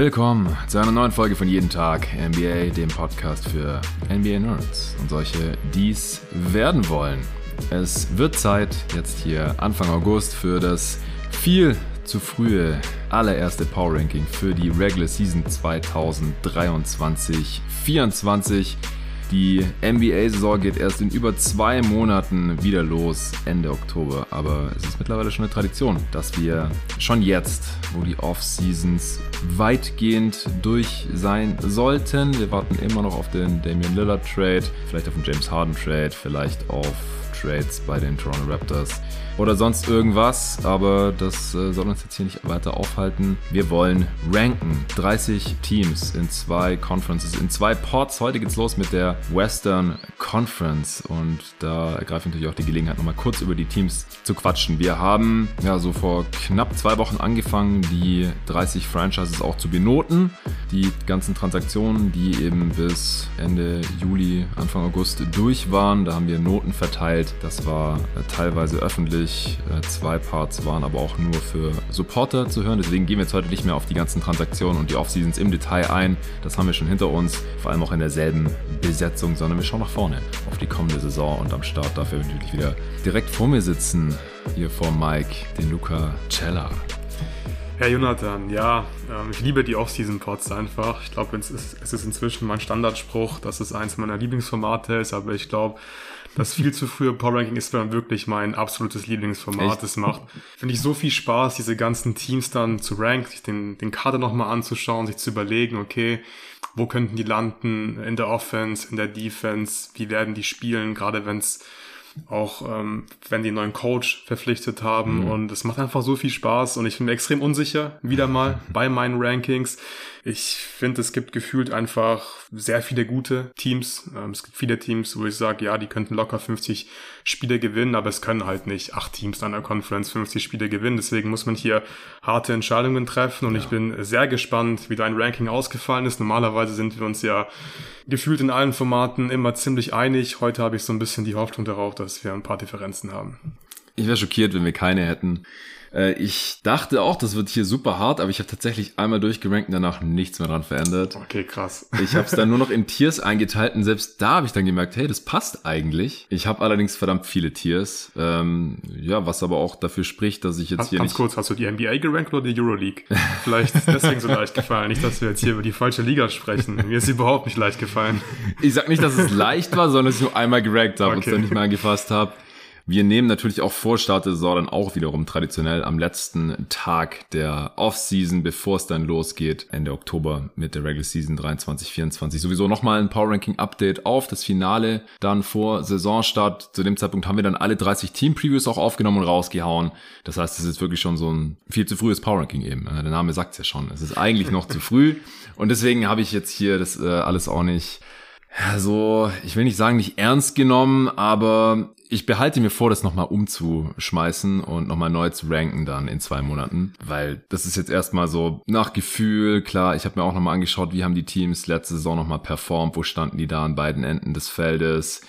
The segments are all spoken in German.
Willkommen zu einer neuen Folge von Jeden Tag NBA, dem Podcast für NBA Nerds und solche, die es werden wollen. Es wird Zeit, jetzt hier Anfang August, für das viel zu frühe allererste Power Ranking für die Regular Season 2023-24. Die NBA-Saison geht erst in über zwei Monaten wieder los, Ende Oktober. Aber es ist mittlerweile schon eine Tradition, dass wir schon jetzt, wo die Off-Seasons weitgehend durch sein sollten, wir warten immer noch auf den Damian Lillard Trade, vielleicht auf den James Harden Trade, vielleicht auf Trades bei den Toronto Raptors oder sonst irgendwas, aber das äh, soll uns jetzt hier nicht weiter aufhalten. Wir wollen ranken. 30 Teams in zwei Conferences, in zwei Ports. Heute geht's los mit der Western Conference und da ergreife ich natürlich auch die Gelegenheit, nochmal kurz über die Teams zu quatschen. Wir haben ja so vor knapp zwei Wochen angefangen, die 30 Franchises auch zu benoten. Die ganzen Transaktionen, die eben bis Ende Juli, Anfang August durch waren, da haben wir Noten verteilt. Das war äh, teilweise öffentlich natürlich äh, zwei Parts waren aber auch nur für Supporter zu hören. Deswegen gehen wir jetzt heute nicht mehr auf die ganzen Transaktionen und die Offseasons im Detail ein. Das haben wir schon hinter uns, vor allem auch in derselben Besetzung, sondern wir schauen nach vorne auf die kommende Saison und am Start dafür natürlich wieder direkt vor mir sitzen, hier vor Mike, den Luca Cella. Herr Jonathan, ja, ähm, ich liebe die Off-Season-Pods einfach. Ich glaube, es ist inzwischen mein Standardspruch, dass es eins meiner Lieblingsformate ist, aber ich glaube, das viel zu frühe Power Ranking ist dann wirklich mein absolutes Lieblingsformat. Es macht, finde ich, so viel Spaß, diese ganzen Teams dann zu ranken, sich den, den Kader nochmal anzuschauen, sich zu überlegen, okay, wo könnten die landen in der Offense, in der Defense, wie werden die spielen, gerade wenn es auch ähm, wenn die einen neuen Coach verpflichtet haben. Mhm. Und es macht einfach so viel Spaß und ich bin mir extrem unsicher, wieder mal bei meinen Rankings. Ich finde, es gibt gefühlt einfach sehr viele gute Teams. Ähm, es gibt viele Teams, wo ich sage, ja, die könnten locker 50 Spiele gewinnen, aber es können halt nicht acht Teams an der Conference 50 Spiele gewinnen. Deswegen muss man hier harte Entscheidungen treffen und ja. ich bin sehr gespannt, wie dein Ranking ausgefallen ist. Normalerweise sind wir uns ja gefühlt in allen Formaten immer ziemlich einig. Heute habe ich so ein bisschen die Hoffnung darauf, dass wir ein paar Differenzen haben. Ich wäre schockiert, wenn wir keine hätten. Äh, ich dachte auch, das wird hier super hart, aber ich habe tatsächlich einmal durchgerankt und danach nichts mehr dran verändert. Okay, krass. Ich habe es dann nur noch in Tiers eingeteilt und selbst da habe ich dann gemerkt, hey, das passt eigentlich. Ich habe allerdings verdammt viele Tiers. Ähm, ja, was aber auch dafür spricht, dass ich jetzt ganz, hier ganz kurz, hast du die NBA gerankt oder die Euroleague? Vielleicht ist deswegen so leicht gefallen. Nicht, dass wir jetzt hier über die falsche Liga sprechen. Mir ist sie überhaupt nicht leicht gefallen. Ich sag nicht, dass es leicht war, sondern dass ich nur einmal gerankt habe okay. und es dann nicht mehr angefasst habe. Wir nehmen natürlich auch vor Start der Saison dann auch wiederum traditionell am letzten Tag der Offseason, bevor es dann losgeht, Ende Oktober mit der Regular Season 23-24. Sowieso nochmal ein Power Ranking Update auf das Finale dann vor Saisonstart. Zu dem Zeitpunkt haben wir dann alle 30 Team Previews auch aufgenommen und rausgehauen. Das heißt, es ist wirklich schon so ein viel zu frühes Power Ranking eben. Der Name sagt es ja schon. Es ist eigentlich noch zu früh. Und deswegen habe ich jetzt hier das äh, alles auch nicht so, ich will nicht sagen, nicht ernst genommen, aber ich behalte mir vor, das nochmal umzuschmeißen und nochmal neu zu ranken dann in zwei Monaten, weil das ist jetzt erstmal so nach Gefühl, klar, ich habe mir auch nochmal angeschaut, wie haben die Teams letzte Saison nochmal performt, wo standen die da an beiden Enden des Feldes,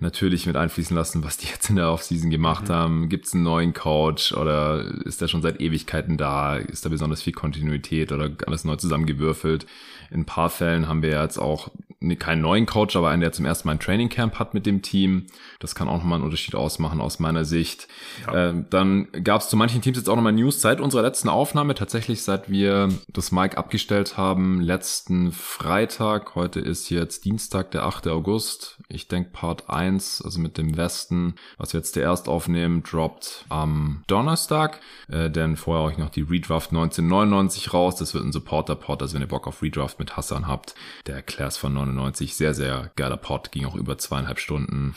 natürlich mit einfließen lassen, was die jetzt in der Offseason gemacht mhm. haben. Gibt es einen neuen Coach oder ist der schon seit Ewigkeiten da? Ist da besonders viel Kontinuität oder alles neu zusammengewürfelt? In ein paar Fällen haben wir jetzt auch keinen neuen Coach, aber einen, der zum ersten Mal ein Training Camp hat mit dem Team. Das kann auch nochmal einen Unterschied ausmachen aus meiner Sicht. Ja. Äh, dann gab es zu manchen Teams jetzt auch nochmal News seit unserer letzten Aufnahme. Tatsächlich, seit wir das Mic abgestellt haben, letzten Freitag. Heute ist jetzt Dienstag, der 8. August. Ich denke Part 1, also mit dem Westen, was wir jetzt der erst aufnehmen, droppt am Donnerstag. Äh, denn vorher auch noch die Redraft 1999 raus. Das wird ein Supporter-Pod, also wenn ihr Bock auf Redraft mit Hassan habt, der erklärt von 99. Sehr, sehr geiler Pod, ging auch über zweieinhalb Stunden.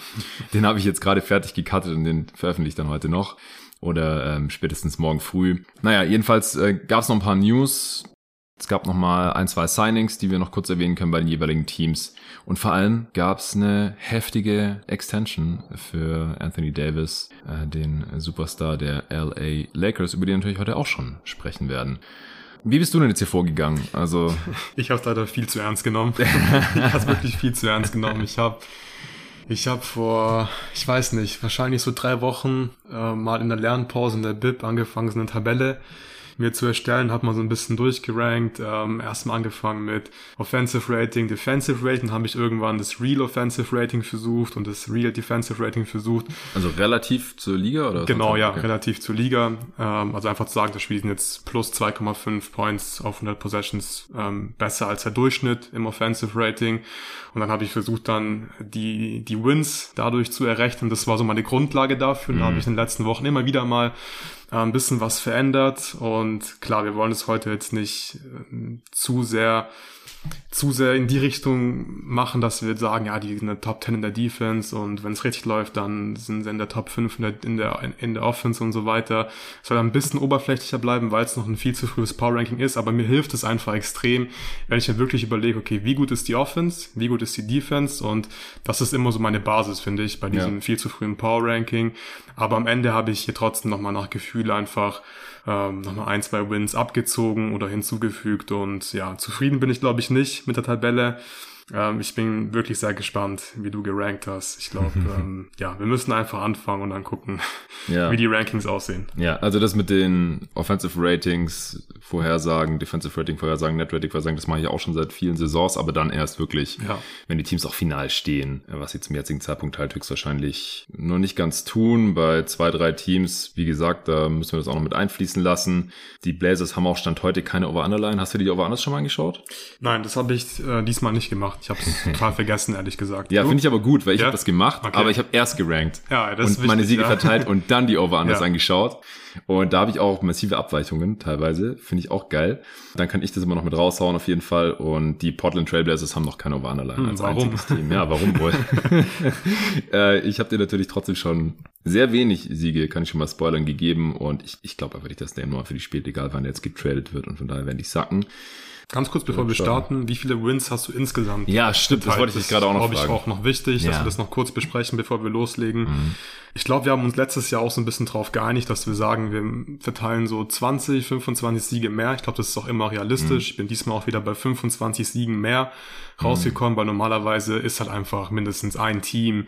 Den habe ich jetzt gerade fertig gecuttet und den veröffentliche ich dann heute noch. Oder ähm, spätestens morgen früh. Naja, jedenfalls äh, gab es noch ein paar News. Es gab noch mal ein, zwei Signings, die wir noch kurz erwähnen können bei den jeweiligen Teams. Und vor allem gab es eine heftige Extension für Anthony Davis, äh, den Superstar der LA Lakers, über wir natürlich heute auch schon sprechen werden. Wie bist du denn jetzt hier vorgegangen? Also ich habe leider viel zu ernst genommen. ich habe wirklich viel zu ernst genommen. Ich habe ich habe vor, ich weiß nicht, wahrscheinlich so drei Wochen äh, mal in der Lernpause in der Bib angefangen, so eine Tabelle mir zu erstellen, hat man so ein bisschen durchgerankt. Ähm, erstmal angefangen mit Offensive Rating, Defensive Rating, habe ich irgendwann das Real Offensive Rating versucht und das Real Defensive Rating versucht. Also relativ zur Liga oder? Genau, ja, okay. relativ zur Liga. Ähm, also einfach zu sagen, das Spiel sind jetzt plus 2,5 Points auf 100 Possessions ähm, besser als der Durchschnitt im Offensive Rating. Und dann habe ich versucht dann die, die Wins dadurch zu errechnen. Das war so meine Grundlage dafür. Und mhm. da habe ich in den letzten Wochen immer wieder mal ein bisschen was verändert. Und klar, wir wollen es heute jetzt nicht äh, zu sehr zu sehr in die Richtung machen, dass wir sagen, ja, die sind in der Top 10 in der Defense und wenn es richtig läuft, dann sind sie in der Top 5 in der, in der, in der Offense und so weiter. Es soll ein bisschen oberflächlicher bleiben, weil es noch ein viel zu frühes Power Ranking ist, aber mir hilft es einfach extrem, wenn ich mir wirklich überlege, okay, wie gut ist die Offense, wie gut ist die Defense und das ist immer so meine Basis, finde ich, bei diesem ja. viel zu frühen Power Ranking. Aber am Ende habe ich hier trotzdem nochmal nach Gefühl einfach ähm, nochmal ein, zwei Wins abgezogen oder hinzugefügt und ja, zufrieden bin ich glaube ich nicht mit der Tabelle. Ähm, ich bin wirklich sehr gespannt, wie du gerankt hast. Ich glaube, ähm, ja, wir müssen einfach anfangen und dann gucken, ja. wie die Rankings aussehen. Ja, also das mit den Offensive Ratings, Vorhersagen, Defensive Rating, Vorhersagen, Net Rating, Vorhersagen, das mache ich auch schon seit vielen Saisons, aber dann erst wirklich, ja. wenn die Teams auch final stehen, was sie zum jetzigen Zeitpunkt halt höchstwahrscheinlich nur nicht ganz tun. Bei zwei, drei Teams, wie gesagt, da müssen wir das auch noch mit einfließen lassen. Die Blazers haben auch Stand heute keine Over-Underline. Hast du die Over-Unders schon mal angeschaut? Nein, das habe ich äh, diesmal nicht gemacht. Ich habe es total vergessen, ehrlich gesagt. Ja, finde ich aber gut, weil ich ja? habe das gemacht, okay. aber ich habe erst gerankt ja, das und wichtig, meine Siege ja. verteilt und dann die Over-Unders ja. angeschaut. Und da habe ich auch massive Abweichungen teilweise. Finde ich auch geil. Dann kann ich das immer noch mit raushauen auf jeden Fall. Und die Portland Trailblazers haben noch keine Over-Underline hm, als warum? einziges Team. Ja, warum wohl? äh, ich habe dir natürlich trotzdem schon sehr wenig Siege, kann ich schon mal spoilern, gegeben. Und ich, ich glaube einfach, dass der nur für die Spiele, egal wann der jetzt getradet wird. Und von daher werden die sacken. Ganz kurz, bevor wir starten, wie viele Wins hast du insgesamt? Ja, stimmt, das wollte ich dich gerade auch noch fragen. glaube ich auch noch wichtig, ja. dass wir das noch kurz besprechen, bevor wir loslegen. Mhm. Ich glaube, wir haben uns letztes Jahr auch so ein bisschen drauf geeinigt, dass wir sagen, wir verteilen so 20, 25 Siege mehr. Ich glaube, das ist auch immer realistisch. Mhm. Ich bin diesmal auch wieder bei 25 Siegen mehr rausgekommen, mhm. weil normalerweise ist halt einfach mindestens ein Team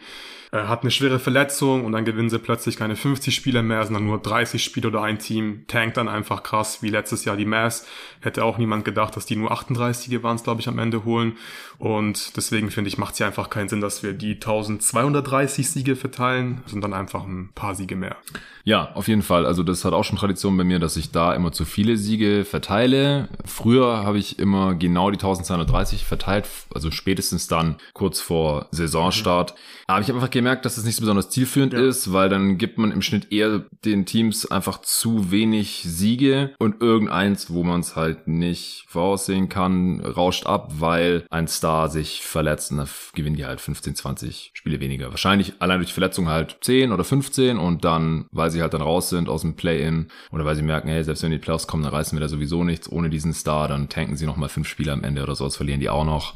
äh, hat eine schwere Verletzung und dann gewinnen sie plötzlich keine 50 Spiele mehr, sondern nur 30 Spiele oder ein Team tankt dann einfach krass, wie letztes Jahr die Mass. Hätte auch niemand gedacht, dass die nur 38 waren glaube ich, am Ende holen. Und deswegen finde ich, macht es ja einfach keinen Sinn, dass wir die 1230 Siege verteilen, sondern einfach ein paar Siege mehr. Ja, auf jeden Fall. Also das hat auch schon Tradition bei mir, dass ich da immer zu viele Siege verteile. Früher habe ich immer genau die 1230 verteilt, also spätestens dann kurz vor Saisonstart. Mhm. Aber ich habe einfach gemerkt, dass das nicht so besonders zielführend ja. ist, weil dann gibt man im Schnitt eher den Teams einfach zu wenig Siege und irgendeins, wo man es halt nicht voraussehen kann, rauscht ab, weil ein Star sich verletzt und dann gewinnen die halt 15, 20 Spiele weniger. Wahrscheinlich allein durch Verletzung halt 10 oder 15 und dann, weil sie halt dann raus sind aus dem Play-In oder weil sie merken, hey, selbst wenn die Playoffs kommen, dann reißen wir da sowieso nichts ohne diesen Star, dann tanken sie nochmal fünf Spiele am Ende oder sowas, verlieren die auch noch.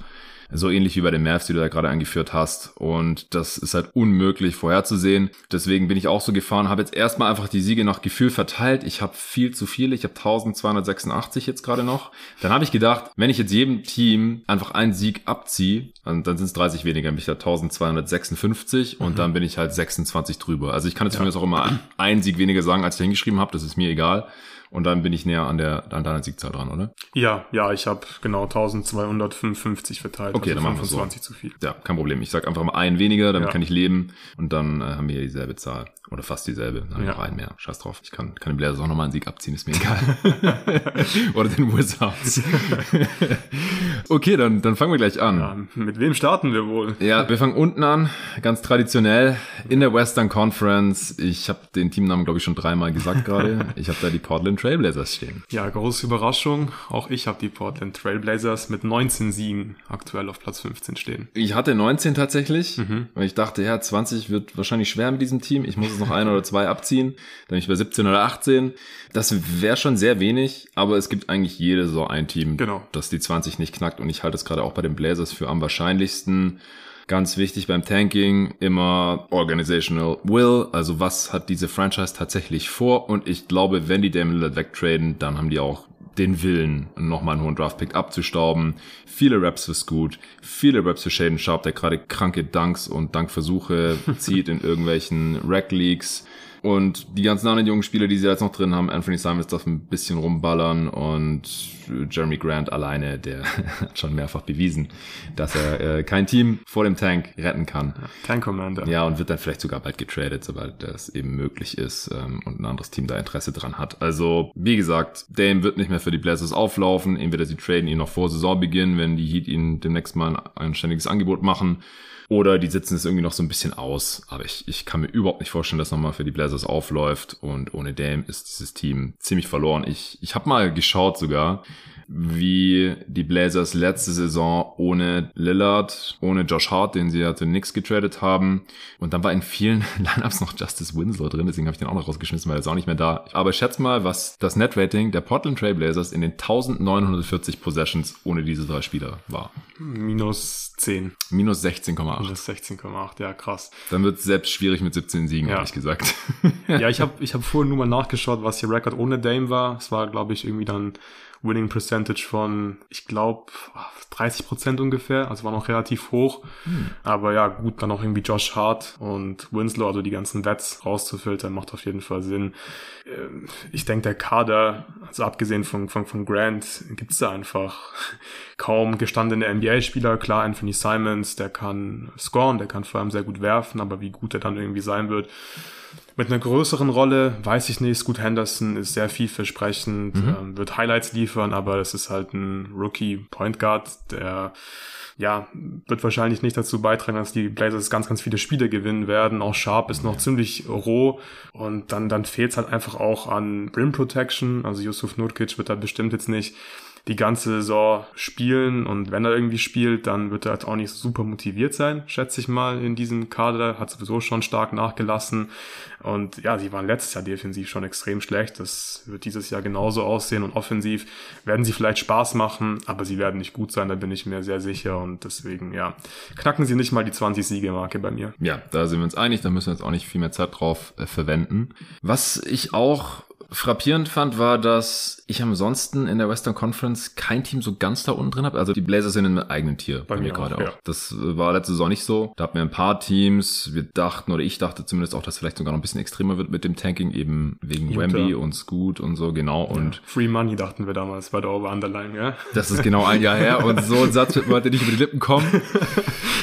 So ähnlich wie bei den Mavs, die du da gerade angeführt hast. Und das ist halt unmöglich vorherzusehen. Deswegen bin ich auch so gefahren, habe jetzt erstmal einfach die Siege nach Gefühl verteilt. Ich habe viel zu viele. Ich habe 1286 jetzt gerade noch. Dann habe ich gedacht, wenn ich jetzt jedem Team einfach einen Sieg abziehe, dann, dann sind es 30 weniger, nämlich da 1256 und mhm. dann bin ich halt 26 drüber. Also ich kann jetzt ja. zumindest auch immer einen Sieg weniger sagen, als ich hingeschrieben habe. Das ist mir egal. Und dann bin ich näher an der an deiner Siegzahl dran, oder? Ja, ja, ich habe genau 1255 verteilt. Okay, also dann machen wir 25 so. zu viel. Ja, kein Problem. Ich sag einfach mal einen weniger, damit ja. kann ich leben und dann äh, haben wir hier dieselbe Zahl. Oder fast dieselbe. Dann ja. noch einen mehr. Scheiß drauf. Ich kann, kann den Blazers auch nochmal einen Sieg abziehen, ist mir egal. Oder den Wizards. okay, dann, dann fangen wir gleich an. Ja, mit wem starten wir wohl? Ja, wir fangen unten an. Ganz traditionell in der Western Conference. Ich habe den Teamnamen, glaube ich, schon dreimal gesagt gerade. Ich habe da die Portland Trailblazers stehen. Ja, große Überraschung. Auch ich habe die Portland Trailblazers mit 19 Siegen aktuell auf Platz 15 stehen. Ich hatte 19 tatsächlich, mhm. weil ich dachte, ja, 20 wird wahrscheinlich schwer mit diesem Team. Ich muss es noch ein oder zwei abziehen. Dann bin ich bei 17 oder 18. Das wäre schon sehr wenig, aber es gibt eigentlich jede so ein Team, genau. das die 20 nicht knackt. Und ich halte es gerade auch bei den Blazers für am wahrscheinlichsten. Ganz wichtig beim Tanking immer Organizational Will, also was hat diese Franchise tatsächlich vor und ich glaube, wenn die Damon Lillard wegtraden, dann haben die auch den Willen, nochmal einen hohen Draftpick abzustauben. Viele Raps für Scoot, viele Raps für Shaden Sharp, der gerade kranke Dunks und Dankversuche zieht in irgendwelchen Rack Leagues. Und die ganzen anderen jungen Spieler, die sie jetzt noch drin haben, Anthony Simons darf ein bisschen rumballern und Jeremy Grant alleine, der hat schon mehrfach bewiesen, dass er äh, kein Team vor dem Tank retten kann. Kein Commander. Ja, und wird dann vielleicht sogar bald getradet, sobald das eben möglich ist ähm, und ein anderes Team da Interesse dran hat. Also, wie gesagt, Dame wird nicht mehr für die Blazers auflaufen. Entweder sie traden ihn noch vor Saisonbeginn, wenn die Heat ihn demnächst mal ein, ein ständiges Angebot machen oder die sitzen es irgendwie noch so ein bisschen aus. Aber ich, ich kann mir überhaupt nicht vorstellen, dass nochmal für die Blazers aufläuft. Und ohne Dame ist dieses Team ziemlich verloren. Ich, ich habe mal geschaut sogar, wie die Blazers letzte Saison ohne Lillard, ohne Josh Hart, den sie ja zu Knicks getradet haben. Und dann war in vielen Lineups noch Justice Winslow drin, deswegen habe ich den auch noch rausgeschmissen, weil er ist auch nicht mehr da. Aber schätz mal, was das Net-Rating der Portland Trail Blazers in den 1940 Possessions ohne diese drei Spieler war. Minus 10. Minus 16,8. Minus 16,8, ja krass. Dann wird es selbst schwierig mit 17 Siegen, ja. ehrlich gesagt. ja, ich habe ich hab vorhin nur mal nachgeschaut, was ihr Rekord ohne Dame war. Es war, glaube ich, irgendwie dann Winning Percentage von, ich glaube, 30 Prozent ungefähr. Also war noch relativ hoch. Hm. Aber ja, gut, dann auch irgendwie Josh Hart und Winslow, also die ganzen Wets rauszufiltern, macht auf jeden Fall Sinn. Ähm, ich denke, der Kader, also abgesehen von, von, von Grant, gibt's da einfach kaum gestandene NBA-Spieler. Klar, Anthony Simons, der kann scoren, der kann vor allem sehr gut werfen, aber wie gut er dann irgendwie sein wird, mit einer größeren Rolle weiß ich nicht. Scoot Henderson ist sehr vielversprechend, mhm. ähm, wird Highlights liefern, aber es ist halt ein Rookie Point Guard, der ja, wird wahrscheinlich nicht dazu beitragen, dass die Blazers ganz, ganz viele Spiele gewinnen werden. Auch Sharp ist noch ja. ziemlich roh und dann, dann fehlt es halt einfach auch an Brim Protection. Also Yusuf Nurkic wird da bestimmt jetzt nicht die ganze Saison spielen und wenn er irgendwie spielt, dann wird er halt auch nicht super motiviert sein, schätze ich mal, in diesem Kader. Hat sowieso schon stark nachgelassen und ja, sie waren letztes Jahr defensiv schon extrem schlecht. Das wird dieses Jahr genauso aussehen und offensiv werden sie vielleicht Spaß machen, aber sie werden nicht gut sein, da bin ich mir sehr sicher und deswegen, ja, knacken sie nicht mal die 20-Siege-Marke bei mir. Ja, da sind wir uns einig, da müssen wir jetzt auch nicht viel mehr Zeit drauf äh, verwenden. Was ich auch frappierend fand, war, dass ich ansonsten in der Western Conference kein Team so ganz da unten drin habe. Also die Blazers sind in einem eigenen Tier bei, bei mir gerade auch. Ja. Das war letzte Saison nicht so. Da hatten wir ein paar Teams. Wir dachten, oder ich dachte zumindest auch, dass vielleicht sogar noch ein bisschen extremer wird mit dem Tanking, eben wegen Utah. Wemby und Scoot und so, genau. Und ja. Free Money dachten wir damals bei der Over-Underline, ja. Das ist genau ein Jahr her und so ein Satz wird mir heute nicht über die Lippen kommen.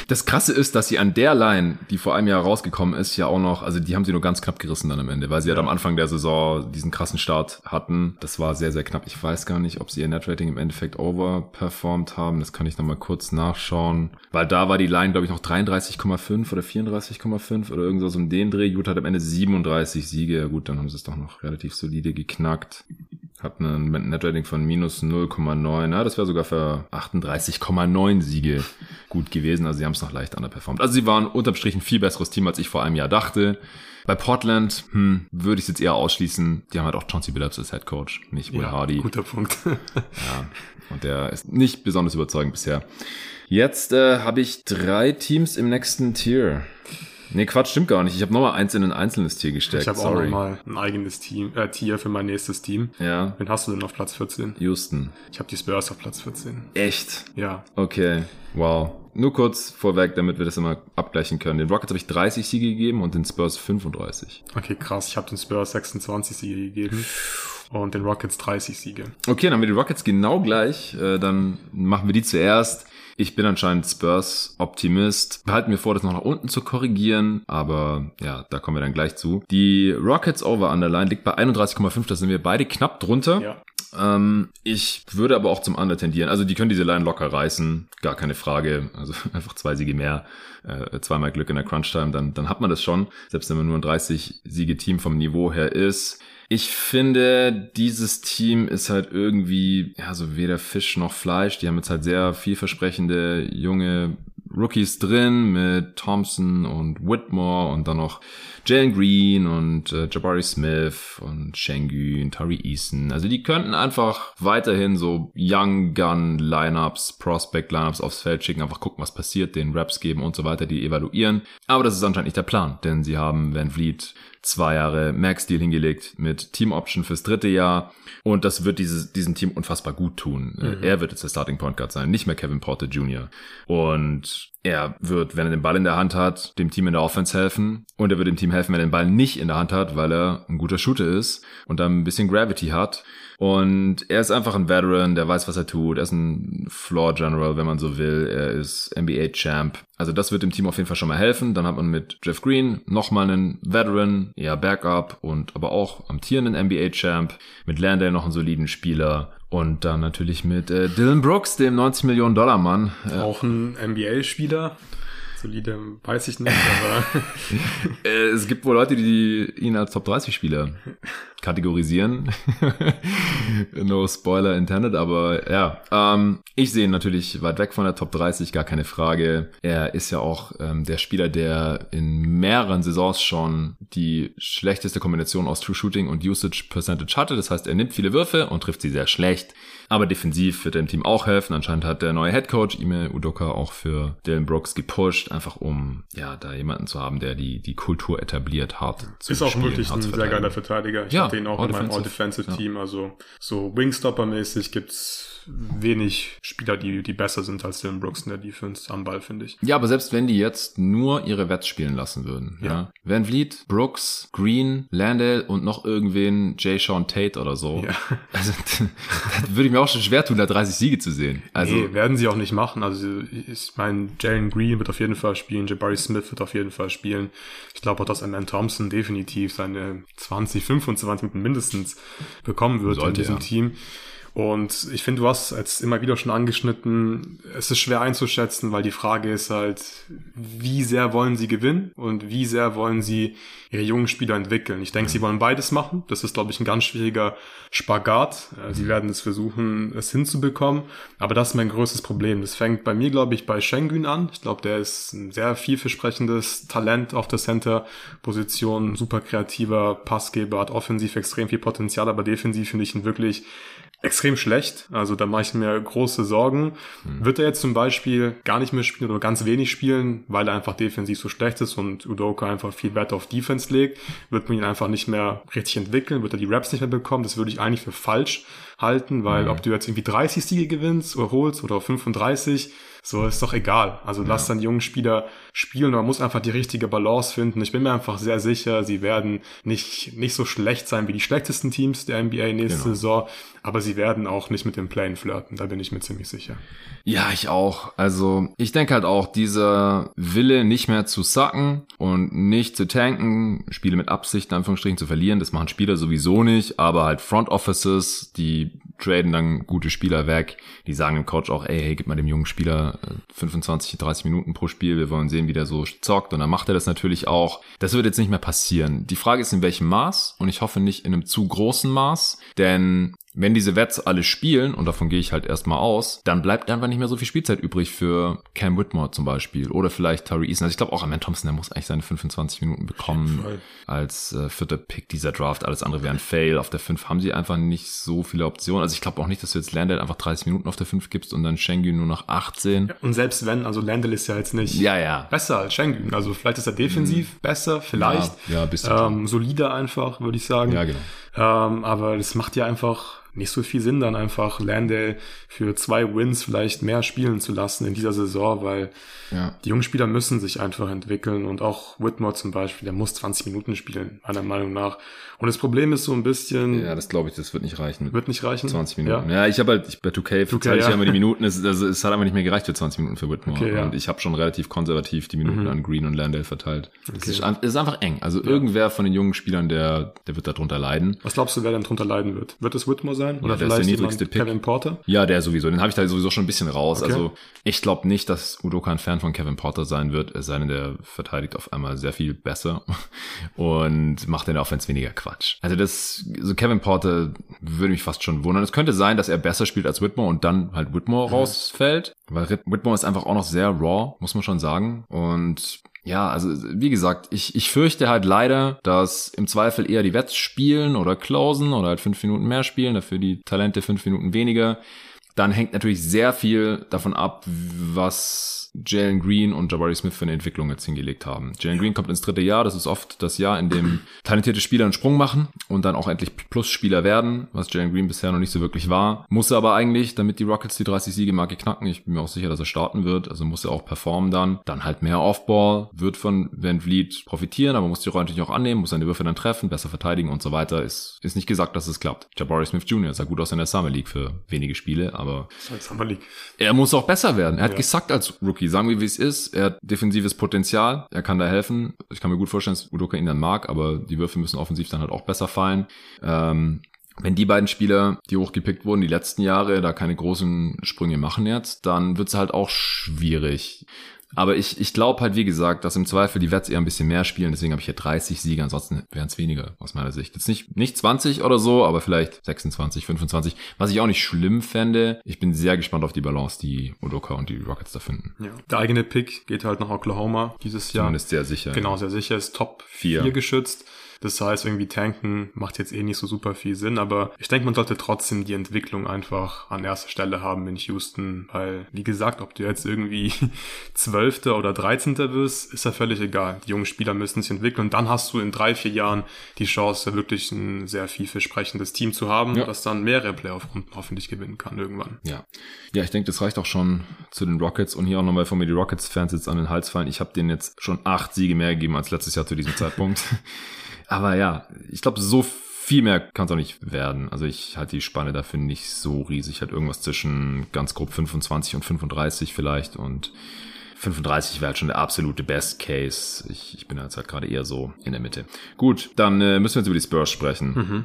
Das Krasse ist, dass sie an der Line, die vor einem Jahr rausgekommen ist, ja auch noch, also die haben sie nur ganz knapp gerissen dann am Ende, weil sie ja. halt am Anfang der Saison diesen krassen Start hatten. Das war sehr, sehr knapp. Ich weiß gar nicht, ob sie ihr Netrating im Endeffekt overperformed haben. Das kann ich nochmal kurz nachschauen. Weil da war die Line, glaube ich, noch 33,5 oder 34,5 oder irgend so um den Dreh. Utah hat am Ende 37 Siege. Ja gut, dann haben sie es doch noch relativ solide geknackt. Hat ein Netrating von minus 0,9. Ja, das wäre sogar für 38,9 Siege gut gewesen. Also sie haben es noch leicht underperformed. Also sie waren unterm Strich ein viel besseres Team, als ich vor einem Jahr dachte. Bei Portland hm, würde ich es jetzt eher ausschließen. Die haben halt auch Chauncey Billups als Head Coach, nicht Will ja, Hardy. Guter Punkt. ja, und der ist nicht besonders überzeugend bisher. Jetzt äh, habe ich drei Teams im nächsten Tier. Nee, Quatsch, stimmt gar nicht. Ich habe nochmal eins in ein einzelnes Tier gesteckt. Ich habe auch nochmal ein eigenes Team, äh, Tier für mein nächstes Team. Ja. Wen hast du denn auf Platz 14? Houston. Ich habe die Spurs auf Platz 14. Echt? Ja. Okay. Wow. Nur kurz vorweg, damit wir das immer abgleichen können. Den Rockets habe ich 30 Siege gegeben und den Spurs 35. Okay, krass. Ich habe den Spurs 26 Siege gegeben und den Rockets 30 Siege. Okay, dann haben wir die Rockets genau gleich. Äh, dann machen wir die zuerst. Ich bin anscheinend Spurs-Optimist. Behalten mir vor, das noch nach unten zu korrigieren, aber ja, da kommen wir dann gleich zu. Die Rockets Over Underline liegt bei 31,5, da sind wir beide knapp drunter. Ja. Ähm, ich würde aber auch zum Under tendieren. Also die können diese Line locker reißen, gar keine Frage. Also einfach zwei Siege mehr, äh, zweimal Glück in der Crunch-Time, dann, dann hat man das schon. Selbst wenn man nur ein 30-Siege-Team vom Niveau her ist. Ich finde, dieses Team ist halt irgendwie, ja, so weder Fisch noch Fleisch. Die haben jetzt halt sehr vielversprechende junge Rookies drin mit Thompson und Whitmore und dann noch Jalen Green und äh, Jabari Smith und Shengu und Tari Eason. Also die könnten einfach weiterhin so Young Gun Lineups, Prospect Lineups aufs Feld schicken, einfach gucken, was passiert, den Raps geben und so weiter, die evaluieren. Aber das ist anscheinend nicht der Plan, denn sie haben Van Vliet zwei Jahre Max-Deal hingelegt mit Team-Option fürs dritte Jahr. Und das wird dieses, diesem Team unfassbar gut tun. Mhm. Er wird jetzt der Starting Point Guard sein, nicht mehr Kevin Porter Jr. Und und er wird, wenn er den Ball in der Hand hat, dem Team in der Offense helfen und er wird dem Team helfen, wenn er den Ball nicht in der Hand hat, weil er ein guter Shooter ist und dann ein bisschen Gravity hat. Und er ist einfach ein Veteran, der weiß, was er tut. Er ist ein Floor General, wenn man so will. Er ist NBA Champ. Also das wird dem Team auf jeden Fall schon mal helfen. Dann hat man mit Jeff Green nochmal einen Veteran, eher Backup und aber auch amtierenden NBA Champ. Mit Landale noch einen soliden Spieler. Und dann natürlich mit äh, Dylan Brooks, dem 90 Millionen Dollar Mann. Äh, auch ein NBA-Spieler solide, weiß ich nicht, aber. Äh, es gibt wohl Leute, die ihn als Top 30 Spieler kategorisieren. no Spoiler intended, aber ja. Ähm, ich sehe ihn natürlich weit weg von der Top 30, gar keine Frage. Er ist ja auch ähm, der Spieler, der in mehreren Saisons schon die schlechteste Kombination aus True Shooting und Usage Percentage hatte. Das heißt, er nimmt viele Würfe und trifft sie sehr schlecht. Aber defensiv wird er dem Team auch helfen. Anscheinend hat der neue Head Coach Ime Udoka auch für Dylan Brooks gepusht, einfach um ja da jemanden zu haben, der die die Kultur etabliert hat. Ist auch wirklich ein sehr geiler Verteidiger. Ich ja, hatte ihn auch in meinem All-Defensive-Team. Ja. Also so Wingstopper-mäßig gibt's wenig Spieler, die, die besser sind als Dylan Brooks in der Defense am Ball, finde ich. Ja, aber selbst wenn die jetzt nur ihre Wets spielen lassen würden, ja. ja. Van Vliet, Brooks, Green, Landale und noch irgendwen Jay Sean Tate oder so. Ja. Also, das würde ich mir auch schon schwer tun, da 30 Siege zu sehen. Also, nee, werden sie auch nicht machen. Also, ich meine, Jalen Green wird auf jeden Fall spielen, Jabari Smith wird auf jeden Fall spielen. Ich glaube auch, dass Amen Thompson definitiv seine 20, 25 Minuten mindestens bekommen wird Sollte, in diesem ja. Team. Und ich finde, du hast jetzt immer wieder schon angeschnitten, es ist schwer einzuschätzen, weil die Frage ist halt, wie sehr wollen sie gewinnen und wie sehr wollen sie ihre jungen Spieler entwickeln. Ich denke, sie wollen beides machen. Das ist, glaube ich, ein ganz schwieriger Spagat. Äh, sie werden es versuchen, es hinzubekommen. Aber das ist mein größtes Problem. Das fängt bei mir, glaube ich, bei Schengen an. Ich glaube, der ist ein sehr vielversprechendes Talent auf der Center-Position, super kreativer Passgeber, hat offensiv extrem viel Potenzial, aber defensiv finde ich ihn wirklich extrem schlecht. Also da mache ich mir große Sorgen. Hm. Wird er jetzt zum Beispiel gar nicht mehr spielen oder ganz wenig spielen, weil er einfach defensiv so schlecht ist und Udoka einfach viel Wert auf Defense legt, wird man ihn einfach nicht mehr richtig entwickeln, wird er die Raps nicht mehr bekommen. Das würde ich eigentlich für falsch halten, weil mhm. ob du jetzt irgendwie 30 Siege gewinnst oder holst oder 35, so ist doch egal. Also ja. lass dann jungen Spieler spielen. Man muss einfach die richtige Balance finden. Ich bin mir einfach sehr sicher, sie werden nicht, nicht so schlecht sein wie die schlechtesten Teams der NBA nächste genau. Saison. Aber sie werden auch nicht mit dem Playen flirten. Da bin ich mir ziemlich sicher. Ja, ich auch. Also ich denke halt auch, dieser Wille nicht mehr zu sacken und nicht zu tanken, Spiele mit Absicht in Anführungsstrichen zu verlieren, das machen Spieler sowieso nicht, aber halt Front Offices, die traden dann gute Spieler weg. Die sagen dem Coach auch, ey, hey, gib mal dem jungen Spieler 25, äh, 30 Minuten pro Spiel. Wir wollen sehen, wie der so zockt. Und dann macht er das natürlich auch. Das wird jetzt nicht mehr passieren. Die Frage ist, in welchem Maß? Und ich hoffe nicht in einem zu großen Maß. Denn wenn diese Wets alle spielen, und davon gehe ich halt erstmal aus, dann bleibt einfach nicht mehr so viel Spielzeit übrig für Cam Whitmore zum Beispiel oder vielleicht Tari Eason. Also ich glaube auch Amen Thompson, der muss eigentlich seine 25 Minuten bekommen als äh, vierter Pick dieser Draft. Alles andere wäre ein Fail. Auf der 5 haben sie einfach nicht so viele Optionen. Also ich glaube auch nicht, dass du jetzt Landell einfach 30 Minuten auf der 5 gibst und dann Schengen nur noch 18. Ja, und selbst wenn, also Landell ist ja jetzt nicht ja, ja. besser als Schengen. Also vielleicht ist er defensiv mhm. besser, vielleicht. Ja, ja bisschen ähm, solider einfach, würde ich sagen. Ja, genau. Ähm, aber das macht ja einfach nicht so viel Sinn, dann einfach Landale für zwei Wins vielleicht mehr spielen zu lassen in dieser Saison, weil ja. die jungen Spieler müssen sich einfach entwickeln und auch Whitmore zum Beispiel, der muss 20 Minuten spielen, meiner Meinung nach. Und das Problem ist so ein bisschen. Ja, das glaube ich, das wird nicht reichen. Wird nicht reichen? 20 Minuten. Ja, ja ich habe halt, ich, bei 2K, 2K ja. ich ja immer die Minuten, es, also, es hat einfach nicht mehr gereicht für 20 Minuten für Whitmore. Okay, ja. Und ich habe schon relativ konservativ die Minuten mhm. an Green und Landale verteilt. Okay. Es, ist, es ist einfach eng. Also irgendwer von den jungen Spielern, der, der wird da drunter leiden. Was glaubst du, wer dann drunter leiden wird? Wird es Whitmore sein? Oder vielleicht niedrigste Pick. Kevin Porter? Ja, der sowieso. Den habe ich da sowieso schon ein bisschen raus. Okay. Also ich glaube nicht, dass Udoka ein Fan von Kevin Porter sein wird, es sei denn, der verteidigt auf einmal sehr viel besser und macht in der Offense weniger Quatsch. Also das, so Kevin Porter würde mich fast schon wundern. Es könnte sein, dass er besser spielt als Whitmore und dann halt Whitmore mhm. rausfällt, weil Whitmore ist einfach auch noch sehr raw, muss man schon sagen. Und ja, also wie gesagt, ich, ich fürchte halt leider, dass im Zweifel eher die Wets spielen oder closen oder halt fünf Minuten mehr spielen, dafür die Talente fünf Minuten weniger. Dann hängt natürlich sehr viel davon ab, was Jalen Green und Jabari Smith für eine Entwicklung jetzt hingelegt haben. Jalen Green kommt ins dritte Jahr, das ist oft das Jahr, in dem talentierte Spieler einen Sprung machen und dann auch endlich Plus-Spieler werden, was Jalen Green bisher noch nicht so wirklich war. Muss er aber eigentlich, damit die Rockets die 30-Siege-Marke knacken. Ich bin mir auch sicher, dass er starten wird, also muss er auch performen dann. Dann halt mehr Offball, wird von Van Vliet profitieren, aber muss die Rolle natürlich auch annehmen, muss seine Würfe dann treffen, besser verteidigen und so weiter. Ist, ist nicht gesagt, dass es klappt. Jabari Smith Jr. sah gut aus in der Summer League für wenige Spiele, aber Summer League. er muss auch besser werden. Er hat ja. gesagt als Rookie, sagen wir wie es ist, er hat defensives Potenzial, er kann da helfen. Ich kann mir gut vorstellen, dass Udoka ihn dann mag, aber die Würfe müssen offensiv dann halt auch besser fallen. Ähm, wenn die beiden Spieler, die hochgepickt wurden, die letzten Jahre da keine großen Sprünge machen jetzt, dann wird es halt auch schwierig. Aber ich, ich glaube halt, wie gesagt, dass im Zweifel die Wets eher ein bisschen mehr spielen. Deswegen habe ich hier 30 Siege, ansonsten wären es weniger aus meiner Sicht. Jetzt nicht, nicht 20 oder so, aber vielleicht 26, 25. Was ich auch nicht schlimm fände. Ich bin sehr gespannt auf die Balance, die Odoka und die Rockets da finden. Ja. Der eigene Pick geht halt nach Oklahoma dieses Jahr. Zumindest sehr sicher. Genau, sehr sicher. Ist Top 4 geschützt. Das heißt, irgendwie tanken macht jetzt eh nicht so super viel Sinn, aber ich denke, man sollte trotzdem die Entwicklung einfach an erster Stelle haben in Houston, weil, wie gesagt, ob du jetzt irgendwie Zwölfter oder Dreizehnter wirst, ist ja völlig egal. Die jungen Spieler müssen sich entwickeln und dann hast du in drei, vier Jahren die Chance, wirklich ein sehr vielversprechendes Team zu haben, ja. das dann mehrere Playoff-Runden hoffentlich gewinnen kann irgendwann. Ja. Ja, ich denke, das reicht auch schon zu den Rockets und hier auch nochmal von mir die Rockets-Fans jetzt an den Hals fallen. Ich habe denen jetzt schon acht Siege mehr gegeben als letztes Jahr zu diesem Zeitpunkt. Aber ja, ich glaube, so viel mehr kann es auch nicht werden. Also ich halte die Spanne dafür nicht so riesig. Halt irgendwas zwischen ganz grob 25 und 35 vielleicht und 35 wäre halt schon der absolute Best Case. Ich, ich bin jetzt halt gerade eher so in der Mitte. Gut, dann äh, müssen wir jetzt über die Spurs sprechen. Mhm.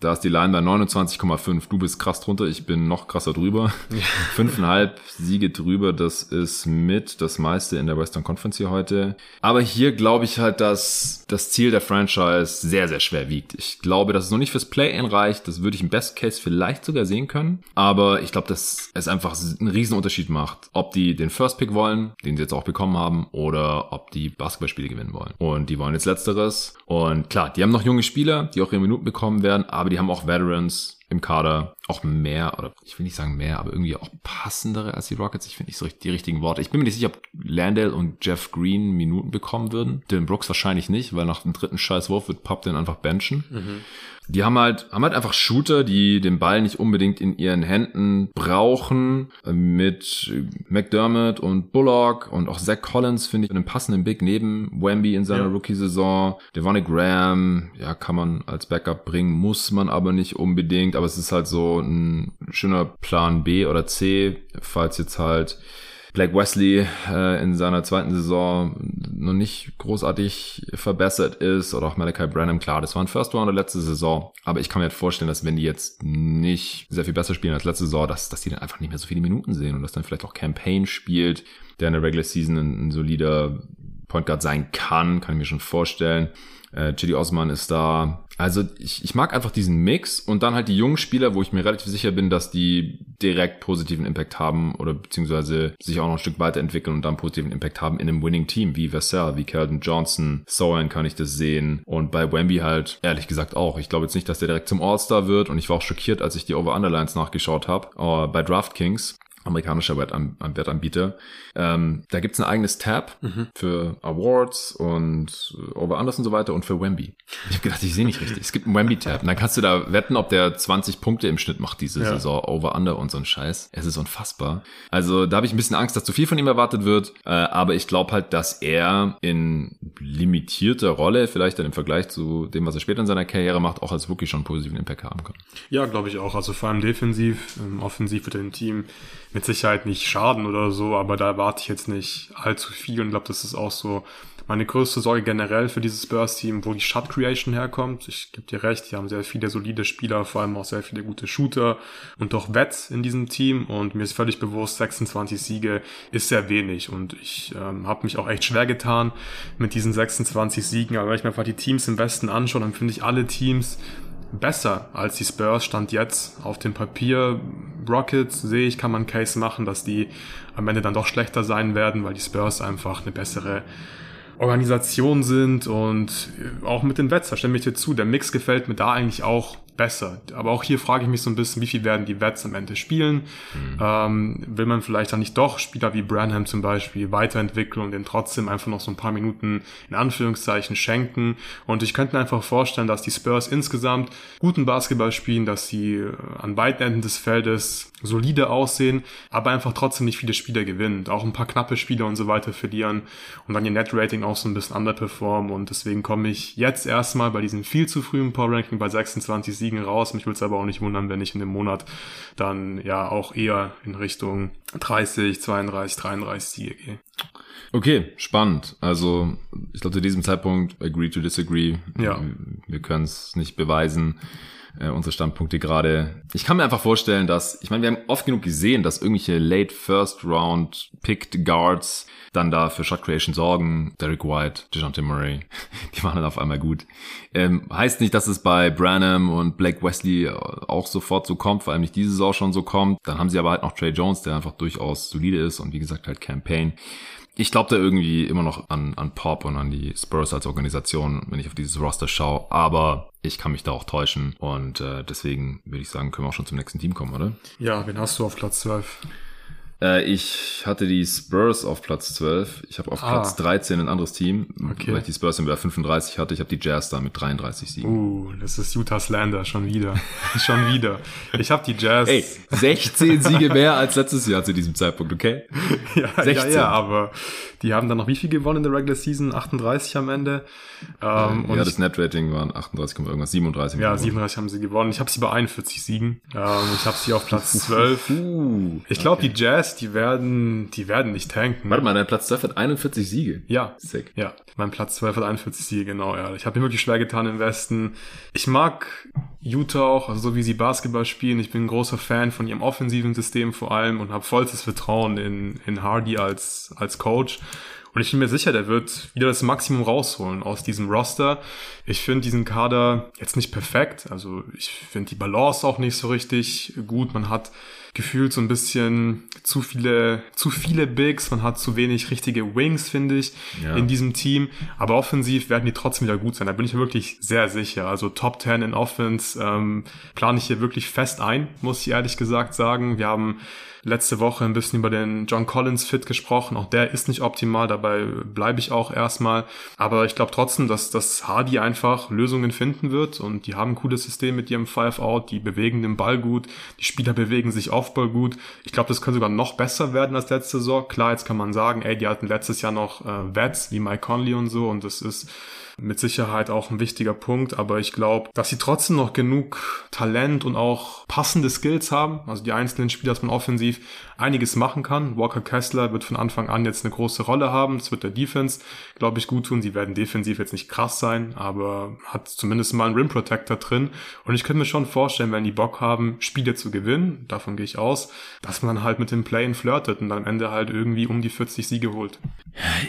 Da ist die Line bei 29,5. Du bist krass drunter, ich bin noch krasser drüber. Fünfeinhalb Siege drüber, das ist mit das meiste in der Western Conference hier heute. Aber hier glaube ich halt, dass das Ziel der Franchise sehr, sehr schwer wiegt. Ich glaube, dass es noch nicht fürs Play-In reicht. Das würde ich im Best Case vielleicht sogar sehen können. Aber ich glaube, dass es einfach einen riesen Unterschied macht, ob die den First Pick wollen, den sie jetzt auch bekommen haben, oder ob die Basketballspiele gewinnen wollen. Und die wollen jetzt Letzteres. Und klar, die haben noch junge Spieler, die auch ihre Minuten bekommen werden, aber die haben auch Veterans im Kader, auch mehr, oder ich will nicht sagen mehr, aber irgendwie auch passendere als die Rockets. Ich finde nicht so die richtigen Worte. Ich bin mir nicht sicher, ob Landale und Jeff Green Minuten bekommen würden. Dylan Brooks wahrscheinlich nicht, weil nach dem dritten Scheißwurf wird Pop den einfach benchen. Mhm. Die haben halt, haben halt einfach Shooter, die den Ball nicht unbedingt in ihren Händen brauchen. Mit McDermott und Bullock und auch Zach Collins finde ich einen passenden Big neben Wemby in seiner ja. Rookie-Saison. Devonne Graham, ja, kann man als Backup bringen, muss man aber nicht unbedingt. Aber es ist halt so ein schöner Plan B oder C, falls jetzt halt Blake Wesley äh, in seiner zweiten Saison noch nicht großartig verbessert ist oder auch Malachi Branham, klar, das war ein First Rounder letzte Saison, aber ich kann mir jetzt vorstellen, dass wenn die jetzt nicht sehr viel besser spielen als letzte Saison, dass, dass die dann einfach nicht mehr so viele Minuten sehen und dass dann vielleicht auch Campaign spielt, der in der Regular Season ein, ein solider Point Guard sein kann, kann ich mir schon vorstellen. Äh, Osman ist da. Also ich, ich mag einfach diesen Mix und dann halt die jungen Spieler, wo ich mir relativ sicher bin, dass die direkt positiven Impact haben oder beziehungsweise sich auch noch ein Stück weiterentwickeln und dann positiven Impact haben in einem Winning Team, wie Vassell, wie Keldon Johnson, Sohan kann ich das sehen. Und bei Wemby halt ehrlich gesagt auch. Ich glaube jetzt nicht, dass der direkt zum All-Star wird und ich war auch schockiert, als ich die Over-Underlines nachgeschaut habe uh, bei DraftKings amerikanischer Wertanbieter. Ähm, da gibt's ein eigenes Tab mhm. für Awards und Over Unders und so weiter und für Wemby. Ich habe gedacht, ich sehe nicht richtig. Es gibt einen Wemby-Tab. Und dann kannst du da wetten, ob der 20 Punkte im Schnitt macht diese ja. Saison. Over Under und so ein Scheiß. Es ist unfassbar. Also da habe ich ein bisschen Angst, dass zu viel von ihm erwartet wird. Äh, aber ich glaube halt, dass er in limitierter Rolle, vielleicht dann im Vergleich zu dem, was er später in seiner Karriere macht, auch als wirklich schon einen positiven Impact haben kann. Ja, glaube ich auch. Also vor allem defensiv, ähm, offensiv wird er Team mit Sicherheit nicht schaden oder so, aber da erwarte ich jetzt nicht allzu viel und glaube, das ist auch so meine größte Sorge generell für dieses Spurs-Team, wo die Shot Creation herkommt. Ich gebe dir recht, die haben sehr viele solide Spieler, vor allem auch sehr viele gute Shooter und doch Wets in diesem Team und mir ist völlig bewusst, 26 Siege ist sehr wenig und ich ähm, habe mich auch echt schwer getan mit diesen 26 Siegen, aber wenn ich mir einfach die Teams im Westen anschaue, dann finde ich alle Teams besser als die Spurs stand jetzt auf dem Papier. Rockets sehe ich, kann man Case machen, dass die am Ende dann doch schlechter sein werden, weil die Spurs einfach eine bessere Organisation sind und auch mit den Wets, da stimme ich dir zu. Der Mix gefällt mir da eigentlich auch besser. Aber auch hier frage ich mich so ein bisschen, wie viel werden die Vets am Ende spielen? Mhm. Ähm, will man vielleicht dann nicht doch Spieler wie Branham zum Beispiel weiterentwickeln und den trotzdem einfach noch so ein paar Minuten in Anführungszeichen schenken? Und ich könnte mir einfach vorstellen, dass die Spurs insgesamt guten Basketball spielen, dass sie äh, an beiden Enden des Feldes solide aussehen, aber einfach trotzdem nicht viele Spiele gewinnen. Auch ein paar knappe Spiele und so weiter verlieren und dann ihr Net-Rating auch so ein bisschen underperformen und deswegen komme ich jetzt erstmal bei diesem viel zu frühen Power-Ranking bei 26 Siegen raus. Mich würde es aber auch nicht wundern, wenn ich in dem Monat dann ja auch eher in Richtung 30, 32, 33 Siege gehe. Okay, spannend. Also ich glaube zu diesem Zeitpunkt agree to disagree. Ja. Wir können es nicht beweisen äh, unsere Standpunkte gerade. Ich kann mir einfach vorstellen, dass, ich meine, wir haben oft genug gesehen, dass irgendwelche late first round picked Guards dann da für Shot Creation sorgen. Derek White, DeJounte Murray, die waren dann auf einmal gut. Ähm, heißt nicht, dass es bei Branham und Blake Wesley auch sofort so kommt, vor allem nicht diese Saison schon so kommt. Dann haben sie aber halt noch Trey Jones, der einfach durchaus solide ist und wie gesagt halt Campaign ich glaube da irgendwie immer noch an, an Pop und an die Spurs als Organisation, wenn ich auf dieses Roster schaue. Aber ich kann mich da auch täuschen. Und äh, deswegen würde ich sagen, können wir auch schon zum nächsten Team kommen, oder? Ja, wen hast du auf Platz 12? Äh, ich hatte die Spurs auf Platz 12. Ich habe auf ah. Platz 13 ein anderes Team, okay. weil ich die Spurs im 35 hatte. Ich habe die Jazz da mit 33 Siegen. Uh, das ist Utah Slander, schon wieder. schon wieder. Ich habe die Jazz. Ey, 16 Siege mehr als letztes Jahr zu diesem Zeitpunkt, okay? ja, 16. ja, ja, aber die haben dann noch wie viel gewonnen in der Regular Season? 38 am Ende. Ähm, ja, das Net-Rating waren 38, irgendwas, 37. Ja, 37 haben sie gewonnen. Ich habe sie bei 41 Siegen. Ähm, ich habe sie auf Platz 12. Uh, ich glaube, okay. die Jazz, die werden, die werden nicht tanken. Warte mal, dein Platz 12 hat 41 Siege. Ja. Sick. Ja, mein Platz 12 hat 41 Siege, genau, ja. Ich habe mir wirklich schwer getan im Westen. Ich mag Utah auch, also so wie sie Basketball spielen. Ich bin ein großer Fan von ihrem offensiven System vor allem und habe vollstes Vertrauen in, in Hardy als, als Coach. Und ich bin mir sicher, der wird wieder das Maximum rausholen aus diesem Roster. Ich finde diesen Kader jetzt nicht perfekt. Also ich finde die Balance auch nicht so richtig gut. Man hat gefühlt so ein bisschen zu viele, zu viele Bigs, man hat zu wenig richtige Wings, finde ich, ja. in diesem Team. Aber offensiv werden die trotzdem wieder gut sein. Da bin ich mir wirklich sehr sicher. Also Top 10 in Offense ähm, plane ich hier wirklich fest ein, muss ich ehrlich gesagt sagen. Wir haben letzte Woche ein bisschen über den John Collins Fit gesprochen. Auch der ist nicht optimal, dabei bleibe ich auch erstmal. Aber ich glaube trotzdem, dass, dass Hardy einfach Lösungen finden wird und die haben ein cooles System mit ihrem Five-Out, die bewegen den Ball gut, die Spieler bewegen sich Offball gut. Ich glaube, das könnte sogar noch besser werden als letzte Saison. Klar, jetzt kann man sagen, ey, die hatten letztes Jahr noch äh, Vets wie Mike Conley und so und das ist mit Sicherheit auch ein wichtiger Punkt, aber ich glaube, dass sie trotzdem noch genug Talent und auch passende Skills haben, also die einzelnen Spieler, dass man offensiv einiges machen kann. Walker Kessler wird von Anfang an jetzt eine große Rolle haben. Das wird der Defense, glaube ich, gut tun. Sie werden defensiv jetzt nicht krass sein, aber hat zumindest mal einen Rim Protector drin. Und ich könnte mir schon vorstellen, wenn die Bock haben, Spiele zu gewinnen, davon gehe ich aus, dass man halt mit dem Play flirtet und am Ende halt irgendwie um die 40 Siege holt.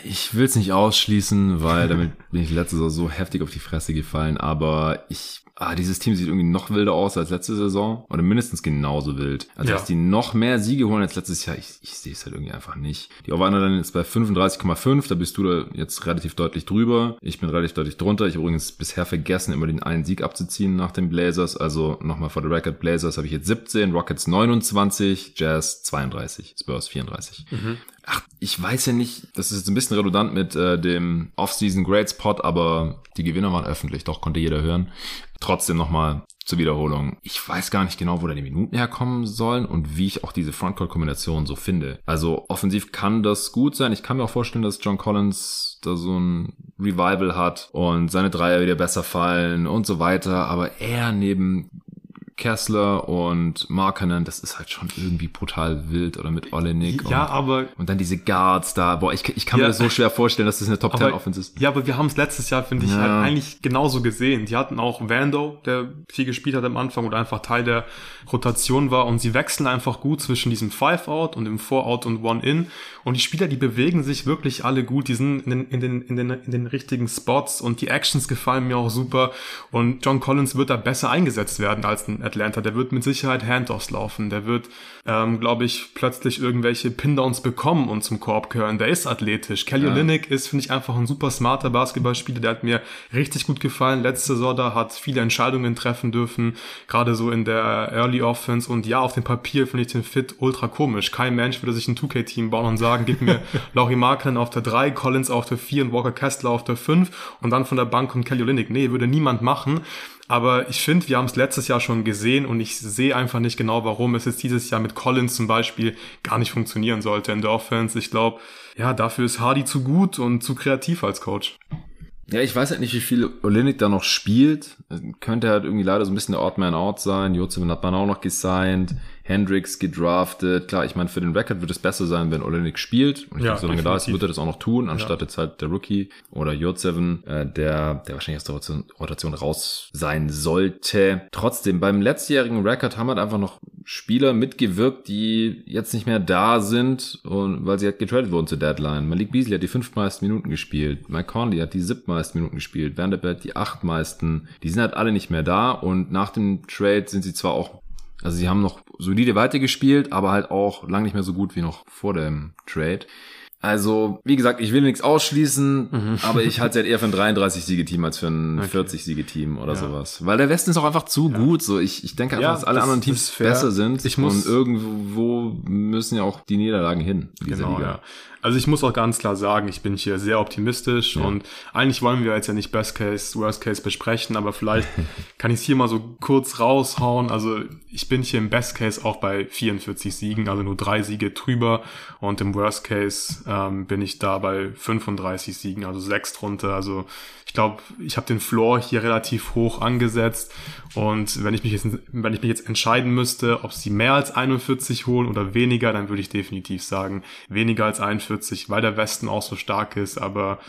Ich will es nicht ausschließen, weil damit bin ich letztes Jahr so heftig auf die Fresse gefallen, aber ich ah, dieses Team sieht irgendwie noch wilder aus als letzte Saison oder mindestens genauso wild. Also, ja. dass die noch mehr Siege holen als letztes Jahr, ich, ich sehe es halt irgendwie einfach nicht. Die over dann jetzt bei 35,5, da bist du da jetzt relativ deutlich drüber. Ich bin relativ deutlich drunter. Ich habe übrigens bisher vergessen, immer den einen Sieg abzuziehen nach den Blazers. Also nochmal vor der Record, Blazers habe ich jetzt 17, Rockets 29, Jazz 32, Spurs 34. Mhm. Ach, ich weiß ja nicht, das ist jetzt ein bisschen redundant mit äh, dem Off-Season Grade Spot, aber die Gewinner waren öffentlich, doch konnte jeder hören. Trotzdem nochmal zur Wiederholung. Ich weiß gar nicht genau, wo da die Minuten herkommen sollen und wie ich auch diese Frontcourt-Kombination so finde. Also offensiv kann das gut sein. Ich kann mir auch vorstellen, dass John Collins da so ein Revival hat und seine Dreier wieder besser fallen und so weiter. Aber er neben Kessler und Markanen, das ist halt schon irgendwie brutal wild oder mit Olenek. Ja, und, aber. Und dann diese Guards da. Boah, ich, ich kann ja, mir das so schwer vorstellen, dass das eine Top 10 Offense ist. Ja, aber wir haben es letztes Jahr, finde ich, ja. halt eigentlich genauso gesehen. Die hatten auch Vando, der viel gespielt hat am Anfang und einfach Teil der Rotation war und sie wechseln einfach gut zwischen diesem Five-Out und dem Four-Out und One-In. Und die Spieler, die bewegen sich wirklich alle gut, die sind in den, in den, in den, in den richtigen Spots und die Actions gefallen mir auch super. Und John Collins wird da besser eingesetzt werden als ein Atlanta. Der wird mit Sicherheit Handoffs laufen. Der wird, ähm, glaube ich, plötzlich irgendwelche Pindowns bekommen und zum Korb gehören. Der ist athletisch. Kelly ja. Olynyk ist, finde ich, einfach ein super smarter Basketballspieler. Der hat mir richtig gut gefallen. Letzte Saison da hat viele Entscheidungen treffen dürfen, gerade so in der Early Offense. Und ja, auf dem Papier finde ich den Fit ultra komisch. Kein Mensch würde sich ein 2K-Team bauen und sagen, gib mir Laurie Marklin auf der 3, Collins auf der 4 und Walker Kessler auf der 5 und dann von der Bank kommt Kelly Olynyk. Nee, würde niemand machen. Aber ich finde, wir haben es letztes Jahr schon gesehen und ich sehe einfach nicht genau, warum es jetzt dieses Jahr mit Collins zum Beispiel gar nicht funktionieren sollte in der Offense. Ich glaube, ja, dafür ist Hardy zu gut und zu kreativ als Coach. Ja, ich weiß halt nicht, wie viel Olinik da noch spielt. Könnte halt irgendwie leider so ein bisschen der Odd Man Out sein. Jozefin hat man auch noch gesigned. Hendricks gedraftet. Klar, ich meine, für den Record wird es besser sein, wenn Olenek spielt. Und ich ja, denke, solange da ist, wird er das auch noch tun, anstatt ja. jetzt halt der Rookie oder J7, äh, der, der wahrscheinlich aus der Rotation, Rotation raus sein sollte. Trotzdem, beim letztjährigen Record haben halt einfach noch Spieler mitgewirkt, die jetzt nicht mehr da sind und weil sie halt getradet wurden zur Deadline. Malik Beasley hat die fünf meisten Minuten gespielt. Mike Conley hat die sieb meisten Minuten gespielt. Vanderbilt die acht meisten. Die sind halt alle nicht mehr da und nach dem Trade sind sie zwar auch also sie haben noch solide weitergespielt, aber halt auch lang nicht mehr so gut wie noch vor dem Trade. Also, wie gesagt, ich will nichts ausschließen, mhm. aber ich halte es halt eher für ein 33-Siege-Team als für ein okay. 40-Siege-Team oder ja. sowas. Weil der Westen ist auch einfach zu ja. gut. So, ich, ich denke einfach, ja, dass alle das, anderen Teams besser sind. Ich muss und irgendwo müssen ja auch die Niederlagen hin. Genau, Liga. ja. Also ich muss auch ganz klar sagen, ich bin hier sehr optimistisch ja. und eigentlich wollen wir jetzt ja nicht Best Case, Worst Case besprechen, aber vielleicht kann ich es hier mal so kurz raushauen. Also ich bin hier im Best Case auch bei 44 Siegen, also nur drei Siege drüber und im Worst Case ähm, bin ich da bei 35 Siegen, also sechs drunter. Also glaube, ich habe den Floor hier relativ hoch angesetzt und wenn ich mich jetzt, wenn ich mich jetzt entscheiden müsste, ob sie mehr als 41 holen oder weniger, dann würde ich definitiv sagen weniger als 41, weil der Westen auch so stark ist, aber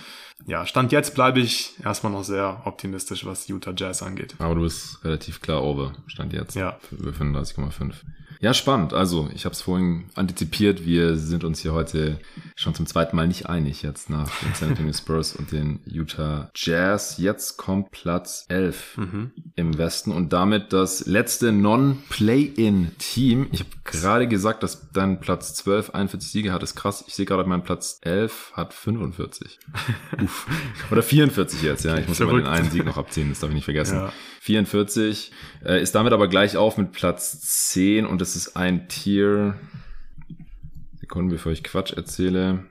ja, Stand jetzt bleibe ich erstmal noch sehr optimistisch, was Utah Jazz angeht. Aber du bist relativ klar over, Stand jetzt. Ja. Für 35,5. Ja, spannend. Also, ich habe es vorhin antizipiert. Wir sind uns hier heute schon zum zweiten Mal nicht einig jetzt nach den San Antonio Spurs und den Utah Jazz. Jetzt kommt Platz 11 mhm. im Westen und damit das letzte Non-Play-In-Team. Ich habe gerade gesagt, dass dein Platz 12 41 Siege hat. Das ist krass. Ich sehe gerade, mein Platz 11 hat 45. Uff. Oder 44 jetzt, ja. Ich muss immer den einen Sieg noch abziehen, das darf ich nicht vergessen. Ja. 44 äh, ist damit aber gleich auf mit Platz 10 und das ist ein Tier. Sekunden, bevor ich Quatsch erzähle.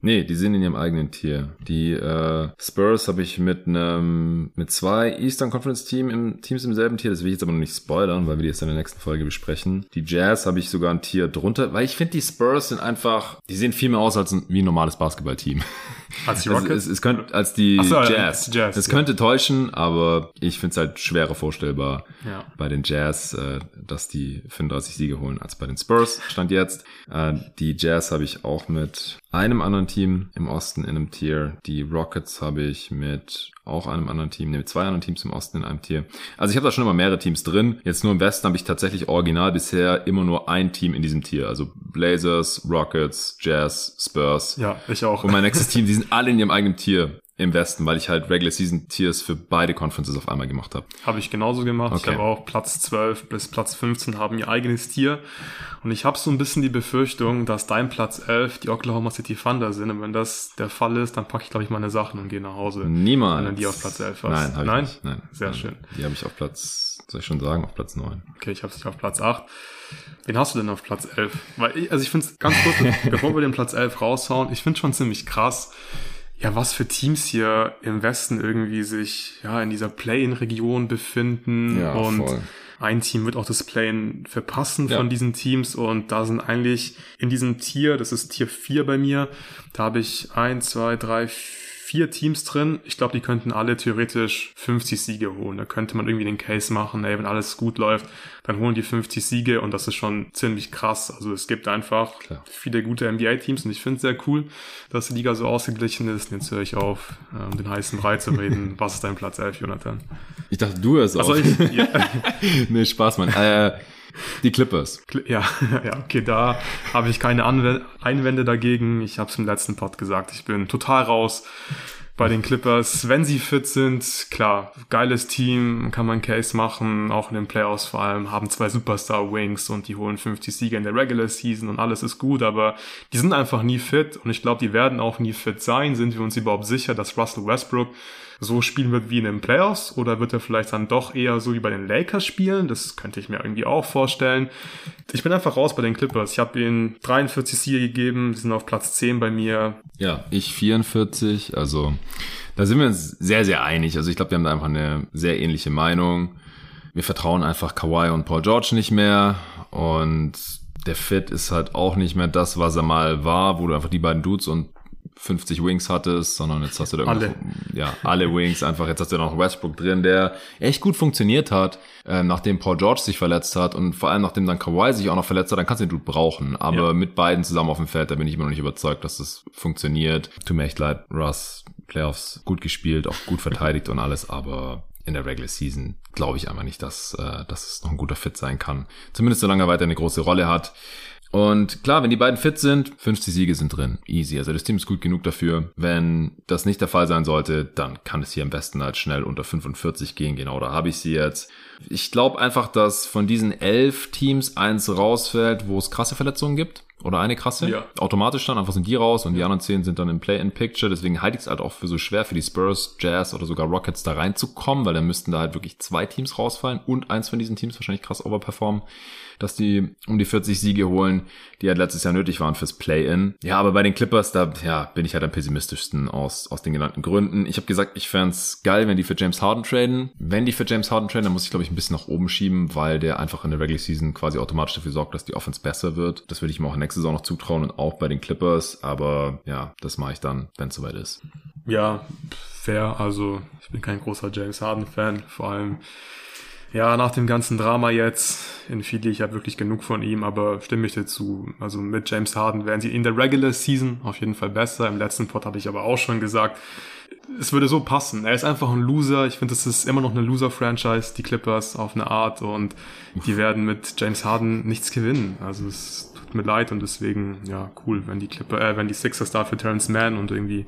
Nee, die sind in ihrem eigenen Tier. Die äh, Spurs habe ich mit einem mit zwei Eastern Conference Team im, Teams im selben Tier. Das will ich jetzt aber noch nicht spoilern, weil wir die jetzt in der nächsten Folge besprechen. Die Jazz habe ich sogar ein Tier drunter, weil ich finde, die Spurs sind einfach, die sehen viel mehr aus als ein, wie ein normales Basketballteam. Als die Rockets? Es, es, es könnte, als die so, Jazz. Ja, Jazz. Es ja. könnte täuschen, aber ich finde es halt schwerer vorstellbar ja. bei den Jazz, äh, dass die 35 Siege holen als bei den Spurs. Stand jetzt. Äh, die Jazz habe ich auch mit einem anderen Team im Osten in einem Tier. Die Rockets habe ich mit auch einem anderen Team, ne, mit zwei anderen Teams im Osten in einem Tier. Also ich habe da schon immer mehrere Teams drin. Jetzt nur im Westen habe ich tatsächlich original bisher immer nur ein Team in diesem Tier. Also Blazers, Rockets, Jazz, Spurs. Ja, ich auch. Und mein nächstes Team, die sind alle in ihrem eigenen Tier im Westen, weil ich halt Regular Season Tiers für beide Conferences auf einmal gemacht habe. Habe ich genauso gemacht. Okay. Ich habe auch Platz 12 bis Platz 15 haben ihr eigenes Tier. Und ich habe so ein bisschen die Befürchtung, dass dein Platz 11 die Oklahoma City Thunder sind. Und wenn das der Fall ist, dann packe ich, glaube ich, meine Sachen und gehe nach Hause. Niemals. Wenn du die auf Platz 11 hast. Nein, nicht. Nein. Sehr Nein. schön. Die habe ich auf Platz, soll ich schon sagen, auf Platz 9. Okay, ich habe sie auf Platz 8. Wen hast du denn auf Platz 11? Weil ich, also ich finde es ganz kurz, bevor wir den Platz 11 raushauen, ich finde schon ziemlich krass, ja, was für Teams hier im Westen irgendwie sich ja in dieser Play-in-Region befinden ja, und voll. ein Team wird auch das Play-in verpassen ja. von diesen Teams und da sind eigentlich in diesem Tier, das ist Tier 4 bei mir, da habe ich ein, zwei, drei, vier vier Teams drin. Ich glaube, die könnten alle theoretisch 50 Siege holen. Da könnte man irgendwie den Case machen, ey, wenn alles gut läuft, dann holen die 50 Siege und das ist schon ziemlich krass. Also es gibt einfach Klar. viele gute NBA-Teams und ich finde es sehr cool, dass die Liga so ausgeglichen ist. Und jetzt höre ich auf, um den heißen Brei zu reden. Was ist dein Platz 11, Jonathan? Ich dachte, du hörst also auf. Ich, ja. nee, Spaß, Mann. Äh, die Clippers. Ja, ja, okay, da habe ich keine Einwände dagegen. Ich habe es im letzten Pod gesagt, ich bin total raus. bei den Clippers, wenn sie fit sind, klar, geiles Team, kann man Case machen, auch in den Playoffs vor allem, haben zwei Superstar Wings und die holen 50 Siege in der Regular Season und alles ist gut, aber die sind einfach nie fit und ich glaube, die werden auch nie fit sein. Sind wir uns überhaupt sicher, dass Russell Westbrook so spielen wird wie in den Playoffs oder wird er vielleicht dann doch eher so wie bei den Lakers spielen? Das könnte ich mir irgendwie auch vorstellen. Ich bin einfach raus bei den Clippers. Ich habe ihnen 43 Siege gegeben, die sind auf Platz 10 bei mir. Ja, ich 44, also da sind wir uns sehr, sehr einig. Also ich glaube, wir haben da einfach eine sehr ähnliche Meinung. Wir vertrauen einfach Kawhi und Paul George nicht mehr und der Fit ist halt auch nicht mehr das, was er mal war, wo du einfach die beiden Dudes und 50 Wings hattest, sondern jetzt hast du da alle. ja, alle Wings einfach. Jetzt hast du noch Westbrook drin, der echt gut funktioniert hat, äh, nachdem Paul George sich verletzt hat und vor allem nachdem dann Kawhi sich auch noch verletzt hat, dann kannst du den Dude brauchen. Aber ja. mit beiden zusammen auf dem Feld, da bin ich immer noch nicht überzeugt, dass das funktioniert. Tut mir echt leid, Russ, Playoffs gut gespielt, auch gut verteidigt und alles, aber in der Regular Season glaube ich einfach nicht, dass, äh, dass es noch ein guter Fit sein kann. Zumindest solange er weiter eine große Rolle hat. Und klar, wenn die beiden fit sind, 50 Siege sind drin. Easy. Also das Team ist gut genug dafür. Wenn das nicht der Fall sein sollte, dann kann es hier am besten halt schnell unter 45 gehen. Genau, da habe ich sie jetzt. Ich glaube einfach, dass von diesen elf Teams eins rausfällt, wo es krasse Verletzungen gibt. Oder eine krasse. Ja. Automatisch dann. Einfach sind die raus und die anderen zehn sind dann im Play-in-Picture. Deswegen halte ich es halt auch für so schwer für die Spurs, Jazz oder sogar Rockets da reinzukommen, weil dann müssten da halt wirklich zwei Teams rausfallen und eins von diesen Teams wahrscheinlich krass overperformen dass die um die 40 Siege holen, die halt letztes Jahr nötig waren fürs Play-In. Ja, aber bei den Clippers, da ja, bin ich halt am pessimistischsten aus, aus den genannten Gründen. Ich habe gesagt, ich fände geil, wenn die für James Harden traden. Wenn die für James Harden traden, dann muss ich, glaube ich, ein bisschen nach oben schieben, weil der einfach in der Regular Season quasi automatisch dafür sorgt, dass die Offense besser wird. Das würde ich mir auch nächste Saison noch zutrauen und auch bei den Clippers. Aber ja, das mache ich dann, wenn es soweit ist. Ja, fair. Also ich bin kein großer James Harden-Fan. Vor allem ja, nach dem ganzen Drama jetzt in Philly, ich habe wirklich genug von ihm, aber stimme ich dazu. Also mit James Harden wären sie in der Regular Season auf jeden Fall besser. Im letzten Pod habe ich aber auch schon gesagt, es würde so passen. Er ist einfach ein Loser. Ich finde, es ist immer noch eine Loser-Franchise, die Clippers auf eine Art und die werden mit James Harden nichts gewinnen. Also es tut mir leid und deswegen, ja, cool, wenn die Clipper, äh, wenn die Sixers da für Terrence Mann und irgendwie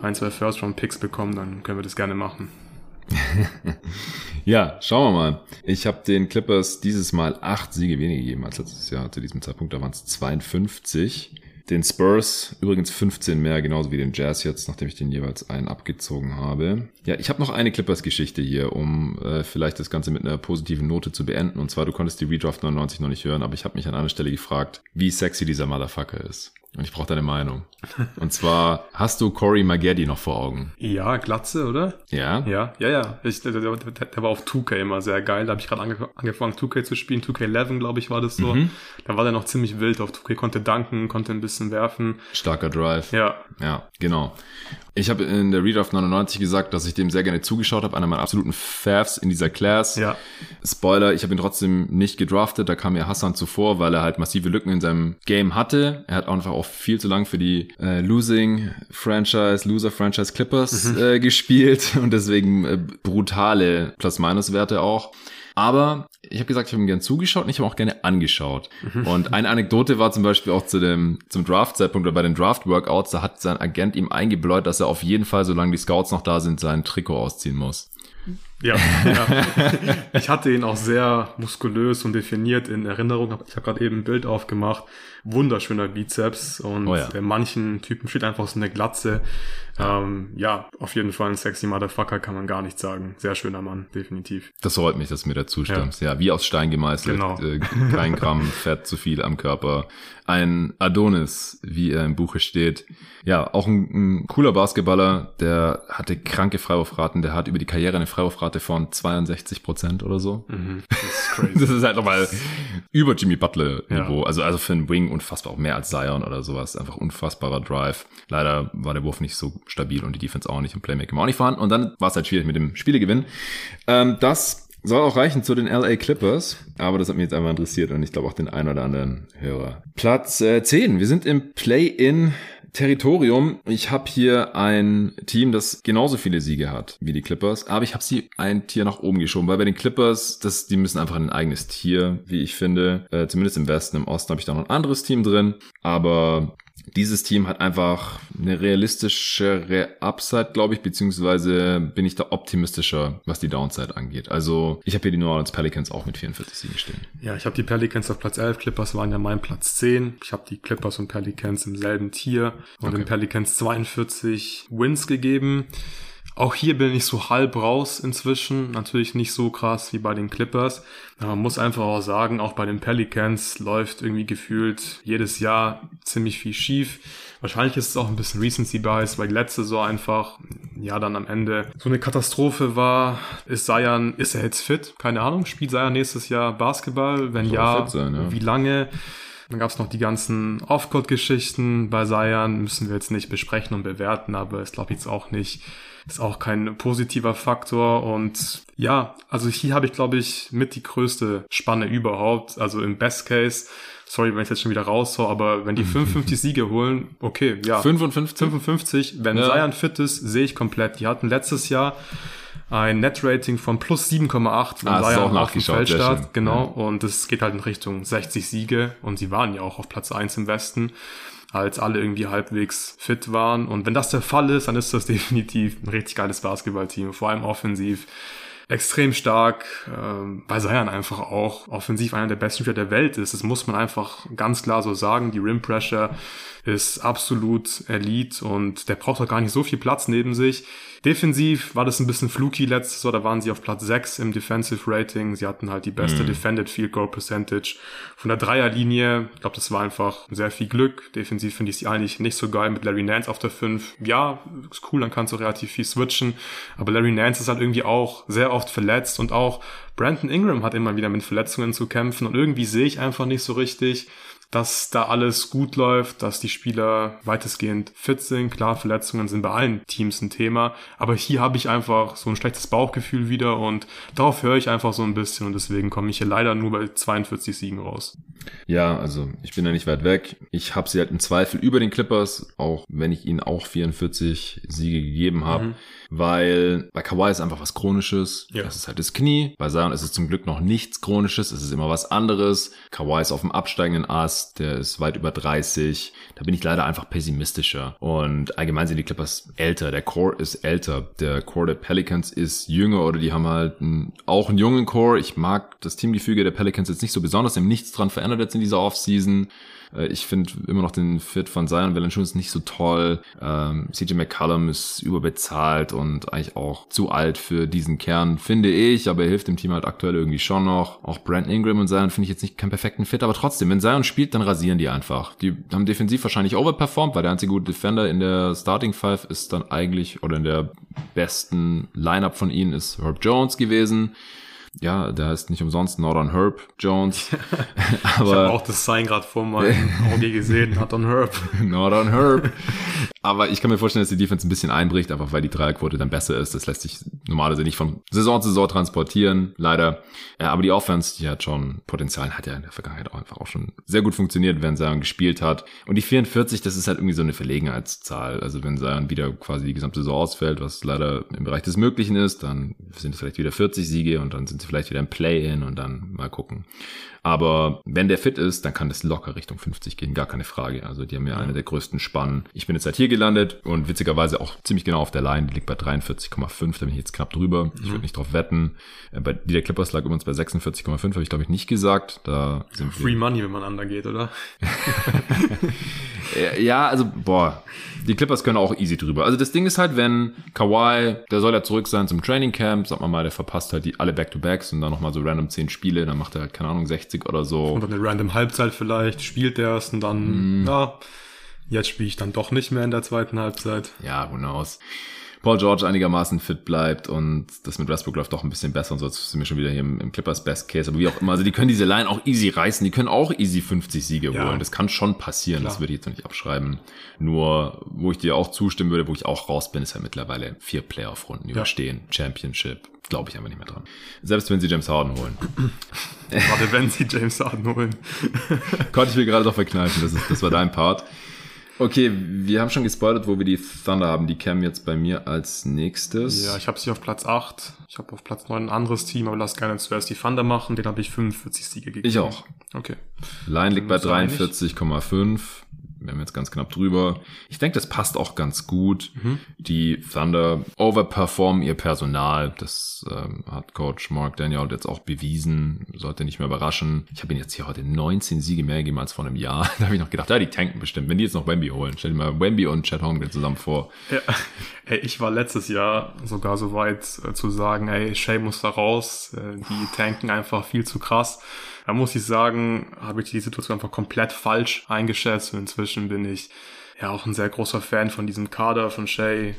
ein, zwei First-Round-Picks bekommen, dann können wir das gerne machen. Ja, schauen wir mal. Ich habe den Clippers dieses Mal acht Siege weniger gegeben als letztes Jahr. Zu diesem Zeitpunkt, da waren es 52. Den Spurs übrigens 15 mehr, genauso wie den Jazz jetzt, nachdem ich den jeweils einen abgezogen habe. Ja, ich habe noch eine Clippers-Geschichte hier, um äh, vielleicht das Ganze mit einer positiven Note zu beenden. Und zwar, du konntest die Redraft 99 noch nicht hören, aber ich habe mich an einer Stelle gefragt, wie sexy dieser Motherfucker ist. Und ich brauche deine Meinung. Und zwar, hast du Corey Maggette noch vor Augen? Ja, Glatze, oder? Ja. Ja, ja, ja. Ich, der, der, der, war auf 2K immer sehr geil. Da habe ich gerade ange angefangen, 2K zu spielen. 2K11, glaube ich, war das so. Mhm. Da war der noch ziemlich wild auf 2K, konnte danken, konnte ein bisschen werfen. Starker Drive. Ja. Ja, genau. Ich habe in der Readraft 99 gesagt, dass ich dem sehr gerne zugeschaut habe, einer meiner absoluten Favs in dieser Class. Ja. Spoiler, ich habe ihn trotzdem nicht gedraftet, da kam mir Hassan zuvor, weil er halt massive Lücken in seinem Game hatte. Er hat auch einfach auch viel zu lang für die äh, Losing Franchise, Loser Franchise Clippers mhm. äh, gespielt und deswegen äh, brutale Plus-Minus-Werte auch. Aber ich habe gesagt, ich habe ihm gerne zugeschaut und ich habe auch gerne angeschaut. Mhm. Und eine Anekdote war zum Beispiel auch zu dem, zum Draft-Zeitpunkt oder bei den Draft-Workouts, da hat sein Agent ihm eingebläut, dass er auf jeden Fall, solange die Scouts noch da sind, sein Trikot ausziehen muss. Ja, ja. ich hatte ihn auch sehr muskulös und definiert in Erinnerung. Ich habe gerade eben ein Bild aufgemacht. Wunderschöner Bizeps und oh ja. manchen Typen steht einfach so eine Glatze. Ähm, ja, auf jeden Fall ein sexy Motherfucker kann man gar nicht sagen. Sehr schöner Mann, definitiv. Das freut mich, dass du mir dazu stimmst. Ja, ja wie aus Stein gemeißelt. Genau. Äh, kein Gramm Fett zu viel am Körper. Ein Adonis, wie er im Buche steht. Ja, auch ein, ein cooler Basketballer, der hatte kranke Freiwurfraten, der hat über die Karriere eine Freiwurfrate von 62 Prozent oder so. Mhm, das ist crazy. das ist halt nochmal über Jimmy Butler Niveau. Ja. Also, also für einen Wing unfassbar, auch mehr als Zion oder sowas. Einfach unfassbarer Drive. Leider war der Wurf nicht so stabil und die Defense auch nicht und Playmaking war auch nicht vorhanden. Und dann war es halt schwierig mit dem Spielegewinn. Ähm, das soll auch reichen zu den LA Clippers, aber das hat mich jetzt einfach interessiert und ich glaube auch den ein oder anderen Hörer. Platz äh, 10. Wir sind im Play-In Territorium. Ich habe hier ein Team, das genauso viele Siege hat wie die Clippers, aber ich habe sie ein Tier nach oben geschoben, weil bei den Clippers, das, die müssen einfach ein eigenes Tier, wie ich finde. Äh, zumindest im Westen, im Osten habe ich da noch ein anderes Team drin, aber dieses Team hat einfach eine realistischere Upside, glaube ich, beziehungsweise bin ich da optimistischer, was die Downside angeht. Also ich habe hier die New Orleans Pelicans auch mit 44 Siegen stehen. Ja, ich habe die Pelicans auf Platz 11, Clippers waren ja mein Platz 10. Ich habe die Clippers und Pelicans im selben Tier und okay. den Pelicans 42 Wins gegeben. Auch hier bin ich so halb raus inzwischen. Natürlich nicht so krass wie bei den Clippers. Aber man muss einfach auch sagen, auch bei den Pelicans läuft irgendwie gefühlt jedes Jahr ziemlich viel schief. Wahrscheinlich ist es auch ein bisschen Recency Bias, weil die letzte Saison einfach, ja, dann am Ende so eine Katastrophe war. Ist Zion, ist er jetzt fit? Keine Ahnung. Spielt Zion nächstes Jahr Basketball? Wenn ja, sein, ja, wie lange? Dann gab es noch die ganzen Off-Court-Geschichten bei Zion. Müssen wir jetzt nicht besprechen und bewerten, aber ist glaube ich jetzt auch nicht ist auch kein positiver Faktor. Und ja, also hier habe ich, glaube ich, mit die größte Spanne überhaupt. Also im Best Case sorry, wenn ich jetzt schon wieder raushau, aber wenn die 55 Siege holen, okay, ja. 55? 55. Wenn ja. Zion fit ist, sehe ich komplett. Die hatten letztes Jahr ein Net-Rating von plus 7,8, wenn ah, Zion auf dem Feld startet. Genau. Ja. Und es geht halt in Richtung 60 Siege. Und sie waren ja auch auf Platz 1 im Westen als alle irgendwie halbwegs fit waren. Und wenn das der Fall ist, dann ist das definitiv ein richtig geiles Basketballteam, vor allem offensiv extrem stark, äh, weil Zion einfach auch offensiv einer der besten Spieler der Welt ist. Das muss man einfach ganz klar so sagen. Die Rim Pressure ist absolut Elite und der braucht auch gar nicht so viel Platz neben sich. Defensiv war das ein bisschen fluky letztes Jahr, da waren sie auf Platz 6 im Defensive Rating. Sie hatten halt die beste mhm. Defended Field Goal Percentage von der Dreierlinie. Ich glaube, das war einfach sehr viel Glück. Defensiv finde ich sie eigentlich nicht so geil mit Larry Nance auf der 5. Ja, ist cool, dann kannst du relativ viel switchen. Aber Larry Nance ist halt irgendwie auch sehr oft verletzt und auch Brandon Ingram hat immer wieder mit Verletzungen zu kämpfen und irgendwie sehe ich einfach nicht so richtig, dass da alles gut läuft, dass die Spieler weitestgehend fit sind. Klar, Verletzungen sind bei allen Teams ein Thema, aber hier habe ich einfach so ein schlechtes Bauchgefühl wieder und darauf höre ich einfach so ein bisschen und deswegen komme ich hier leider nur bei 42 Siegen raus. Ja, also ich bin ja nicht weit weg. Ich habe sie halt im Zweifel über den Clippers, auch wenn ich ihnen auch 44 Siege gegeben habe. Mhm weil bei Kawhi ist einfach was Chronisches. Ja. Das ist halt das Knie. Bei Zion ist es zum Glück noch nichts Chronisches. Es ist immer was anderes. Kawhi ist auf dem absteigenden Ast. Der ist weit über 30. Da bin ich leider einfach pessimistischer. Und allgemein sind die Clippers älter. Der Core ist älter. Der Core der Pelicans ist jünger oder die haben halt einen, auch einen jungen Core. Ich mag das Teamgefüge der Pelicans jetzt nicht so besonders. Haben nichts dran verändert jetzt in dieser Offseason. Äh, ich finde immer noch den Fit von Zion Valanciunas nicht so toll. Ähm, CJ McCallum ist überbezahlt und eigentlich auch zu alt für diesen Kern, finde ich, aber er hilft dem Team halt aktuell irgendwie schon noch. Auch Brandon Ingram und Zion finde ich jetzt nicht keinen perfekten Fit, aber trotzdem, wenn Zion spielt, dann rasieren die einfach. Die haben defensiv wahrscheinlich overperformed, weil der einzige gute Defender in der Starting Five ist dann eigentlich, oder in der besten Lineup von ihnen ist Herb Jones gewesen ja, der heißt nicht umsonst Northern Herb Jones. Aber ich habe auch das Sign gerade vor meinem Auge gesehen, Northern Herb. Northern Herb. Aber ich kann mir vorstellen, dass die Defense ein bisschen einbricht, einfach weil die Dreierquote dann besser ist. Das lässt sich normalerweise nicht von Saison zu Saison transportieren, leider. Ja, aber die Offense, die hat schon Potenzial, hat ja in der Vergangenheit auch einfach auch schon sehr gut funktioniert, wenn Zion gespielt hat. Und die 44, das ist halt irgendwie so eine Verlegenheitszahl. Also wenn Zion wieder quasi die gesamte Saison ausfällt, was leider im Bereich des Möglichen ist, dann sind es vielleicht wieder 40 Siege und dann sind vielleicht wieder im Play-In und dann mal gucken. Aber wenn der fit ist, dann kann das locker Richtung 50 gehen, gar keine Frage. Also die haben ja, eine der größten Spannen. Ich bin jetzt halt hier gelandet und witzigerweise auch ziemlich genau auf der Line. Die liegt bei 43,5, da bin ich jetzt knapp drüber. Mhm. Ich würde nicht drauf wetten. Äh, bei die der Clippers lag übrigens bei 46,5, habe ich glaube ich nicht gesagt. Da sind Free Money, wenn man undergeht, oder? ja, also boah, die Clippers können auch easy drüber. Also das Ding ist halt, wenn Kawhi, der soll ja zurück sein zum Training Camp, sag mal mal, der verpasst halt die alle Back-to-Backs und dann nochmal so random 10 Spiele, dann macht er halt, keine Ahnung, 60 oder so. Und dann eine random Halbzeit vielleicht, spielt er es und dann, mm. ja, jetzt spiele ich dann doch nicht mehr in der zweiten Halbzeit. Ja, who knows. Paul George einigermaßen fit bleibt und das mit Westbrook läuft doch ein bisschen besser und so sind wir schon wieder hier im, im, Clippers Best Case. Aber wie auch immer, also die können diese Line auch easy reißen, die können auch easy 50 Siege ja. holen. Das kann schon passieren, Klar. das würde ich jetzt noch nicht abschreiben. Nur, wo ich dir auch zustimmen würde, wo ich auch raus bin, ist halt mittlerweile vier Playoff-Runden ja. überstehen. Championship. Glaube ich einfach nicht mehr dran. Selbst wenn sie James Harden holen. Warte, wenn sie James Harden holen. Konnte ich mir gerade doch verkneifen, das, ist, das war dein Part. Okay, wir haben schon gespoilert, wo wir die Thunder haben. Die kämen jetzt bei mir als nächstes. Ja, ich habe sie auf Platz 8. Ich habe auf Platz 9 ein anderes Team, aber lass gerne zuerst die Thunder machen. Den habe ich 45 Siege gegeben. Ich auch. Okay. Line liegt bei 43,5. Wir haben jetzt ganz knapp drüber. Ich denke, das passt auch ganz gut. Mhm. Die Thunder overperformen ihr Personal. Das ähm, hat Coach Mark Daniel jetzt auch bewiesen. Sollte nicht mehr überraschen. Ich habe ihn jetzt hier heute 19 Siege mehr gegeben als vor einem Jahr. da habe ich noch gedacht, ja, die tanken bestimmt. Wenn die jetzt noch Wemby holen, stell dir mal Wemby und Chad Holmgren zusammen vor. Ja. Ey, ich war letztes Jahr sogar so weit äh, zu sagen, ey, Shay muss da raus. Äh, die tanken einfach viel zu krass. Da muss ich sagen, habe ich die Situation einfach komplett falsch eingeschätzt und inzwischen bin ich ja auch ein sehr großer Fan von diesem Kader von Shay äh,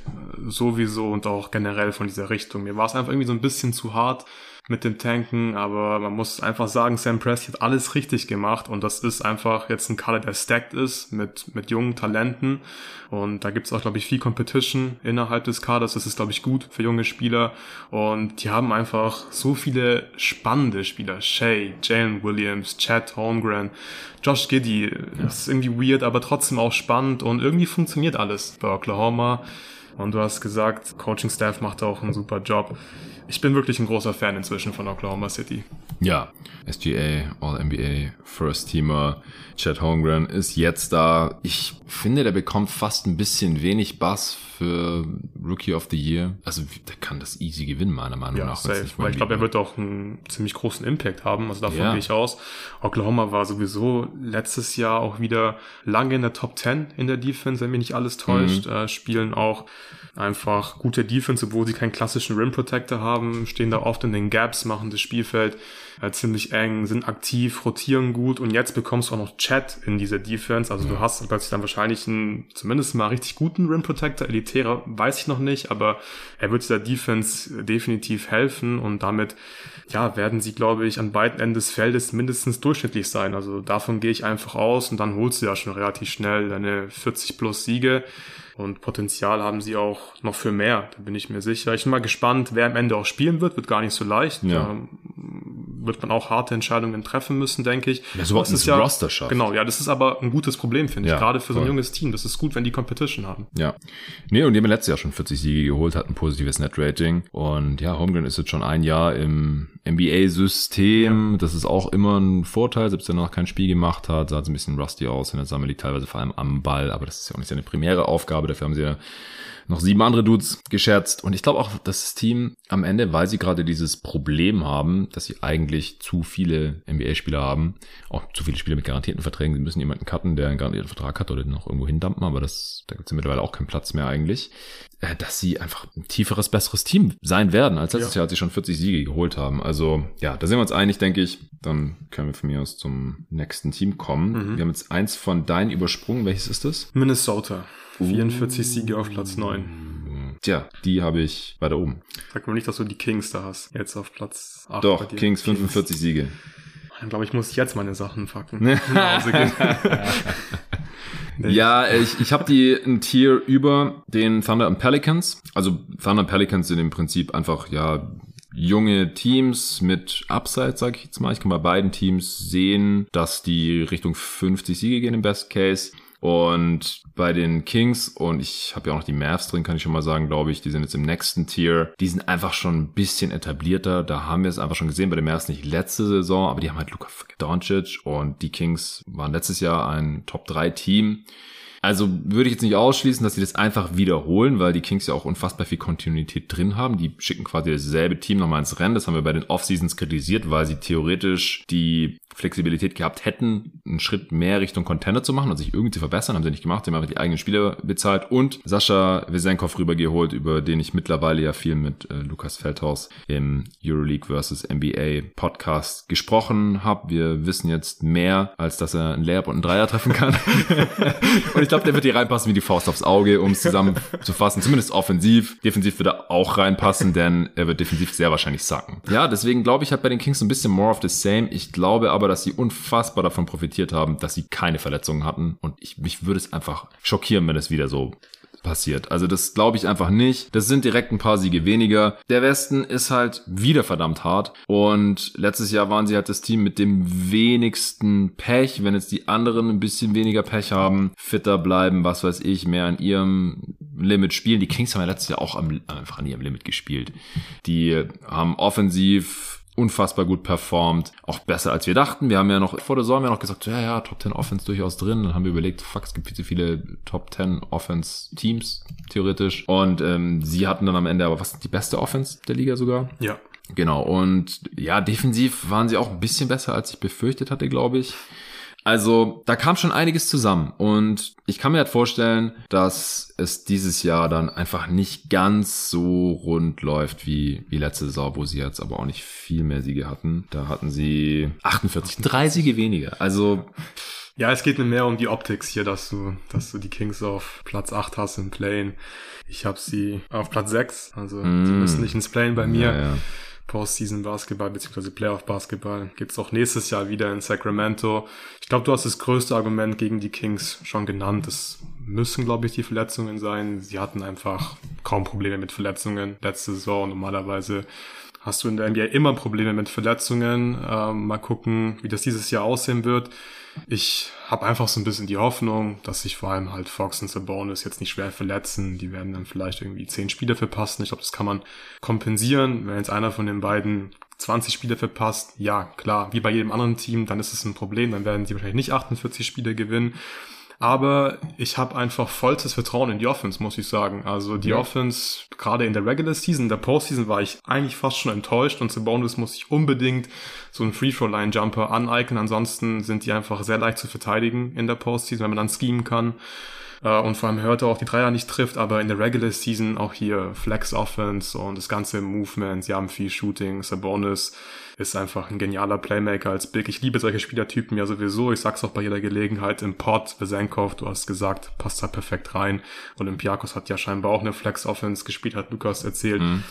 sowieso und auch generell von dieser Richtung. Mir war es einfach irgendwie so ein bisschen zu hart mit dem Tanken, aber man muss einfach sagen, Sam Presti hat alles richtig gemacht und das ist einfach jetzt ein Kader, der stacked ist mit, mit jungen Talenten und da gibt es auch, glaube ich, viel Competition innerhalb des Kaders, das ist, glaube ich, gut für junge Spieler und die haben einfach so viele spannende Spieler, Shay, Jalen Williams, Chad Holmgren, Josh Giddy, das ist irgendwie weird, aber trotzdem auch spannend und irgendwie funktioniert alles bei Oklahoma. Und du hast gesagt, Coaching Staff macht auch einen super Job ich bin wirklich ein großer Fan inzwischen von Oklahoma City. Ja, SGA, All-NBA, First-Teamer, Chad Holmgren ist jetzt da. Ich finde, der bekommt fast ein bisschen wenig Bass für Rookie of the Year. Also der kann das easy gewinnen, meiner Meinung ja, nach. Safe. Weil ich glaube, er wird auch einen ziemlich großen Impact haben. Also davon ja. gehe ich aus. Oklahoma war sowieso letztes Jahr auch wieder lange in der Top 10 in der Defense, wenn mich nicht alles täuscht. Mhm. Äh, spielen auch einfach gute Defense, obwohl sie keinen klassischen Rim Protector haben, stehen da oft in den Gaps, machen das Spielfeld äh, ziemlich eng, sind aktiv, rotieren gut und jetzt bekommst du auch noch Chat in dieser Defense. Also du hast plötzlich dann wahrscheinlich einen, zumindest mal richtig guten Rim Protector, elitärer weiß ich noch nicht, aber er wird dieser Defense definitiv helfen und damit ja, werden sie, glaube ich, an beiden Enden des Feldes mindestens durchschnittlich sein. Also davon gehe ich einfach aus und dann holst du ja schon relativ schnell deine 40 plus Siege. Und Potenzial haben sie auch noch für mehr, da bin ich mir sicher. Ich bin mal gespannt, wer am Ende auch spielen wird, wird gar nicht so leicht. Ja. Da wird man auch harte Entscheidungen treffen müssen, denke ich. Ja, so was ist ja Roster schafft. Genau, ja, das ist aber ein gutes Problem, finde ja, ich, gerade für so ein junges Team. Das ist gut, wenn die Competition haben. Ja. Nee, und die haben letztes Jahr schon 40 Siege geholt, hat ein positives Net-Rating. Und ja, Holmgren ist jetzt schon ein Jahr im NBA-System. Ja. Das ist auch immer ein Vorteil, selbst wenn er noch kein Spiel gemacht hat. Sah so ein bisschen rusty aus in der Sammel liegt teilweise vor allem am Ball, aber das ist ja auch nicht seine primäre Aufgabe. Dafür haben sie ja noch sieben andere Dudes geschätzt. Und ich glaube auch, dass das Team am Ende, weil sie gerade dieses Problem haben, dass sie eigentlich zu viele NBA-Spieler haben, auch zu viele Spieler mit garantierten Verträgen, sie müssen jemanden cutten, der einen garantierten Vertrag hat oder den noch irgendwo hindampen, aber das, da gibt es ja mittlerweile auch keinen Platz mehr eigentlich, dass sie einfach ein tieferes, besseres Team sein werden, als letztes ja. Jahr, als sie schon 40 Siege geholt haben. Also ja, da sind wir uns einig, denke ich. Dann können wir von mir aus zum nächsten Team kommen. Mhm. Wir haben jetzt eins von deinen übersprungen. Welches ist das? Minnesota. 44 Siege auf Platz 9. Tja, die habe ich weiter oben. Sag mal nicht, dass du die Kings da hast. Jetzt auf Platz 8. Doch, Kings 45 Kings. Siege. Dann glaube ich, muss ich jetzt meine Sachen packen. ja, ich, ich habe die ein Tier über den Thunder und Pelicans. Also Thunder und Pelicans sind im Prinzip einfach, ja, junge Teams mit Upside, sag ich jetzt mal. Ich kann bei beiden Teams sehen, dass die Richtung 50 Siege gehen im Best Case. Und bei den Kings, und ich habe ja auch noch die Mavs drin, kann ich schon mal sagen, glaube ich, die sind jetzt im nächsten Tier. Die sind einfach schon ein bisschen etablierter. Da haben wir es einfach schon gesehen bei den Mavs nicht letzte Saison, aber die haben halt Luka Doncic und die Kings waren letztes Jahr ein Top-3-Team. Also würde ich jetzt nicht ausschließen, dass sie das einfach wiederholen, weil die Kings ja auch unfassbar viel Kontinuität drin haben. Die schicken quasi dasselbe Team nochmal ins Rennen. Das haben wir bei den Off-Seasons kritisiert, weil sie theoretisch die Flexibilität gehabt hätten, einen Schritt mehr Richtung Contender zu machen und sich irgendwie zu verbessern. Haben sie nicht gemacht. Sie haben einfach die eigenen Spieler bezahlt und Sascha Wesenkov rübergeholt, über den ich mittlerweile ja viel mit äh, Lukas Feldhaus im Euroleague vs. NBA Podcast gesprochen habe. Wir wissen jetzt mehr, als dass er einen Layup und einen Dreier treffen kann. und ich glaube, der wird hier reinpassen wie die Faust aufs Auge, um es zusammenzufassen. Zumindest offensiv. Defensiv wird er auch reinpassen, denn er wird defensiv sehr wahrscheinlich sacken. Ja, deswegen glaube ich, hat bei den Kings ein bisschen more of the same. Ich glaube aber, dass sie unfassbar davon profitiert haben, dass sie keine Verletzungen hatten. Und ich, mich würde es einfach schockieren, wenn es wieder so passiert. Also das glaube ich einfach nicht. Das sind direkt ein paar Siege weniger. Der Westen ist halt wieder verdammt hart. Und letztes Jahr waren sie halt das Team mit dem wenigsten Pech. Wenn jetzt die anderen ein bisschen weniger Pech haben, fitter bleiben, was weiß ich, mehr an ihrem Limit spielen. Die Kings haben ja letztes Jahr auch am, einfach an ihrem Limit gespielt. Die haben offensiv unfassbar gut performt, auch besser als wir dachten. Wir haben ja noch vor der Saison ja noch gesagt, ja, ja, Top 10 Offense durchaus drin. Dann haben wir überlegt, fuck, es gibt viel zu viele Top 10 Offense Teams, theoretisch. Und ähm, sie hatten dann am Ende aber was die beste Offense der Liga sogar. Ja. Genau. Und ja, defensiv waren sie auch ein bisschen besser, als ich befürchtet hatte, glaube ich. Also da kam schon einiges zusammen und ich kann mir halt vorstellen, dass es dieses Jahr dann einfach nicht ganz so rund läuft wie, wie letzte Saison, wo sie jetzt aber auch nicht viel mehr Siege hatten. Da hatten sie 48, drei Siege weniger. Also ja, es geht mir mehr um die Optics hier, dass du, dass du die Kings auf Platz 8 hast im Plane. Ich habe sie auf Platz 6, also mm. sie müssen nicht ins Plane bei mir. Ja, ja. Postseason Basketball bzw. Playoff Basketball gibt's auch nächstes Jahr wieder in Sacramento. Ich glaube, du hast das größte Argument gegen die Kings schon genannt. Es müssen, glaube ich, die Verletzungen sein. Sie hatten einfach kaum Probleme mit Verletzungen letzte Saison. Normalerweise hast du in der NBA immer Probleme mit Verletzungen. Ähm, mal gucken, wie das dieses Jahr aussehen wird. Ich habe einfach so ein bisschen die Hoffnung, dass sich vor allem halt Fox und Sabonis jetzt nicht schwer verletzen. Die werden dann vielleicht irgendwie zehn Spiele verpassen. Ich glaube, das kann man kompensieren. Wenn jetzt einer von den beiden 20 Spiele verpasst, ja, klar, wie bei jedem anderen Team, dann ist es ein Problem. Dann werden sie wahrscheinlich nicht 48 Spiele gewinnen. Aber ich habe einfach vollstes Vertrauen in die Offense, muss ich sagen. Also die ja. Offense, gerade in der Regular Season, in der Postseason war ich eigentlich fast schon enttäuscht und Sabonis muss ich unbedingt so einen Free-Throw-Line-Jumper aneignen. Ansonsten sind die einfach sehr leicht zu verteidigen in der Postseason, wenn man dann schemen kann. Äh, und vor allem Hörte auch die Dreier nicht trifft, aber in der Regular Season auch hier Flex Offense und das ganze Movement, sie haben viel Shooting, Sabonis ist einfach ein genialer Playmaker als Big. Ich liebe solche Spielertypen ja sowieso. Ich sag's auch bei jeder Gelegenheit im Pod. Vesenkov, du hast gesagt, passt da perfekt rein. Olympiakos hat ja scheinbar auch eine Flex-Offense gespielt, hat Lukas erzählt. Mhm.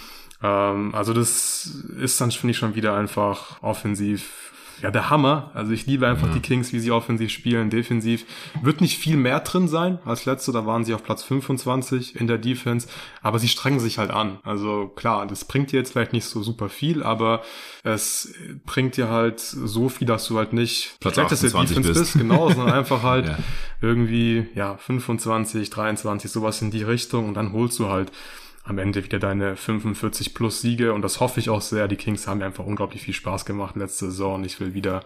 Ähm, also das ist dann, finde ich, schon wieder einfach offensiv ja, der Hammer. Also ich liebe einfach mhm. die Kings, wie sie offensiv spielen, defensiv. Wird nicht viel mehr drin sein als letzte, da waren sie auf Platz 25 in der Defense, aber sie strengen sich halt an. Also klar, das bringt dir jetzt vielleicht nicht so super viel, aber es bringt dir halt so viel, dass du halt nicht Platz schlechteste Defense bist, bist genau, sondern einfach halt ja. irgendwie, ja, 25, 23, sowas in die Richtung und dann holst du halt am Ende wieder deine 45 plus Siege und das hoffe ich auch sehr. Die Kings haben mir einfach unglaublich viel Spaß gemacht letzte Saison ich will wieder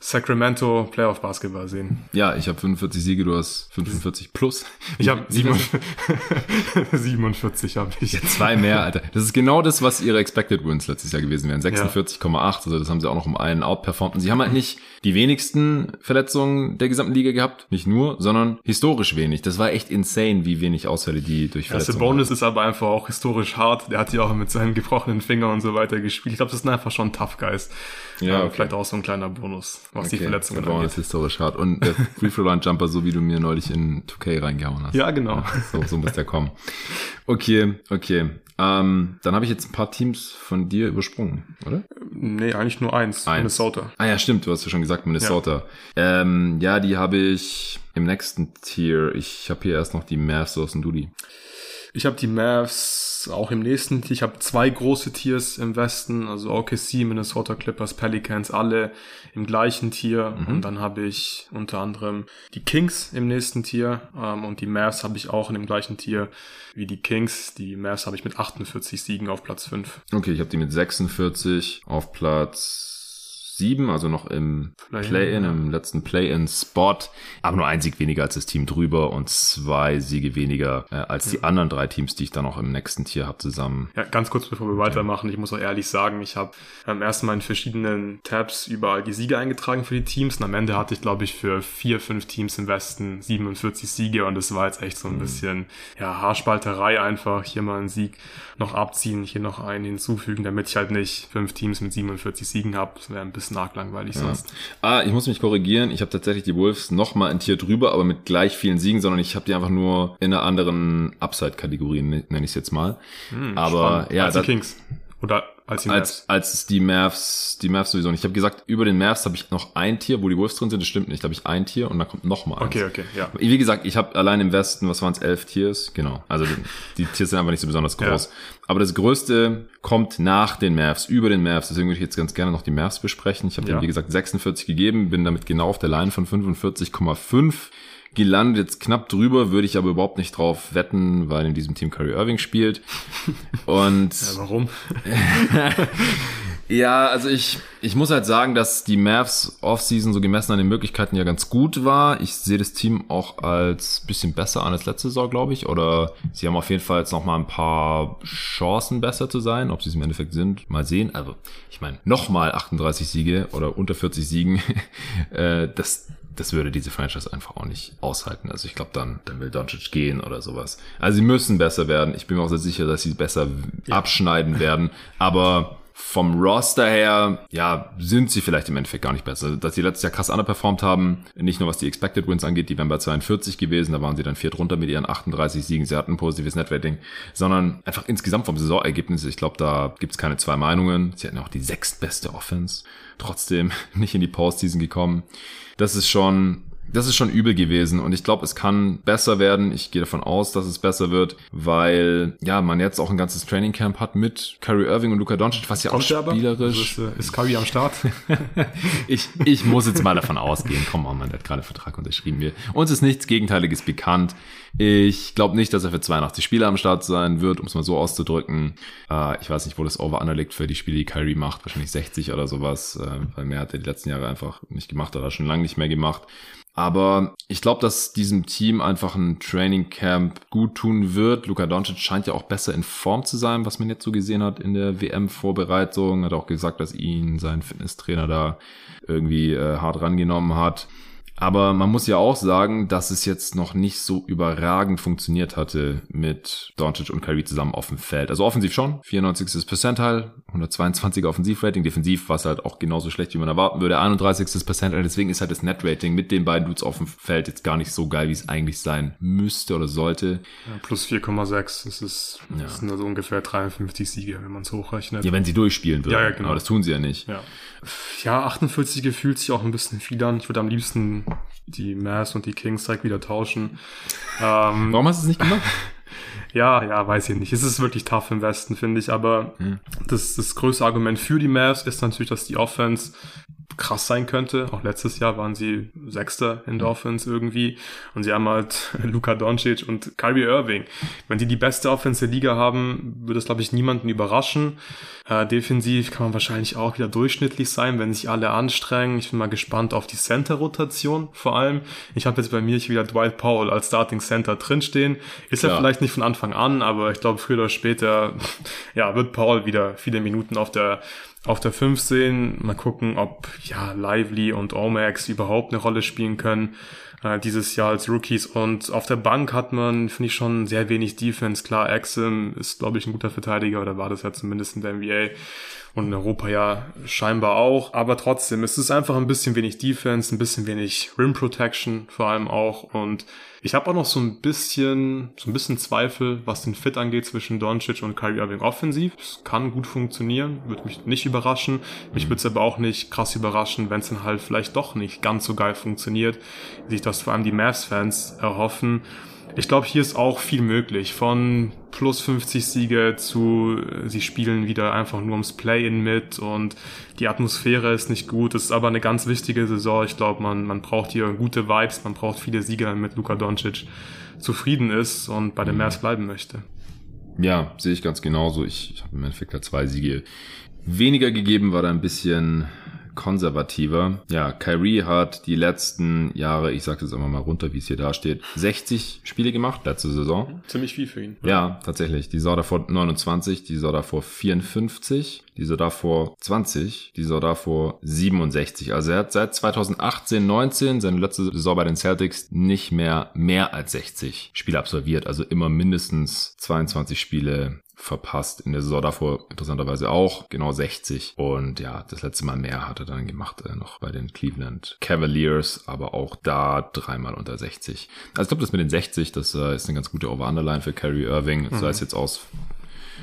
Sacramento Playoff Basketball sehen. Ja, ich habe 45 Siege, du hast 45 plus. Ich habe 47 habe ich. Ja, zwei mehr, Alter. Das ist genau das, was ihre Expected Wins letztes Jahr gewesen wären. 46,8, ja. also das haben sie auch noch um einen outperformt. Und sie haben halt nicht die wenigsten Verletzungen der gesamten Liga gehabt, nicht nur, sondern historisch wenig. Das war echt insane, wie wenig Ausfälle die durch Verletzungen. Der Bonus ist aber einfach auch historisch hart. Der hat ja auch mit seinen gebrochenen Fingern und so weiter gespielt. Ich glaube, das ist einfach schon Tough Guys. Ja, okay. vielleicht auch so ein kleiner Bonus, was okay. die Verletzungen angeht. ist historisch hart. Und der Free Throw Line Jumper, so wie du mir neulich in 2K reingehauen hast. Ja, genau. Ja, so, so muss der kommen. Okay, okay. Ähm, dann habe ich jetzt ein paar Teams von dir übersprungen, oder? Nee, eigentlich nur eins. eins. Minnesota. Ah ja, stimmt, du hast ja schon gesagt, Minnesota. Ja, ähm, ja die habe ich im nächsten Tier. Ich habe hier erst noch die Mavs aus dem Dudi. Ich habe die Mavs auch im nächsten Tier. Ich habe zwei große Tiers im Westen, also OKC, Minnesota Clippers, Pelicans, alle im gleichen Tier. Mhm. Und dann habe ich unter anderem die Kings im nächsten Tier ähm, und die Mavs habe ich auch in dem gleichen Tier wie die Kings. Die Mavs habe ich mit 48 Siegen auf Platz 5. Okay, ich habe die mit 46 auf Platz sieben, also noch im Play-In, ja. im letzten Play-In-Spot, aber nur ein Sieg weniger als das Team drüber und zwei Siege weniger äh, als ja. die anderen drei Teams, die ich dann noch im nächsten Tier habe zusammen. Ja, ganz kurz bevor wir weitermachen, ich muss auch ehrlich sagen, ich habe ähm, erstmal in verschiedenen Tabs überall die Siege eingetragen für die Teams und am Ende hatte ich, glaube ich, für vier, fünf Teams im Westen 47 Siege und das war jetzt echt so ein mhm. bisschen, ja, Haarspalterei einfach, hier mal einen Sieg noch abziehen, hier noch einen hinzufügen, damit ich halt nicht fünf Teams mit 47 Siegen habe. Das wäre ein bisschen arg langweilig ja. sonst. Ah, ich muss mich korrigieren. Ich habe tatsächlich die Wolves noch mal ein Tier drüber, aber mit gleich vielen Siegen, sondern ich habe die einfach nur in einer anderen Upside-Kategorie, nenne ich es jetzt mal. Hm, aber spannend. ja, Als die Kings. Oder als die Mavs. Als, als die Mavs, die Mavs sowieso. Und ich habe gesagt, über den Mavs habe ich noch ein Tier, wo die Wolves drin sind. Das stimmt nicht. Da habe ich ein Tier und dann kommt noch mal eins. Okay, okay, ja. Wie gesagt, ich habe allein im Westen, was waren es, elf Tiers? Genau. Also die, die Tiers sind einfach nicht so besonders groß. Ja. Aber das Größte kommt nach den Mavs, über den Mavs. Deswegen würde ich jetzt ganz gerne noch die Mavs besprechen. Ich habe ja. denen, wie gesagt, 46 gegeben, bin damit genau auf der Line von 45,5 gelandet, jetzt knapp drüber, würde ich aber überhaupt nicht drauf wetten, weil in diesem Team Curry Irving spielt. Und ja, warum? Ja, also ich, ich muss halt sagen, dass die Mavs Offseason so gemessen an den Möglichkeiten ja ganz gut war. Ich sehe das Team auch als bisschen besser an als letzte Saison, glaube ich. Oder sie haben auf jeden Fall jetzt noch mal ein paar Chancen besser zu sein. Ob sie es im Endeffekt sind, mal sehen. Also ich meine, nochmal 38 Siege oder unter 40 Siegen, äh, das das würde diese Franchise einfach auch nicht aushalten. Also ich glaube, dann, dann will Doncic gehen oder sowas. Also sie müssen besser werden. Ich bin mir auch sehr sicher, dass sie besser ja. abschneiden werden. Aber vom Roster her, ja, sind sie vielleicht im Endeffekt gar nicht besser. Dass sie letztes Jahr krass underperformed haben, nicht nur was die Expected Wins angeht, die wären bei 42 gewesen, da waren sie dann vier drunter mit ihren 38 Siegen, sie hatten ein positives Netrating, sondern einfach insgesamt vom Saisonergebnis, ich glaube, da gibt's keine zwei Meinungen. Sie hatten auch die sechstbeste Offense, trotzdem nicht in die Postseason gekommen. Das ist schon das ist schon übel gewesen und ich glaube, es kann besser werden. Ich gehe davon aus, dass es besser wird, weil ja man jetzt auch ein ganzes Training Camp hat mit Kyrie Irving und Luka Doncic, was ja auch spielerisch ist, äh, ist Kyrie am Start. ich, ich muss jetzt mal davon ausgehen. Komm on, man hat gerade einen Vertrag unterschrieben. Wir, uns ist nichts Gegenteiliges bekannt. Ich glaube nicht, dass er für 82 Spiele am Start sein wird, um es mal so auszudrücken. Äh, ich weiß nicht, wo das Over-Under liegt für die Spiele, die Kyrie macht. Wahrscheinlich 60 oder sowas, äh, weil mehr hat er die letzten Jahre einfach nicht gemacht, hat er schon lange nicht mehr gemacht. Aber ich glaube, dass diesem Team einfach ein Training Camp gut tun wird. Luka Doncic scheint ja auch besser in Form zu sein, was man jetzt so gesehen hat in der WM-Vorbereitung. Hat auch gesagt, dass ihn sein Fitnesstrainer da irgendwie äh, hart rangenommen hat. Aber man muss ja auch sagen, dass es jetzt noch nicht so überragend funktioniert hatte mit Doncic und Kyrie zusammen auf dem Feld. Also offensiv schon, 94. Percentile, 122er Offensivrating, defensiv war es halt auch genauso schlecht, wie man erwarten würde, 31. Percentile, deswegen ist halt das Netrating mit den beiden Dudes auf dem Feld jetzt gar nicht so geil, wie es eigentlich sein müsste oder sollte. Ja, plus 4,6, das ist, ja. das sind also ungefähr 53 Siege, wenn man es hochrechnet. Ja, wenn sie durchspielen würden. Ja, ja, genau. Aber das tun sie ja nicht. Ja, ja 48 fühlt sich auch ein bisschen viel an. Ich würde am liebsten die Mavs und die Kings direkt wieder tauschen. Ähm, Warum hast du es nicht gemacht? ja, ja, weiß ich nicht. Es ist wirklich tough im Westen, finde ich. Aber hm. das, das größte Argument für die Mavs ist natürlich, dass die Offense krass sein könnte. Auch letztes Jahr waren sie Sechster in der Offense irgendwie. Und sie haben halt Luka Doncic und Kyrie Irving. Wenn die die beste Offense der Liga haben, würde es, glaube ich, niemanden überraschen. Äh, defensiv kann man wahrscheinlich auch wieder durchschnittlich sein, wenn sich alle anstrengen. Ich bin mal gespannt auf die Center-Rotation vor allem. Ich habe jetzt bei mir hier wieder Dwight Powell als Starting Center drinstehen. Ist er vielleicht nicht von Anfang an, aber ich glaube, früher oder später ja, wird Paul wieder viele Minuten auf der auf der 5 sehen. Mal gucken, ob ja Lively und Omax überhaupt eine Rolle spielen können äh, dieses Jahr als Rookies. Und auf der Bank hat man, finde ich, schon sehr wenig Defense. Klar, Axel ist, glaube ich, ein guter Verteidiger oder war das ja zumindest in der NBA und in Europa ja scheinbar auch. Aber trotzdem, es ist einfach ein bisschen wenig Defense, ein bisschen wenig Rim Protection vor allem auch. Und ich habe auch noch so ein bisschen, so ein bisschen Zweifel, was den Fit angeht zwischen Doncic und Kyrie Irving offensiv. Es kann gut funktionieren, würde mich nicht überraschen. Mich würde es aber auch nicht krass überraschen, wenn es dann halt vielleicht doch nicht ganz so geil funktioniert, wie sich das vor allem die Mavs-Fans erhoffen. Ich glaube, hier ist auch viel möglich. Von plus 50 Siege zu, äh, sie spielen wieder einfach nur ums Play-In mit und die Atmosphäre ist nicht gut. Es ist aber eine ganz wichtige Saison. Ich glaube, man, man braucht hier gute Vibes, man braucht viele Siege, damit Luka Doncic zufrieden ist und bei den Mavs bleiben möchte. Ja, sehe ich ganz genauso. Ich, ich habe im Endeffekt da zwei Siege weniger gegeben, war da ein bisschen konservativer. Ja, Kyrie hat die letzten Jahre, ich sage jetzt einfach mal runter, wie es hier da steht, 60 Spiele gemacht, letzte Saison. Ziemlich viel für ihn. Ja, ja tatsächlich. Die Saison davor 29, die Saison davor 54, die Saison davor 20, die Saison davor 67. Also er hat seit 2018, 19, seine letzte Saison bei den Celtics, nicht mehr mehr als 60 Spiele absolviert. Also immer mindestens 22 Spiele verpasst. In der Saison davor interessanterweise auch, genau 60. Und ja, das letzte Mal mehr hat er dann gemacht, äh, noch bei den Cleveland Cavaliers, aber auch da dreimal unter 60. Also ich glaube, das mit den 60, das äh, ist eine ganz gute Over-Underline für Kyrie Irving, mhm. sei es jetzt aus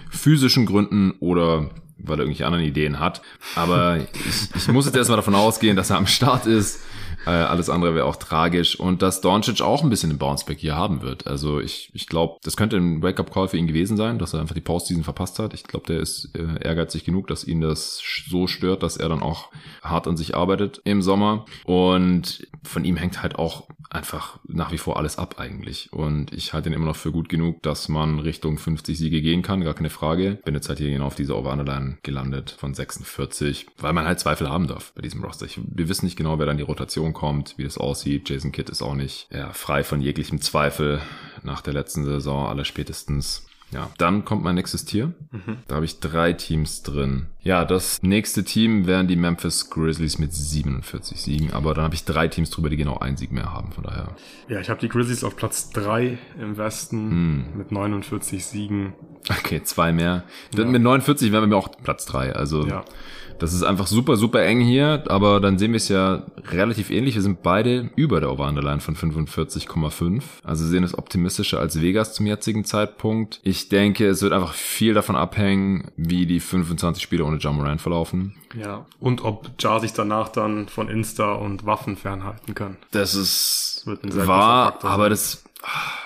physischen Gründen oder weil er irgendwelche anderen Ideen hat. Aber ich, ich muss jetzt erstmal davon ausgehen, dass er am Start ist. Äh, alles andere wäre auch tragisch. Und dass Doncic auch ein bisschen den Bounceback hier haben wird. Also ich, ich glaube, das könnte ein Wake-up-Call für ihn gewesen sein, dass er einfach die Postseason verpasst hat. Ich glaube, der ist äh, ehrgeizig genug, dass ihn das so stört, dass er dann auch hart an sich arbeitet im Sommer. Und von ihm hängt halt auch einfach nach wie vor alles ab eigentlich. Und ich halte ihn immer noch für gut genug, dass man Richtung 50 Siege gehen kann, gar keine Frage. Bin jetzt halt hier genau auf diese Over-Underline gelandet von 46, weil man halt Zweifel haben darf bei diesem Roster. Ich, wir wissen nicht genau, wer dann die Rotation kommt, wie das aussieht. Jason Kidd ist auch nicht ja, frei von jeglichem Zweifel nach der letzten Saison, aller spätestens. Ja, dann kommt mein nächstes Tier. Mhm. Da habe ich drei Teams drin. Ja, das nächste Team wären die Memphis Grizzlies mit 47 Siegen, aber dann habe ich drei Teams drüber, die genau einen Sieg mehr haben, von daher. Ja, ich habe die Grizzlies auf Platz drei im Westen hm. mit 49 Siegen. Okay, zwei mehr. Ja. Mit 49 wären wir auch Platz drei. Also ja. Das ist einfach super, super eng hier, aber dann sehen wir es ja relativ ähnlich. Wir sind beide über der Over-Underline von 45,5. Also sehen es optimistischer als Vegas zum jetzigen Zeitpunkt. Ich denke, es wird einfach viel davon abhängen, wie die 25 Spiele ohne Jamoran verlaufen. Ja, und ob Jar sich danach dann von Insta und Waffen fernhalten kann. Das ist wahr, aber das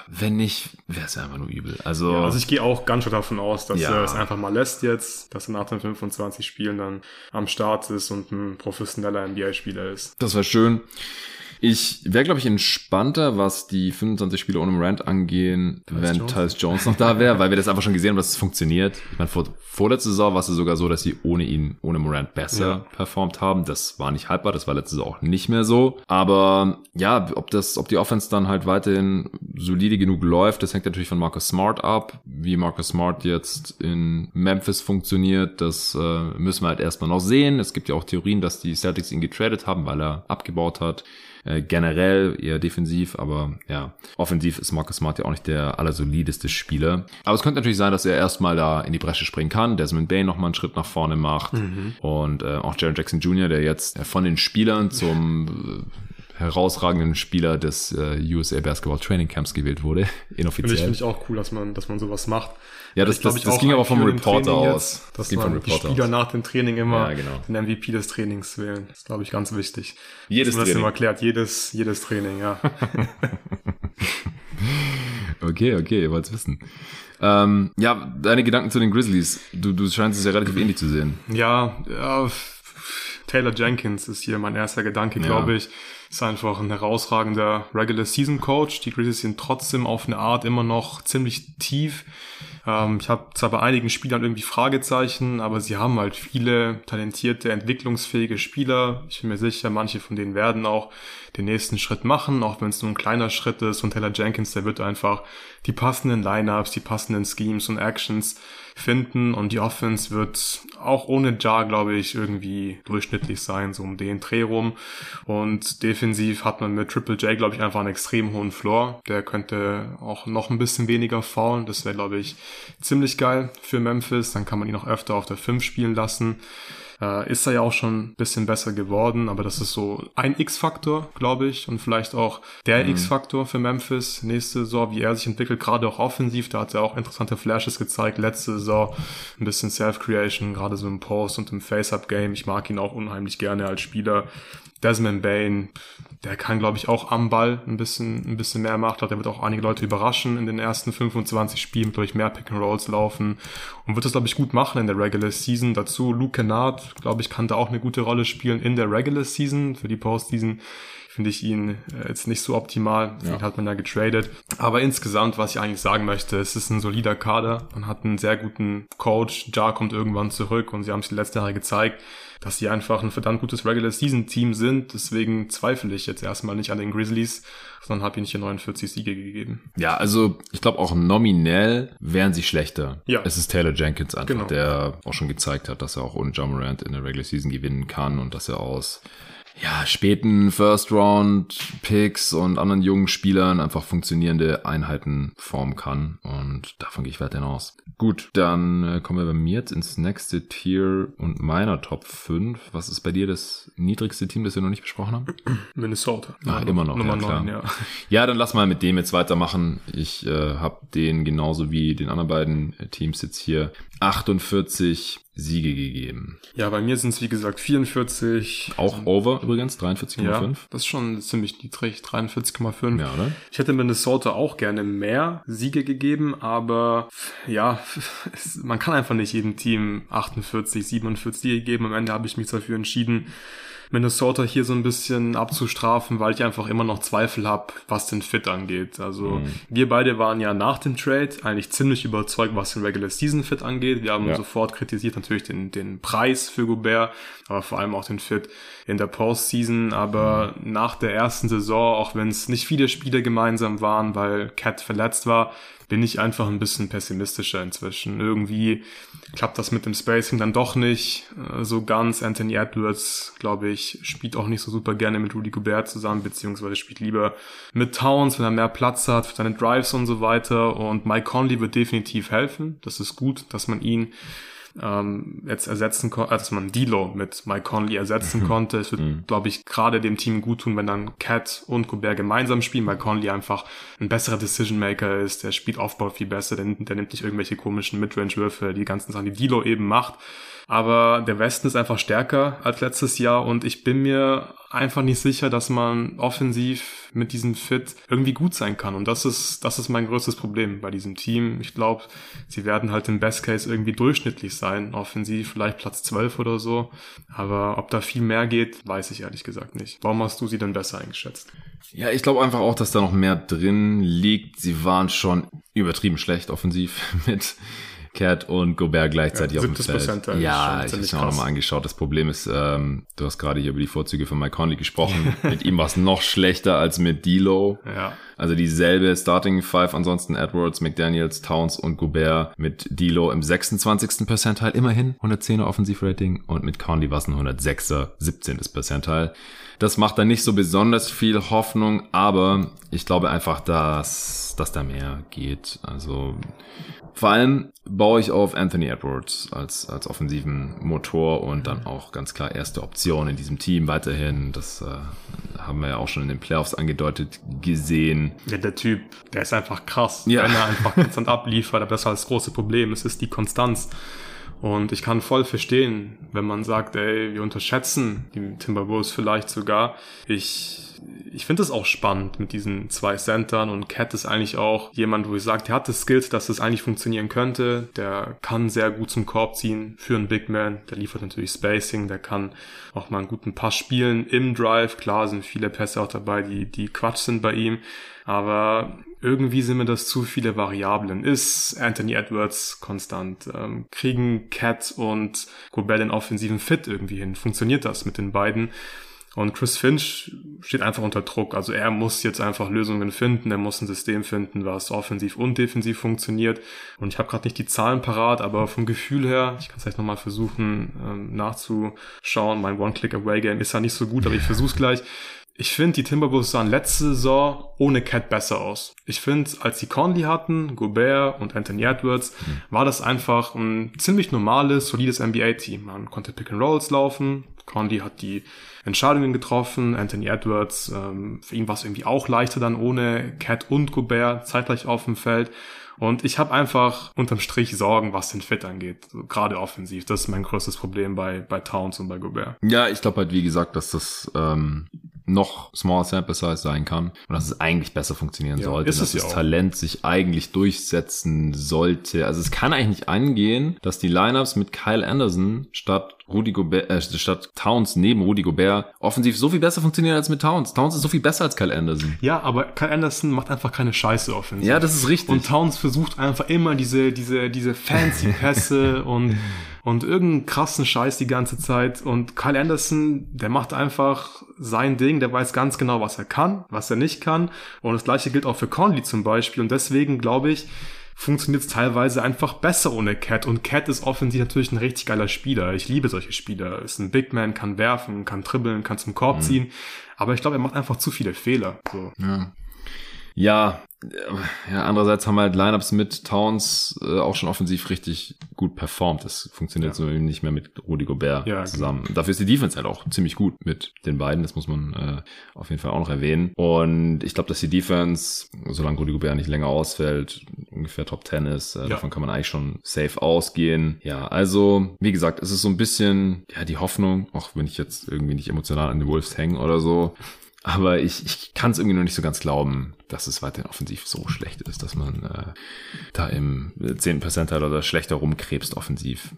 wenn nicht, wäre es ja einfach nur übel. Also, ja, also ich gehe auch ganz schön davon aus, dass ja. er es einfach mal lässt jetzt, dass er nach den 25 Spielen dann am Start ist und ein professioneller NBA-Spieler ist. Das war schön. Ich wäre, glaube ich, entspannter, was die 25 Spiele ohne Morant angehen, Tyus wenn Jones. Tyus Jones noch da wäre, weil wir das einfach schon gesehen haben, dass es funktioniert. Ich meine, vor, vorletzte Saison war es sogar so, dass sie ohne ihn, ohne Morant besser ja. performt haben. Das war nicht haltbar, das war letzte Saison auch nicht mehr so. Aber ja, ob das, ob die Offense dann halt weiterhin solide genug läuft, das hängt natürlich von Marcus Smart ab. Wie Marcus Smart jetzt in Memphis funktioniert, das äh, müssen wir halt erstmal noch sehen. Es gibt ja auch Theorien, dass die Celtics ihn getradet haben, weil er abgebaut hat. Äh, generell eher defensiv, aber ja, offensiv ist Marcus Smart ja auch nicht der allersolideste Spieler. Aber es könnte natürlich sein, dass er erstmal da in die Bresche springen kann, Desmond Bain nochmal einen Schritt nach vorne macht mhm. und äh, auch Jaron Jackson Jr., der jetzt von den Spielern zum äh, herausragenden Spieler des äh, USA Basketball Training Camps gewählt wurde, inoffiziell. Finde ich, find ich auch cool, dass man, dass man sowas macht. Ja, das, das, das, das ging aber vom Reporter aus. Jetzt, dass ging vom Reporter die Spieler aus. nach dem Training immer ja, genau. den MVP des Trainings wählen. Das ist, glaube ich, ganz wichtig. Jedes Training. Das immer erklärt. Jedes, jedes Training, ja. okay, okay, ihr wollt's wissen. Ähm, ja, deine Gedanken zu den Grizzlies. Du, du scheinst es ja relativ ähnlich zu sehen. Ja, ja Taylor Jenkins ist hier mein erster Gedanke, glaube ja. ich. Ist einfach ein herausragender Regular Season Coach. Die Grizzlies sind trotzdem auf eine Art immer noch ziemlich tief. Ähm, ich habe zwar bei einigen Spielern irgendwie Fragezeichen, aber sie haben halt viele talentierte, entwicklungsfähige Spieler. Ich bin mir sicher, manche von denen werden auch den nächsten Schritt machen, auch wenn es nur ein kleiner Schritt ist. Und Taylor Jenkins, der wird einfach die passenden Lineups, die passenden Schemes und Actions finden und die Offense wird auch ohne Jar, glaube ich, irgendwie durchschnittlich sein, so um den Dreh rum. Und defensiv hat man mit Triple J, glaube ich, einfach einen extrem hohen Floor. Der könnte auch noch ein bisschen weniger faulen. Das wäre, glaube ich, ziemlich geil für Memphis. Dann kann man ihn auch öfter auf der 5 spielen lassen. Äh, ist er ja auch schon ein bisschen besser geworden, aber das ist so ein X-Faktor, glaube ich, und vielleicht auch der mhm. X-Faktor für Memphis nächste Saison, wie er sich entwickelt, gerade auch offensiv. Da hat er auch interessante Flashes gezeigt. Letzte Saison ein bisschen Self-Creation, gerade so im Post und im Face-Up-Game. Ich mag ihn auch unheimlich gerne als Spieler. Desmond Bain, der kann, glaube ich, auch am Ball ein bisschen, ein bisschen mehr machen. Der wird auch einige Leute überraschen in den ersten 25 Spielen, durch mehr Pick and Rolls laufen und wird das, glaube ich, gut machen in der Regular Season. Dazu Luke Kennard, glaube ich, kann da auch eine gute Rolle spielen in der Regular Season. Für die Postseason finde ich ihn äh, jetzt nicht so optimal. Ja. hat man da getradet. Aber insgesamt, was ich eigentlich sagen möchte, es ist ein solider Kader. Man hat einen sehr guten Coach. Jar kommt irgendwann zurück und sie haben es die letzten Jahre gezeigt dass sie einfach ein verdammt gutes Regular Season Team sind. Deswegen zweifle ich jetzt erstmal nicht an den Grizzlies, sondern habe ihnen hier 49 Siege gegeben. Ja, also ich glaube auch nominell wären sie schlechter. Ja. Es ist Taylor Jenkins einfach, genau. der auch schon gezeigt hat, dass er auch ohne Jamorant in der Regular Season gewinnen kann und dass er aus ja, späten First Round Picks und anderen jungen Spielern einfach funktionierende Einheiten formen kann. Und davon gehe ich weiterhin aus. Gut, dann äh, kommen wir bei mir jetzt ins nächste Tier und meiner Top 5. Was ist bei dir das niedrigste Team, das wir noch nicht besprochen haben? Minnesota. Ah, immer noch. Nummer ja, 9, ja. Ja, dann lass mal mit dem jetzt weitermachen. Ich äh, habe den genauso wie den anderen beiden Teams jetzt hier 48 Siege gegeben. Ja, bei mir sind es wie gesagt 44. Auch over übrigens, 43,5. Ja, das ist schon ziemlich niedrig, 43,5. Ja, oder? Ich hätte Minnesota auch gerne mehr Siege gegeben, aber ja, man kann einfach nicht jedem Team 48, 47 Siege geben. Am Ende habe ich mich dafür entschieden, Minnesota hier so ein bisschen abzustrafen, weil ich einfach immer noch Zweifel habe, was den Fit angeht. Also mhm. wir beide waren ja nach dem Trade eigentlich ziemlich überzeugt, was den Regular Season Fit angeht. Wir haben ja. sofort kritisiert natürlich den, den Preis für Gobert, aber vor allem auch den Fit in der Postseason. Aber mhm. nach der ersten Saison, auch wenn es nicht viele Spiele gemeinsam waren, weil Cat verletzt war, bin ich einfach ein bisschen pessimistischer inzwischen. Irgendwie klappt das mit dem Spacing dann doch nicht äh, so ganz. Anthony Edwards, glaube ich, spielt auch nicht so super gerne mit Rudy Gobert zusammen, beziehungsweise spielt lieber mit Towns, wenn er mehr Platz hat für seine Drives und so weiter. Und Mike Conley wird definitiv helfen. Das ist gut, dass man ihn ähm, jetzt ersetzen konnte, dass man Dilo mit Mike Conley ersetzen mhm. konnte. Es wird, mhm. glaube ich, gerade dem Team gut tun, wenn dann Cat und Gobert gemeinsam spielen, weil Conley einfach ein besserer Decision Maker ist. Der spielt Aufbau viel besser, der, der nimmt nicht irgendwelche komischen Midrange-Würfe, die ganzen Sachen, die Dilo eben macht. Aber der Westen ist einfach stärker als letztes Jahr und ich bin mir einfach nicht sicher, dass man offensiv mit diesem Fit irgendwie gut sein kann. Und das ist, das ist mein größtes Problem bei diesem Team. Ich glaube, sie werden halt im Best Case irgendwie durchschnittlich sein, offensiv vielleicht Platz 12 oder so. Aber ob da viel mehr geht, weiß ich ehrlich gesagt nicht. Warum hast du sie denn besser eingeschätzt? Ja, ich glaube einfach auch, dass da noch mehr drin liegt. Sie waren schon übertrieben schlecht offensiv mit Cat und Gobert gleichzeitig ja, auf dem Feld. Ja, ich habe es mir auch nochmal angeschaut. Das Problem ist, ähm, du hast gerade hier über die Vorzüge von Mike Conley gesprochen. mit ihm war es noch schlechter als mit D'Lo. Ja. Also dieselbe Starting Five, ansonsten Edwards, McDaniels, Towns und Gobert mit D'Lo im 26. Percentile immerhin 110er Offensivrating und mit Conley war es ein 106er 17. Percentile. Das macht dann nicht so besonders viel Hoffnung, aber ich glaube einfach, dass, dass da mehr geht. Also vor allem baue ich auf Anthony Edwards als, als offensiven Motor und dann auch ganz klar erste Option in diesem Team weiterhin. Das äh, haben wir ja auch schon in den Playoffs angedeutet gesehen. Ja, der Typ, der ist einfach krass, ja. wenn er einfach konstant abliefert. Aber das ist halt das große Problem. Es ist die Konstanz. Und ich kann voll verstehen, wenn man sagt, ey, wir unterschätzen die Timberwolves vielleicht sogar. Ich ich finde es auch spannend mit diesen zwei Centern und Cat ist eigentlich auch jemand, wo ich sage, der hat das Skills, dass es eigentlich funktionieren könnte. Der kann sehr gut zum Korb ziehen für einen Big Man. Der liefert natürlich Spacing, der kann auch mal einen guten Pass spielen im Drive. Klar sind viele Pässe auch dabei, die, die Quatsch sind bei ihm. Aber irgendwie sind mir das zu viele Variablen. Ist Anthony Edwards konstant? Ähm, kriegen Cat und Gobert den offensiven Fit irgendwie hin? Funktioniert das mit den beiden? Und Chris Finch steht einfach unter Druck. Also er muss jetzt einfach Lösungen finden. Er muss ein System finden, was offensiv und defensiv funktioniert. Und ich habe gerade nicht die Zahlen parat, aber vom Gefühl her, ich kann es gleich nochmal versuchen ähm, nachzuschauen. Mein One-Click-Away-Game ist ja nicht so gut, aber ich versuche es gleich. Ich finde, die Timberwolves sahen letzte Saison ohne Cat besser aus. Ich finde, als sie Conley hatten, Gobert und Anthony Edwards, mhm. war das einfach ein ziemlich normales, solides NBA-Team. Man konnte Pick and Rolls laufen. Conley hat die Entscheidungen getroffen. Anthony Edwards, ähm, für ihn war es irgendwie auch leichter dann ohne Cat und Gobert zeitgleich auf dem Feld. Und ich habe einfach unterm Strich Sorgen, was den Fit angeht, gerade offensiv. Das ist mein größtes Problem bei, bei Towns und bei Gobert. Ja, ich glaube halt, wie gesagt, dass das ähm, noch Small Sample Size sein kann und dass es eigentlich besser funktionieren ja, sollte, dass das Talent sich eigentlich durchsetzen sollte. Also es kann eigentlich nicht angehen, dass die Lineups mit Kyle Anderson statt Rudy Gobert, äh, statt Towns neben Rudy Gobert offensiv so viel besser funktionieren als mit Towns. Towns ist so viel besser als Kyle Anderson. Ja, aber Kyle Anderson macht einfach keine Scheiße offensiv. Ja, das ist richtig. Und Towns versucht einfach immer diese, diese, diese fancy Pässe und und irgendeinen krassen Scheiß die ganze Zeit. Und Kyle Anderson, der macht einfach sein Ding, der weiß ganz genau, was er kann, was er nicht kann. Und das gleiche gilt auch für Conley zum Beispiel. Und deswegen glaube ich, funktioniert es teilweise einfach besser ohne Cat. Und Cat ist offensiv natürlich ein richtig geiler Spieler. Ich liebe solche Spieler. Ist ein Big Man, kann werfen, kann dribbeln, kann zum Korb mhm. ziehen. Aber ich glaube, er macht einfach zu viele Fehler. So. Ja. Ja, ja, andererseits haben halt Lineups mit Towns äh, auch schon offensiv richtig gut performt. Das funktioniert ja. so nicht mehr mit Rudy Gobert ja, zusammen. Genau. Dafür ist die Defense halt auch ziemlich gut mit den beiden. Das muss man äh, auf jeden Fall auch noch erwähnen. Und ich glaube, dass die Defense, solange Rudy Gobert nicht länger ausfällt, ungefähr Top 10 ist, äh, ja. davon kann man eigentlich schon safe ausgehen. Ja, also, wie gesagt, es ist so ein bisschen, ja, die Hoffnung, auch wenn ich jetzt irgendwie nicht emotional an den Wolves hänge oder so, aber ich, ich kann es irgendwie noch nicht so ganz glauben, dass es weiterhin offensiv so schlecht ist, dass man äh, da im 10 Percentile oder schlechter rumkrebst offensiv.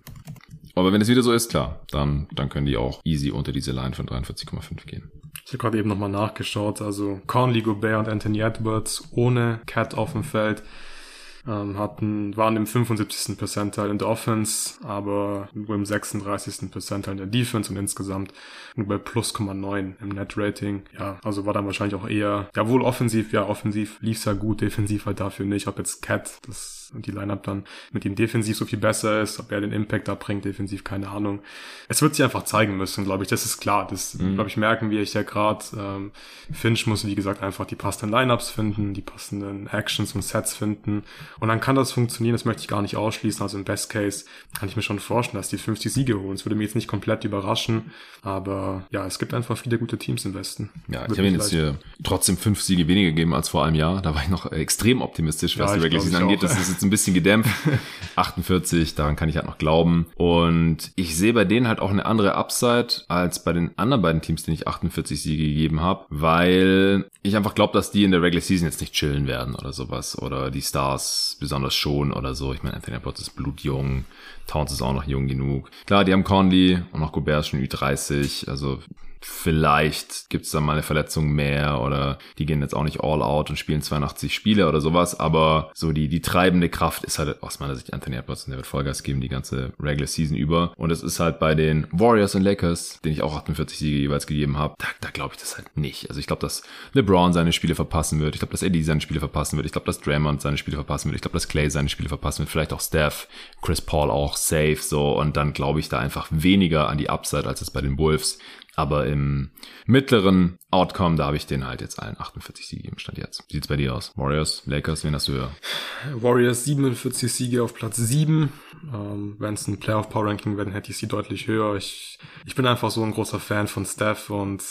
Aber wenn es wieder so ist, klar, dann, dann können die auch easy unter diese Line von 43,5 gehen. Ich habe gerade eben nochmal nachgeschaut. Also Conley, Gobert und Anthony Edwards ohne Cat auf dem Feld ähm, hatten, waren im 75. Percentile in der Offense, aber nur im 36. Percentile in der Defense und insgesamt nur bei plus 0,9 im Net-Rating. Ja, also war dann wahrscheinlich auch eher, ja wohl offensiv, ja offensiv lief's ja gut, defensiv halt dafür nicht. Ob jetzt Cat, das die Lineup dann mit ihm defensiv so viel besser ist, ob er den Impact da bringt, defensiv keine Ahnung. Es wird sich einfach zeigen müssen, glaube ich. Das ist klar. Das, mhm. glaube ich, merken wir ja gerade. Ähm, Finch muss, wie gesagt, einfach die passenden Lineups finden, die passenden Actions und Sets finden. Und dann kann das funktionieren, das möchte ich gar nicht ausschließen. Also im Best Case kann ich mir schon vorstellen, dass die 50 Siege holen. Es würde mich jetzt nicht komplett überraschen, aber ja, es gibt einfach viele gute Teams im Westen. Ja, ich habe ihnen jetzt hier trotzdem fünf Siege weniger gegeben als vor einem Jahr. Da war ich noch extrem optimistisch, was ja, die Regular Season angeht. Das ist jetzt ein bisschen gedämpft. 48, daran kann ich halt noch glauben. Und ich sehe bei denen halt auch eine andere Upside als bei den anderen beiden Teams, denen ich 48 Siege gegeben habe, weil ich einfach glaube, dass die in der Regular Season jetzt nicht chillen werden oder sowas. Oder die Stars besonders schon oder so. Ich meine, Anthony Edwards ist blutjung. Towns ist auch noch jung genug. Klar, die haben Conley und auch Gobert schon Ü30. Also Vielleicht gibt's da mal eine Verletzung mehr oder die gehen jetzt auch nicht all out und spielen 82 Spiele oder sowas, aber so die, die treibende Kraft ist halt aus meiner Sicht Anthony Edwards und der wird Vollgas geben die ganze Regular Season über. Und es ist halt bei den Warriors und Lakers, denen ich auch 48 Siege jeweils gegeben habe, da, da glaube ich das halt nicht. Also ich glaube, dass LeBron seine Spiele verpassen wird. Ich glaube, dass Eddie seine Spiele verpassen wird. Ich glaube, dass Draymond seine Spiele verpassen wird. Ich glaube, dass Clay seine Spiele verpassen wird. Vielleicht auch Steph, Chris Paul auch safe so. Und dann glaube ich da einfach weniger an die Upside als es bei den Wolves. Aber im mittleren Outcome, da habe ich den halt jetzt allen 48 Siege gegeben, stand jetzt. Sieht's bei dir aus? Warriors, Lakers, wen hast du höher? Warriors 47 Siege auf Platz 7. Ähm, Wenn es ein Playoff Power Ranking werden, hätte ich sie deutlich höher. Ich, ich bin einfach so ein großer Fan von Steph und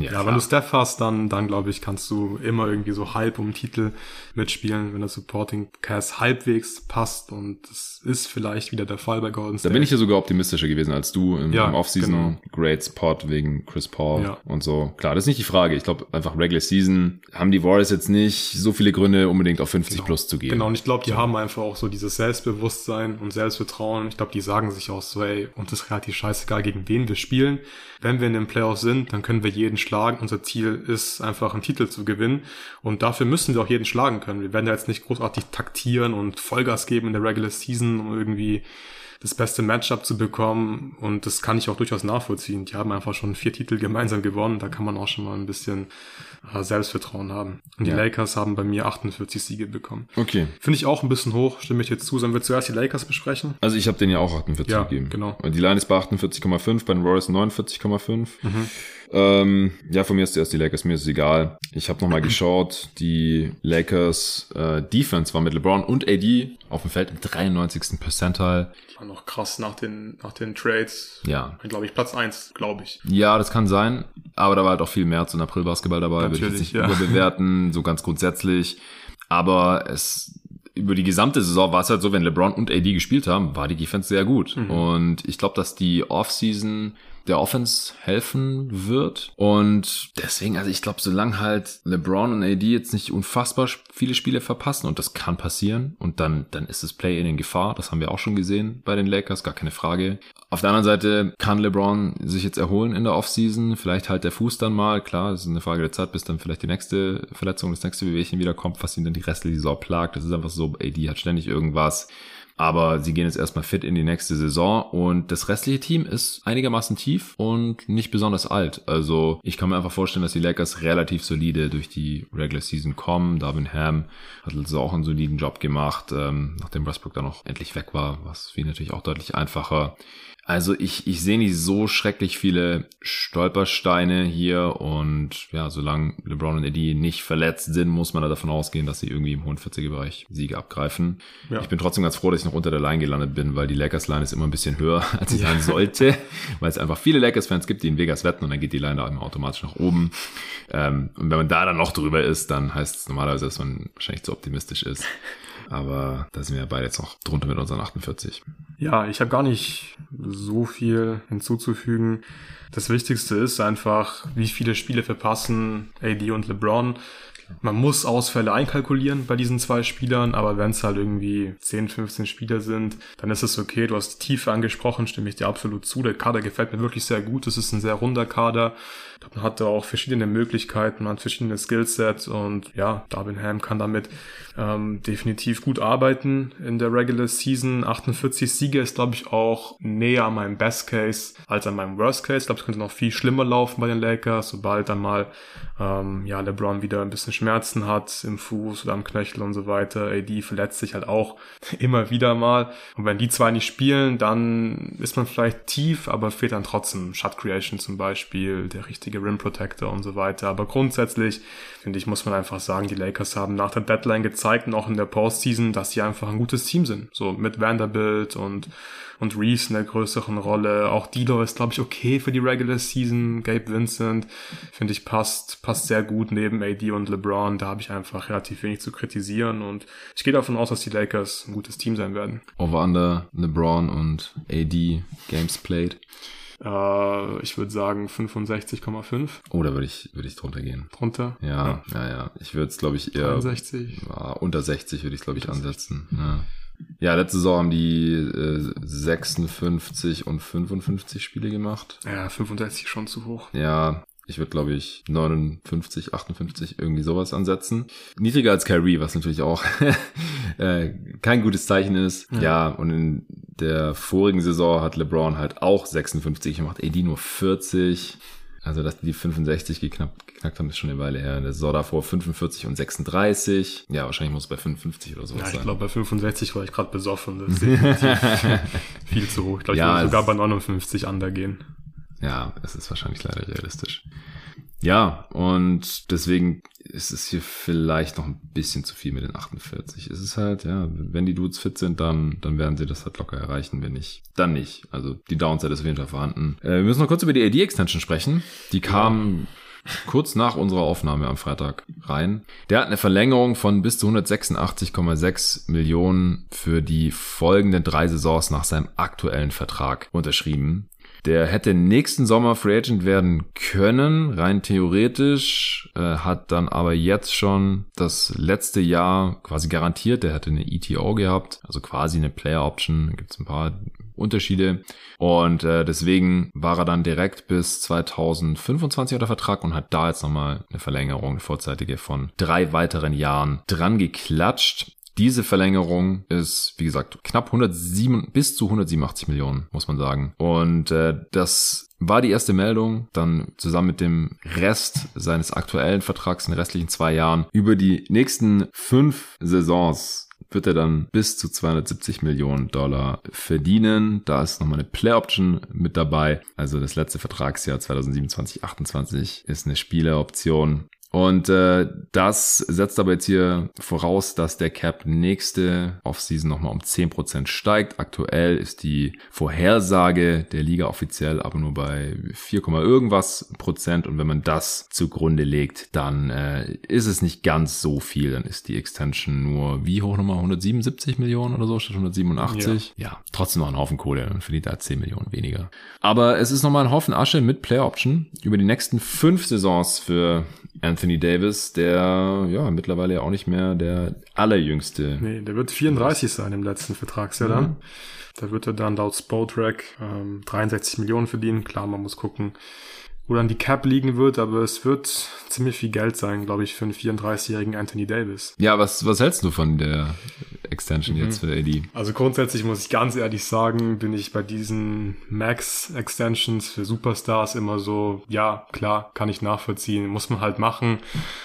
ja, ja wenn du Steph hast, dann, dann glaube ich, kannst du immer irgendwie so halb um Titel mitspielen, wenn der Supporting Cast halbwegs passt und das ist vielleicht wieder der Fall bei Golden State. Da bin ich ja sogar optimistischer gewesen als du im, ja, im Offseason genau. Great Spot wegen Chris Paul ja. und so. Klar, das ist nicht die Frage. Ich glaube einfach Regular Season haben die Warriors jetzt nicht so viele Gründe, unbedingt auf 50 genau. plus zu gehen. Genau, und ich glaube, die so. haben einfach auch so dieses Selbstbewusstsein und Selbstvertrauen. Ich glaube, die sagen sich auch so, ey, uns ist relativ scheißegal, gegen wen wir spielen. Wenn wir in den Playoffs sind, dann können wir jeden schlagen. Unser Ziel ist einfach einen Titel zu gewinnen. Und dafür müssen wir auch jeden schlagen können. Wir werden ja jetzt nicht großartig taktieren und Vollgas geben in der Regular Season, um irgendwie das beste Matchup zu bekommen. Und das kann ich auch durchaus nachvollziehen. Die haben einfach schon vier Titel gemeinsam gewonnen. Da kann man auch schon mal ein bisschen äh, Selbstvertrauen haben. Und die ja. Lakers haben bei mir 48 Siege bekommen. Okay. Finde ich auch ein bisschen hoch, stimme ich jetzt zu. Sollen wir zuerst die Lakers besprechen? Also ich habe denen ja auch 48 ja, gegeben. genau. Die Line ist bei 48,5, bei den Warriors 49,5. Mhm. Ähm, ja, von mir ist zuerst die Lakers, mir ist es egal. Ich habe nochmal geschaut, die Lakers äh, Defense war mit LeBron und AD auf dem Feld im 93. Percentile. War noch krass nach den, nach den Trades. Ja. Glaube ich, Platz eins, glaube ich. Ja, das kann sein. Aber da war halt auch viel März und April Basketball dabei. Natürlich, Würde ich jetzt nicht ja. überbewerten, so ganz grundsätzlich. Aber es über die gesamte Saison war es halt so, wenn LeBron und AD gespielt haben, war die Defense sehr gut. Mhm. Und ich glaube, dass die Offseason der Offense helfen wird. Und deswegen, also ich glaube, solange halt LeBron und AD jetzt nicht unfassbar viele Spiele verpassen, und das kann passieren, und dann, dann ist das Play in Gefahr. Das haben wir auch schon gesehen bei den Lakers, gar keine Frage. Auf der anderen Seite kann LeBron sich jetzt erholen in der Offseason. Vielleicht halt der Fuß dann mal. Klar, das ist eine Frage der Zeit, bis dann vielleicht die nächste Verletzung, das nächste Bewegchen wieder kommt, was ihn dann die restliche Saison plagt. Das ist einfach so, AD hat ständig irgendwas. Aber sie gehen jetzt erstmal fit in die nächste Saison und das restliche Team ist einigermaßen tief und nicht besonders alt. Also ich kann mir einfach vorstellen, dass die Lakers relativ solide durch die Regular Season kommen. Darwin Ham hat also auch einen soliden Job gemacht, ähm, nachdem Westbrook dann noch endlich weg war, was ihn natürlich auch deutlich einfacher. Also ich, ich sehe nicht so schrecklich viele Stolpersteine hier und ja, solange LeBron und Eddie nicht verletzt sind, muss man da davon ausgehen, dass sie irgendwie im hohen 40er-Bereich Siege abgreifen. Ja. Ich bin trotzdem ganz froh, dass ich noch unter der Line gelandet bin, weil die Lakers-Line ist immer ein bisschen höher, als sie ja. sein sollte, weil es einfach viele Lakers-Fans gibt, die in Vegas wetten und dann geht die Line da immer automatisch nach oben. Ähm, und wenn man da dann noch drüber ist, dann heißt es normalerweise, dass man wahrscheinlich zu optimistisch ist. Aber da sind wir beide jetzt noch drunter mit unseren 48. Ja, ich habe gar nicht so viel hinzuzufügen. Das Wichtigste ist einfach, wie viele Spiele verpassen AD und LeBron. Man muss Ausfälle einkalkulieren bei diesen zwei Spielern, aber wenn es halt irgendwie 10, 15 Spieler sind, dann ist es okay. Du hast die Tiefe angesprochen, stimme ich dir absolut zu. Der Kader gefällt mir wirklich sehr gut. Es ist ein sehr runder Kader. Man hat da auch verschiedene Möglichkeiten, man hat verschiedene Skillsets und ja, Darwin Ham kann damit ähm, definitiv gut arbeiten in der Regular Season. 48 Siege ist, glaube ich, auch näher an meinem Best Case als an meinem Worst Case. Ich glaube, es könnte noch viel schlimmer laufen bei den Lakers, sobald dann mal ähm, ja, LeBron wieder ein bisschen Schmerzen hat im Fuß oder am Knöchel und so weiter. AD verletzt sich halt auch immer wieder mal. Und wenn die zwei nicht spielen, dann ist man vielleicht tief, aber fehlt dann trotzdem Shot Creation zum Beispiel, der richtige Rim Protector und so weiter. Aber grundsätzlich, finde ich, muss man einfach sagen, die Lakers haben nach der Deadline gezeigt und auch in der Postseason, dass sie einfach ein gutes Team sind. So mit Vanderbilt und und Reeves in der größeren Rolle. Auch Dilo ist, glaube ich, okay für die Regular Season. Gabe Vincent, finde ich, passt, passt sehr gut neben AD und LeBron. Da habe ich einfach relativ wenig zu kritisieren und ich gehe davon aus, dass die Lakers ein gutes Team sein werden. Over-under LeBron und AD Games played. Äh, ich würde sagen 65,5. Oh, da würde ich, würde ich drunter gehen. Drunter? Ja, ja, ja. ja. Ich würde es, glaube ich, eher. 63. Ja, unter 60 würde ich, glaube ich, ansetzen. Ja. Ja, letzte Saison haben die äh, 56 und 55 Spiele gemacht. Ja, 65 schon zu hoch. Ja, ich würde, glaube ich, 59, 58, irgendwie sowas ansetzen. Niedriger als Kyrie, was natürlich auch äh, kein gutes Zeichen ist. Ja. ja, und in der vorigen Saison hat LeBron halt auch 56 gemacht, AD nur 40. Also, dass die 65 geknackt, geknackt haben, ist schon eine Weile her. Der Saison davor 45 und 36. Ja, wahrscheinlich muss es bei 55 oder so ja, sein. Ich glaube, bei 65 war ich gerade besoffen. Das ist definitiv viel zu hoch. Ich glaube, ja, ich würde sogar bei 59 undergehen. Ja, es ist wahrscheinlich leider realistisch. Ja, und deswegen ist es hier vielleicht noch ein bisschen zu viel mit den 48. Es ist halt, ja, wenn die Dudes fit sind, dann, dann werden sie das halt locker erreichen. Wenn nicht, dann nicht. Also die Downside ist auf jeden Fall vorhanden. Äh, wir müssen noch kurz über die AD-Extension sprechen. Die kam kurz nach unserer Aufnahme am Freitag rein. Der hat eine Verlängerung von bis zu 186,6 Millionen für die folgenden drei Saisons nach seinem aktuellen Vertrag unterschrieben. Der hätte nächsten Sommer Free Agent werden können, rein theoretisch, äh, hat dann aber jetzt schon das letzte Jahr quasi garantiert. Der hätte eine ETO gehabt, also quasi eine Player Option. Da gibt es ein paar Unterschiede. Und äh, deswegen war er dann direkt bis 2025 unter Vertrag und hat da jetzt nochmal eine Verlängerung, eine vorzeitige von drei weiteren Jahren dran geklatscht. Diese Verlängerung ist, wie gesagt, knapp 107 bis zu 187 Millionen, muss man sagen. Und äh, das war die erste Meldung, dann zusammen mit dem Rest seines aktuellen Vertrags in den restlichen zwei Jahren über die nächsten fünf Saisons wird er dann bis zu 270 Millionen Dollar verdienen. Da ist nochmal eine Play Option mit dabei. Also das letzte Vertragsjahr 2027-28 ist eine Spieleroption. Und äh, das setzt aber jetzt hier voraus, dass der Cap nächste Offseason nochmal um 10% steigt. Aktuell ist die Vorhersage der Liga offiziell aber nur bei 4, irgendwas Prozent. Und wenn man das zugrunde legt, dann äh, ist es nicht ganz so viel. Dann ist die Extension nur wie hoch nochmal? 177 Millionen oder so statt 187? Ja, ja trotzdem noch ein Haufen Kohle. Dann verdient er 10 Millionen weniger. Aber es ist nochmal ein Haufen Asche mit Player Option über die nächsten fünf Saisons für Anthony Davis, der ja mittlerweile ja auch nicht mehr der allerjüngste. Nee, der wird 34 sein im letzten Vertragsjahr dann. Mhm. Da wird er dann laut Spotrack ähm, 63 Millionen verdienen. Klar, man muss gucken, wo dann die Cap liegen wird, aber es wird ziemlich viel Geld sein, glaube ich, für einen 34-jährigen Anthony Davis. Ja, was, was hältst du von der Extension mhm. jetzt für AD? Also grundsätzlich muss ich ganz ehrlich sagen, bin ich bei diesen Max-Extensions für Superstars immer so, ja, klar, kann ich nachvollziehen, muss man halt machen.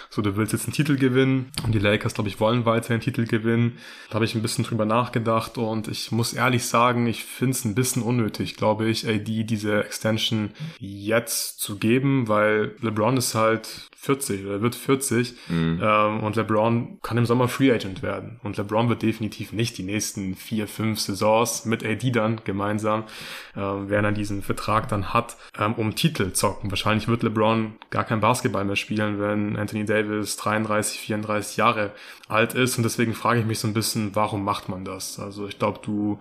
So, du willst jetzt einen Titel gewinnen und die Lakers, glaube ich, wollen weiter einen Titel gewinnen. Da habe ich ein bisschen drüber nachgedacht und ich muss ehrlich sagen, ich finde es ein bisschen unnötig, glaube ich, AD diese Extension jetzt zu zu geben, weil LeBron ist halt 40 oder wird 40 mhm. ähm, und LeBron kann im Sommer Free Agent werden. Und LeBron wird definitiv nicht die nächsten vier, fünf Saisons mit AD dann gemeinsam, ähm, wer dann diesen Vertrag dann hat, ähm, um Titel zocken. Wahrscheinlich wird LeBron gar kein Basketball mehr spielen, wenn Anthony Davis 33, 34 Jahre alt ist. Und deswegen frage ich mich so ein bisschen, warum macht man das? Also ich glaube, du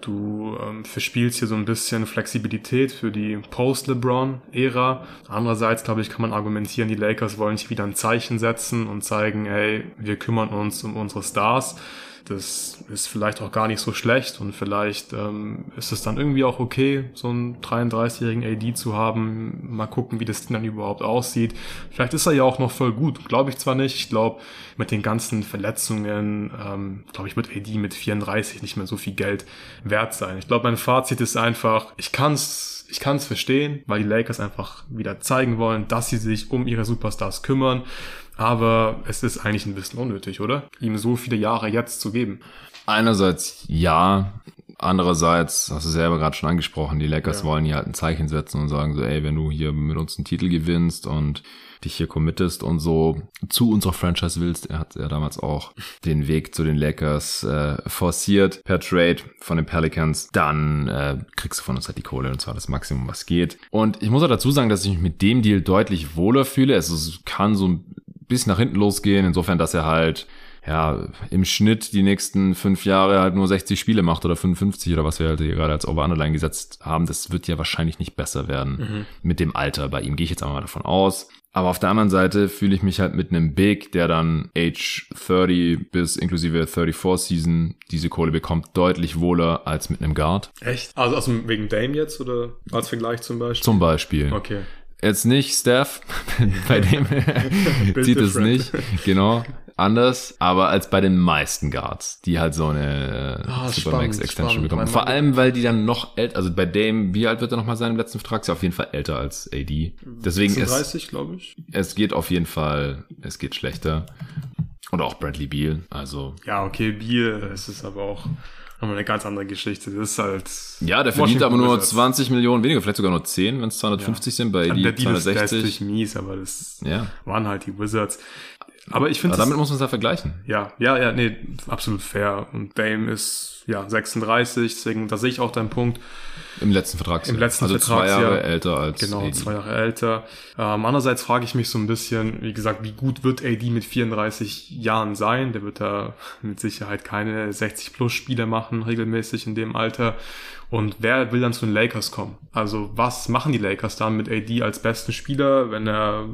Du ähm, verspielst hier so ein bisschen Flexibilität für die Post-LeBron-Ära. Andererseits, glaube ich, kann man argumentieren, die Lakers wollen sich wieder ein Zeichen setzen und zeigen, ey, wir kümmern uns um unsere Stars. Das ist vielleicht auch gar nicht so schlecht und vielleicht ähm, ist es dann irgendwie auch okay, so einen 33-jährigen AD zu haben. Mal gucken, wie das dann überhaupt aussieht. Vielleicht ist er ja auch noch voll gut. Glaube ich zwar nicht. Ich glaube, mit den ganzen Verletzungen, ähm, glaube ich, wird AD mit 34 nicht mehr so viel Geld wert sein. Ich glaube, mein Fazit ist einfach, ich kann's ich kann es verstehen, weil die Lakers einfach wieder zeigen wollen, dass sie sich um ihre Superstars kümmern aber es ist eigentlich ein bisschen unnötig, oder? Ihm so viele Jahre jetzt zu geben. Einerseits ja, andererseits hast du selber gerade schon angesprochen, die Lakers ja. wollen hier halt ein Zeichen setzen und sagen so, ey, wenn du hier mit uns einen Titel gewinnst und dich hier committest und so zu unserer Franchise willst. Er hat ja damals auch den Weg zu den Lakers äh, forciert per Trade von den Pelicans. Dann äh, kriegst du von uns halt die Kohle und zwar das Maximum, was geht. Und ich muss auch dazu sagen, dass ich mich mit dem Deal deutlich wohler fühle. Es kann so ein bisschen nach hinten losgehen, insofern, dass er halt ja, im Schnitt die nächsten fünf Jahre halt nur 60 Spiele macht oder 55 oder was wir halt hier gerade als Over-Underline gesetzt haben, das wird ja wahrscheinlich nicht besser werden mhm. mit dem Alter. Bei ihm gehe ich jetzt einmal davon aus. Aber auf der anderen Seite fühle ich mich halt mit einem Big, der dann Age 30 bis inklusive 34 Season diese Kohle bekommt, deutlich wohler als mit einem Guard. Echt? Also, also wegen Dame jetzt oder als Vergleich zum Beispiel? Zum Beispiel. Okay. Jetzt nicht Steph, bei dem zieht es nicht, genau, anders, aber als bei den meisten Guards, die halt so eine oh, Supermax Extension bekommen. Vor allem, weil die dann noch älter, also bei Dame, wie alt wird er nochmal sein im letzten Vertrag? Ist ja auf jeden Fall älter als AD. Deswegen 36, glaube ich. Es geht auf jeden Fall, es geht schlechter. Und auch Bradley Beal, also. Ja, okay, Beal, es ist aber auch nochmal eine ganz andere Geschichte. Das ist halt. Ja, der verdient aber nur 20 Millionen weniger, vielleicht sogar nur 10, wenn es 250 ja. sind, bei die 260. Das ist mies, aber das ja. waren halt die Wizards. Aber ich finde. Damit muss man es ja vergleichen. Ja, ja, ja, nee, absolut fair. Und Dame ist ja 36, deswegen, da sehe ich auch deinen Punkt. Im letzten Vertrag. Im letzten also Vertrag. zwei Jahre älter als Genau, AD. zwei Jahre älter. Ähm, andererseits frage ich mich so ein bisschen, wie gesagt, wie gut wird AD mit 34 Jahren sein? Der wird da mit Sicherheit keine 60 plus Spiele machen, regelmäßig in dem Alter. Und wer will dann zu den Lakers kommen? Also was machen die Lakers dann mit AD als besten Spieler, wenn er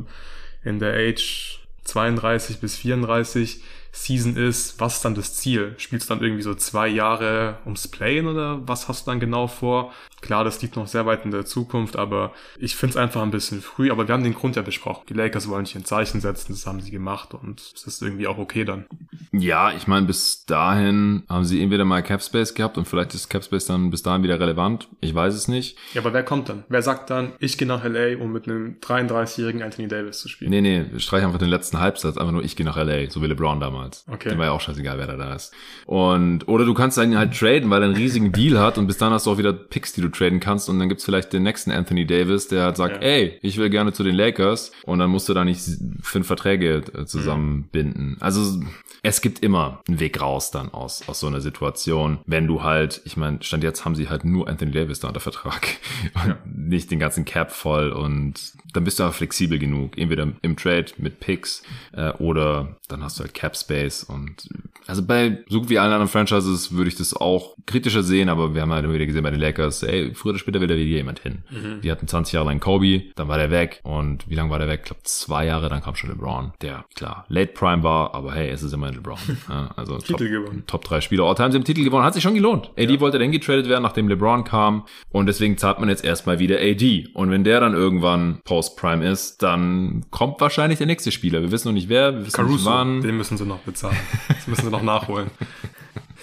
in der Age 32 bis 34 Season ist, was ist dann das Ziel? Spielst du dann irgendwie so zwei Jahre ums Playen oder was hast du dann genau vor? Klar, das liegt noch sehr weit in der Zukunft, aber ich finde es einfach ein bisschen früh. Aber wir haben den Grund ja besprochen. Die Lakers wollen sich ein Zeichen setzen, das haben sie gemacht und es ist irgendwie auch okay dann. Ja, ich meine, bis dahin haben sie entweder mal Capspace gehabt und vielleicht ist Capspace dann bis dahin wieder relevant. Ich weiß es nicht. Ja, aber wer kommt dann? Wer sagt dann, ich gehe nach LA, um mit einem 33-jährigen Anthony Davis zu spielen? Nee, nee, streich einfach den letzten Halbsatz, einfach nur ich gehe nach LA, so wie LeBron damals. Okay. Dem war ja auch scheißegal, wer da da ist. Und, oder du kannst einen halt traden, weil er einen riesigen Deal hat und bis dann hast du auch wieder Picks, die du traden kannst und dann gibt's vielleicht den nächsten Anthony Davis, der halt sagt, ja. ey, ich will gerne zu den Lakers und dann musst du da nicht fünf Verträge äh, zusammenbinden. Mhm. Also es gibt immer einen Weg raus dann aus, aus so einer Situation, wenn du halt, ich meine, Stand jetzt haben sie halt nur Anthony Davis da unter Vertrag und ja. nicht den ganzen Cap voll und dann bist du aber flexibel genug, entweder im Trade mit Picks äh, oder dann hast du halt Cap Space und also bei so gut wie allen anderen Franchises würde ich das auch kritischer sehen, aber wir haben halt immer wieder gesehen bei den Lakers, ey, früher oder später will da wieder jemand hin. Mhm. Die hatten 20 Jahre lang Kobe, dann war der weg und wie lange war der weg? Ich glaube zwei Jahre, dann kam schon LeBron, der klar Late Prime war, aber hey, es ist immer LeBron. Ja, also Titel top, gewonnen. Top 3 Spieler All-Time sind Titel gewonnen, hat sich schon gelohnt. AD ja. wollte dann getradet werden, nachdem LeBron kam und deswegen zahlt man jetzt erstmal wieder AD und wenn der dann irgendwann Post-Prime ist, dann kommt wahrscheinlich der nächste Spieler. Wir wissen noch nicht wer, wir wissen Caruso, nicht wann. Den müssen sie noch bezahlen. Das müssen sie noch nachholen.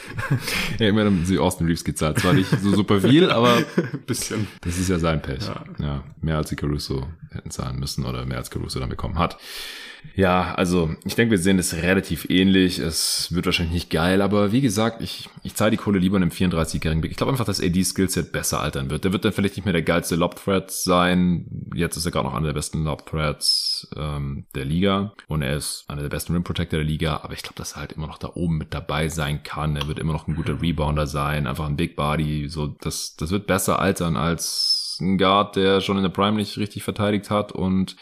ja, immerhin haben sie Austin Reeves gezahlt. Zwar nicht so super viel, aber bisschen. Das ist ja sein Pech. Ja. ja, mehr als sie Caruso hätten zahlen müssen oder mehr als Caruso dann bekommen hat. Ja, also ich denke, wir sehen das relativ ähnlich. Es wird wahrscheinlich nicht geil, aber wie gesagt, ich, ich zahle die Kohle lieber einem 34-jährigen Big. Ich glaube einfach, dass AD-Skillset besser altern wird. Der wird dann vielleicht nicht mehr der geilste Lob-Threat sein. Jetzt ist er gerade noch einer der besten Lob-Threats ähm, der Liga und er ist einer der besten Rim-Protector der Liga, aber ich glaube, dass er halt immer noch da oben mit dabei sein kann. Er wird immer noch ein guter Rebounder sein, einfach ein Big Body. So, das, das wird besser altern als ein Guard, der schon in der Prime nicht richtig verteidigt hat und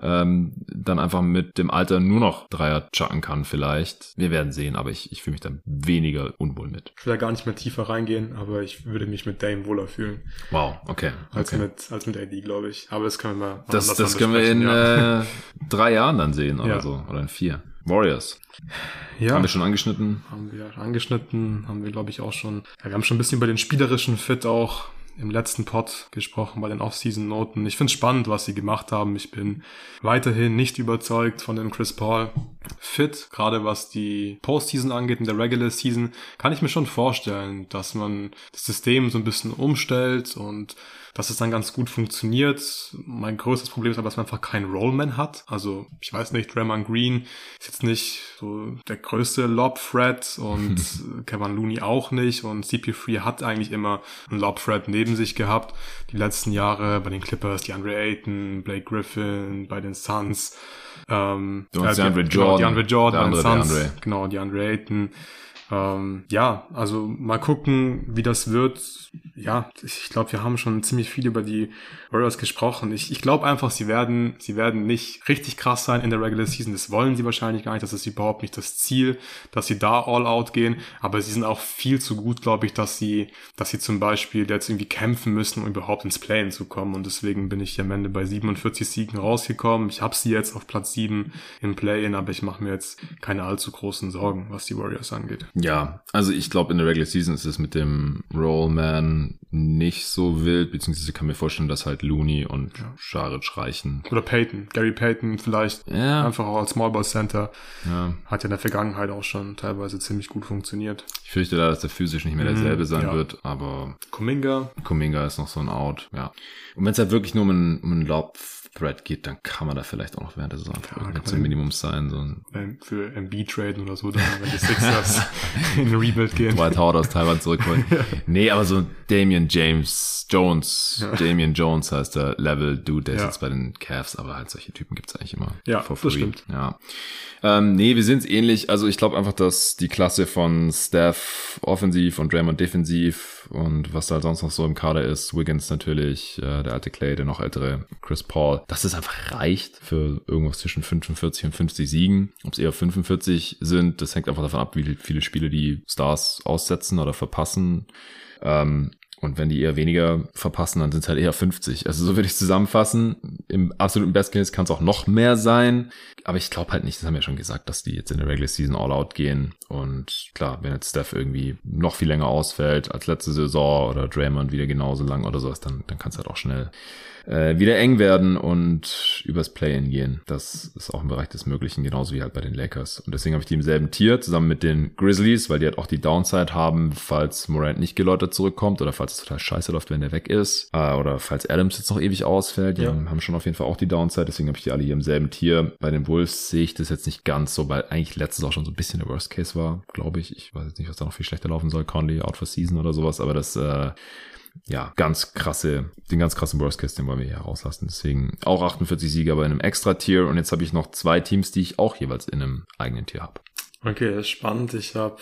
ähm, dann einfach mit dem Alter nur noch Dreier chucken kann vielleicht. Wir werden sehen, aber ich, ich fühle mich dann weniger unwohl mit. Ich will da gar nicht mehr tiefer reingehen, aber ich würde mich mit Dame wohler fühlen. Wow, okay. Als, okay. mit, als mit AD, glaube ich. Aber das können wir mal. Das, das können wir in ja. äh, drei Jahren dann sehen oder ja. so. Oder in vier. Warriors. Ja. Haben wir schon angeschnitten? Haben wir angeschnitten, haben wir, glaube ich, auch schon. Ja, wir haben schon ein bisschen über den spielerischen Fit auch im letzten Pod gesprochen bei den Off-Season-Noten. Ich finde es spannend, was sie gemacht haben. Ich bin weiterhin nicht überzeugt von dem Chris Paul fit, gerade was die Postseason angeht, in der Regular Season, kann ich mir schon vorstellen, dass man das System so ein bisschen umstellt und dass es dann ganz gut funktioniert. Mein größtes Problem ist aber, dass man einfach keinen Rollman hat. Also, ich weiß nicht, Draymond Green ist jetzt nicht so der größte Lob-Threat und Kevin Looney auch nicht und CP3 hat eigentlich immer einen Lob-Threat neben sich gehabt. Die letzten Jahre bei den Clippers, die Andre Ayton, Blake Griffin, bei den Suns. Ähm, du äh, die, Andre Jordan. Genau, die Andre Jordan, Suns, genau, die Andre Ayton. Ähm, ja, also mal gucken, wie das wird. Ja, ich glaube, wir haben schon ziemlich viel über die Warriors gesprochen. Ich, ich glaube einfach, sie werden, sie werden nicht richtig krass sein in der Regular Season. Das wollen sie wahrscheinlich gar nicht. Das ist überhaupt nicht das Ziel, dass sie da all out gehen. Aber sie sind auch viel zu gut, glaube ich, dass sie, dass sie zum Beispiel jetzt irgendwie kämpfen müssen, um überhaupt ins Play-In zu kommen. Und deswegen bin ich am Ende bei 47 Siegen rausgekommen. Ich habe sie jetzt auf Platz 7 im Play-In, aber ich mache mir jetzt keine allzu großen Sorgen, was die Warriors angeht. Ja, also ich glaube, in der Regular Season ist es mit dem Rollman nicht so wild, beziehungsweise kann mir vorstellen, dass halt Looney und ja. Scharic reichen. Oder Peyton, Gary Payton vielleicht. Ja. Einfach auch als Small Ball Center. Ja. Hat ja in der Vergangenheit auch schon teilweise ziemlich gut funktioniert. Ich fürchte da, dass der physisch nicht mehr derselbe mhm, sein ja. wird, aber. Kuminga. Kuminga ist noch so ein Out, ja. Und wenn es halt wirklich nur um einen, um einen Lob Thread geht, dann kann man da vielleicht auch noch während der Saison ja, zum Minimum sein. So ein für MB traden oder so, dann, wenn die Sixers in Rebuild gehen. Dwight Howard aus Taiwan zurückholen. ja. Nee, aber so Damian James Jones, ja. Damian Jones heißt der Level Dude, der ist jetzt bei den Cavs, aber halt solche Typen gibt's eigentlich immer. Ja, for free. das stimmt. Ja. Ähm, nee, wir sind ähnlich. Also ich glaube einfach, dass die Klasse von Steph offensiv und Draymond defensiv und was da halt sonst noch so im Kader ist, Wiggins natürlich, äh, der alte Clay, der noch ältere Chris Paul, dass es einfach reicht für irgendwas zwischen 45 und 50 Siegen. Ob es eher 45 sind, das hängt einfach davon ab, wie viele Spiele die Stars aussetzen oder verpassen. Ähm, und wenn die eher weniger verpassen, dann sind es halt eher 50. Also so würde ich zusammenfassen. Im absoluten Best Case kann es auch noch mehr sein. Aber ich glaube halt nicht, das haben wir ja schon gesagt, dass die jetzt in der Regular Season all out gehen. Und klar, wenn jetzt Steph irgendwie noch viel länger ausfällt als letzte Saison oder Draymond wieder genauso lang oder sowas, dann, dann kann es halt auch schnell äh, wieder eng werden und übers Play-In gehen. Das ist auch im Bereich des Möglichen, genauso wie halt bei den Lakers. Und deswegen habe ich die im selben Tier zusammen mit den Grizzlies, weil die halt auch die Downside haben, falls Morant nicht geläutert zurückkommt oder falls es total scheiße läuft, wenn der weg ist. Äh, oder falls Adams jetzt noch ewig ausfällt. Die ja. haben schon auf jeden Fall auch die Downside, deswegen habe ich die alle hier im selben Tier. Bei den Wolves sehe ich das jetzt nicht ganz so, weil eigentlich letztes auch schon so ein bisschen der Worst Case war, glaube ich. Ich weiß jetzt nicht, was da noch viel schlechter laufen soll. Conley out for season oder sowas, aber das äh, ja, ganz krasse, den ganz krassen Worst Case, den wollen wir hier rauslassen. Deswegen auch 48 Sieger bei einem Extra-Tier. Und jetzt habe ich noch zwei Teams, die ich auch jeweils in einem eigenen Tier habe. Okay, spannend. Ich habe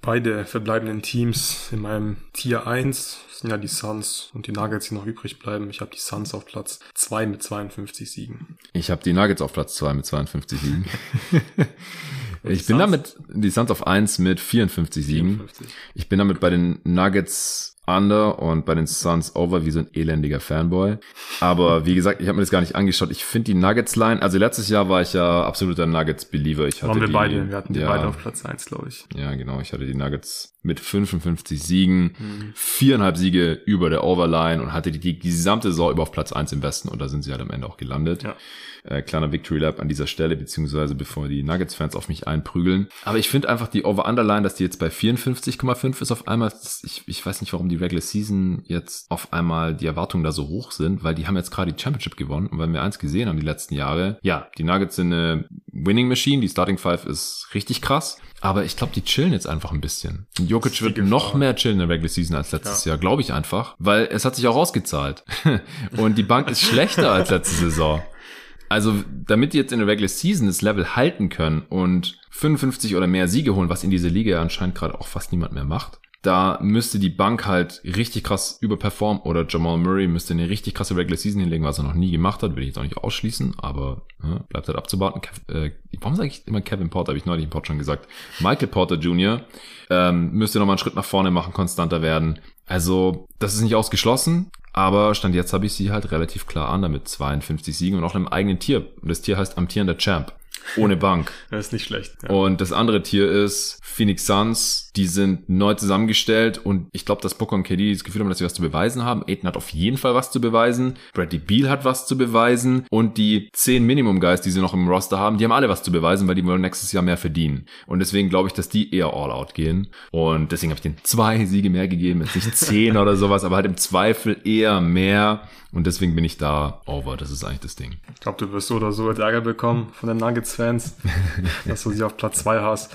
beide verbleibenden Teams in meinem Tier 1. Das sind ja die Suns und die Nuggets, die noch übrig bleiben. Ich habe die Suns auf Platz 2 mit 52 Siegen. Ich habe die Nuggets auf Platz 2 mit 52 Siegen. ich bin damit, die Suns auf 1 mit 54 Siegen. 54. Ich bin damit bei den Nuggets Under und bei den Suns Over wie so ein elendiger Fanboy. Aber wie gesagt, ich habe mir das gar nicht angeschaut. Ich finde die Nuggets-Line, also letztes Jahr war ich ja absoluter Nuggets-Believer. Ich hatte Waren wir die, beide, wir hatten die ja, beide auf Platz eins, glaube ich. Ja, genau. Ich hatte die Nuggets mit 55 Siegen, mhm. viereinhalb Siege über der Overline und hatte die, die gesamte Saison über auf Platz eins im Westen und da sind sie halt am Ende auch gelandet. Ja. Äh, kleiner Victory Lap an dieser Stelle, beziehungsweise bevor die Nuggets-Fans auf mich einprügeln. Aber ich finde einfach die Over-Underline, dass die jetzt bei 54,5 ist auf einmal. Ich, ich weiß nicht, warum die Regular Season jetzt auf einmal die Erwartungen da so hoch sind, weil die haben jetzt gerade die Championship gewonnen und weil wir eins gesehen haben die letzten Jahre, ja, die Nuggets sind eine Winning Machine, die Starting Five ist richtig krass. Aber ich glaube, die chillen jetzt einfach ein bisschen. Jokic wird noch mehr chillen in der Regular Season als letztes ja. Jahr, glaube ich einfach, weil es hat sich auch ausgezahlt. und die Bank ist schlechter als letzte Saison. Also, damit die jetzt in der Regular Season das Level halten können und 55 oder mehr Siege holen, was in dieser Liga anscheinend gerade auch fast niemand mehr macht, da müsste die Bank halt richtig krass überperformen oder Jamal Murray müsste eine richtig krasse Regular Season hinlegen, was er noch nie gemacht hat, will ich jetzt auch nicht ausschließen, aber ja, bleibt halt abzuwarten. Kev, äh, warum sage ich immer Kevin Porter, habe ich neulich im Pod schon gesagt. Michael Porter Jr. Ähm, müsste nochmal einen Schritt nach vorne machen, konstanter werden. Also, das ist nicht ausgeschlossen, aber Stand jetzt habe ich sie halt relativ klar an, damit 52 Siegen und auch einem eigenen Tier. Und das Tier heißt amtierender Champ ohne Bank. Das ist nicht schlecht. Ja. Und das andere Tier ist Phoenix Suns. Die sind neu zusammengestellt und ich glaube, dass Booker und KD das Gefühl haben, dass sie was zu beweisen haben. Aiden hat auf jeden Fall was zu beweisen. Bradley Beal hat was zu beweisen und die zehn Minimum Guys, die sie noch im Roster haben, die haben alle was zu beweisen, weil die wollen nächstes Jahr mehr verdienen. Und deswegen glaube ich, dass die eher all out gehen. Und deswegen habe ich denen zwei Siege mehr gegeben, jetzt nicht zehn oder sowas, aber halt im Zweifel eher mehr. Und deswegen bin ich da over. Das ist eigentlich das Ding. Ich glaube, du wirst so oder so Ärger bekommen von den Nuggets-Fans, dass du sie auf Platz zwei hast.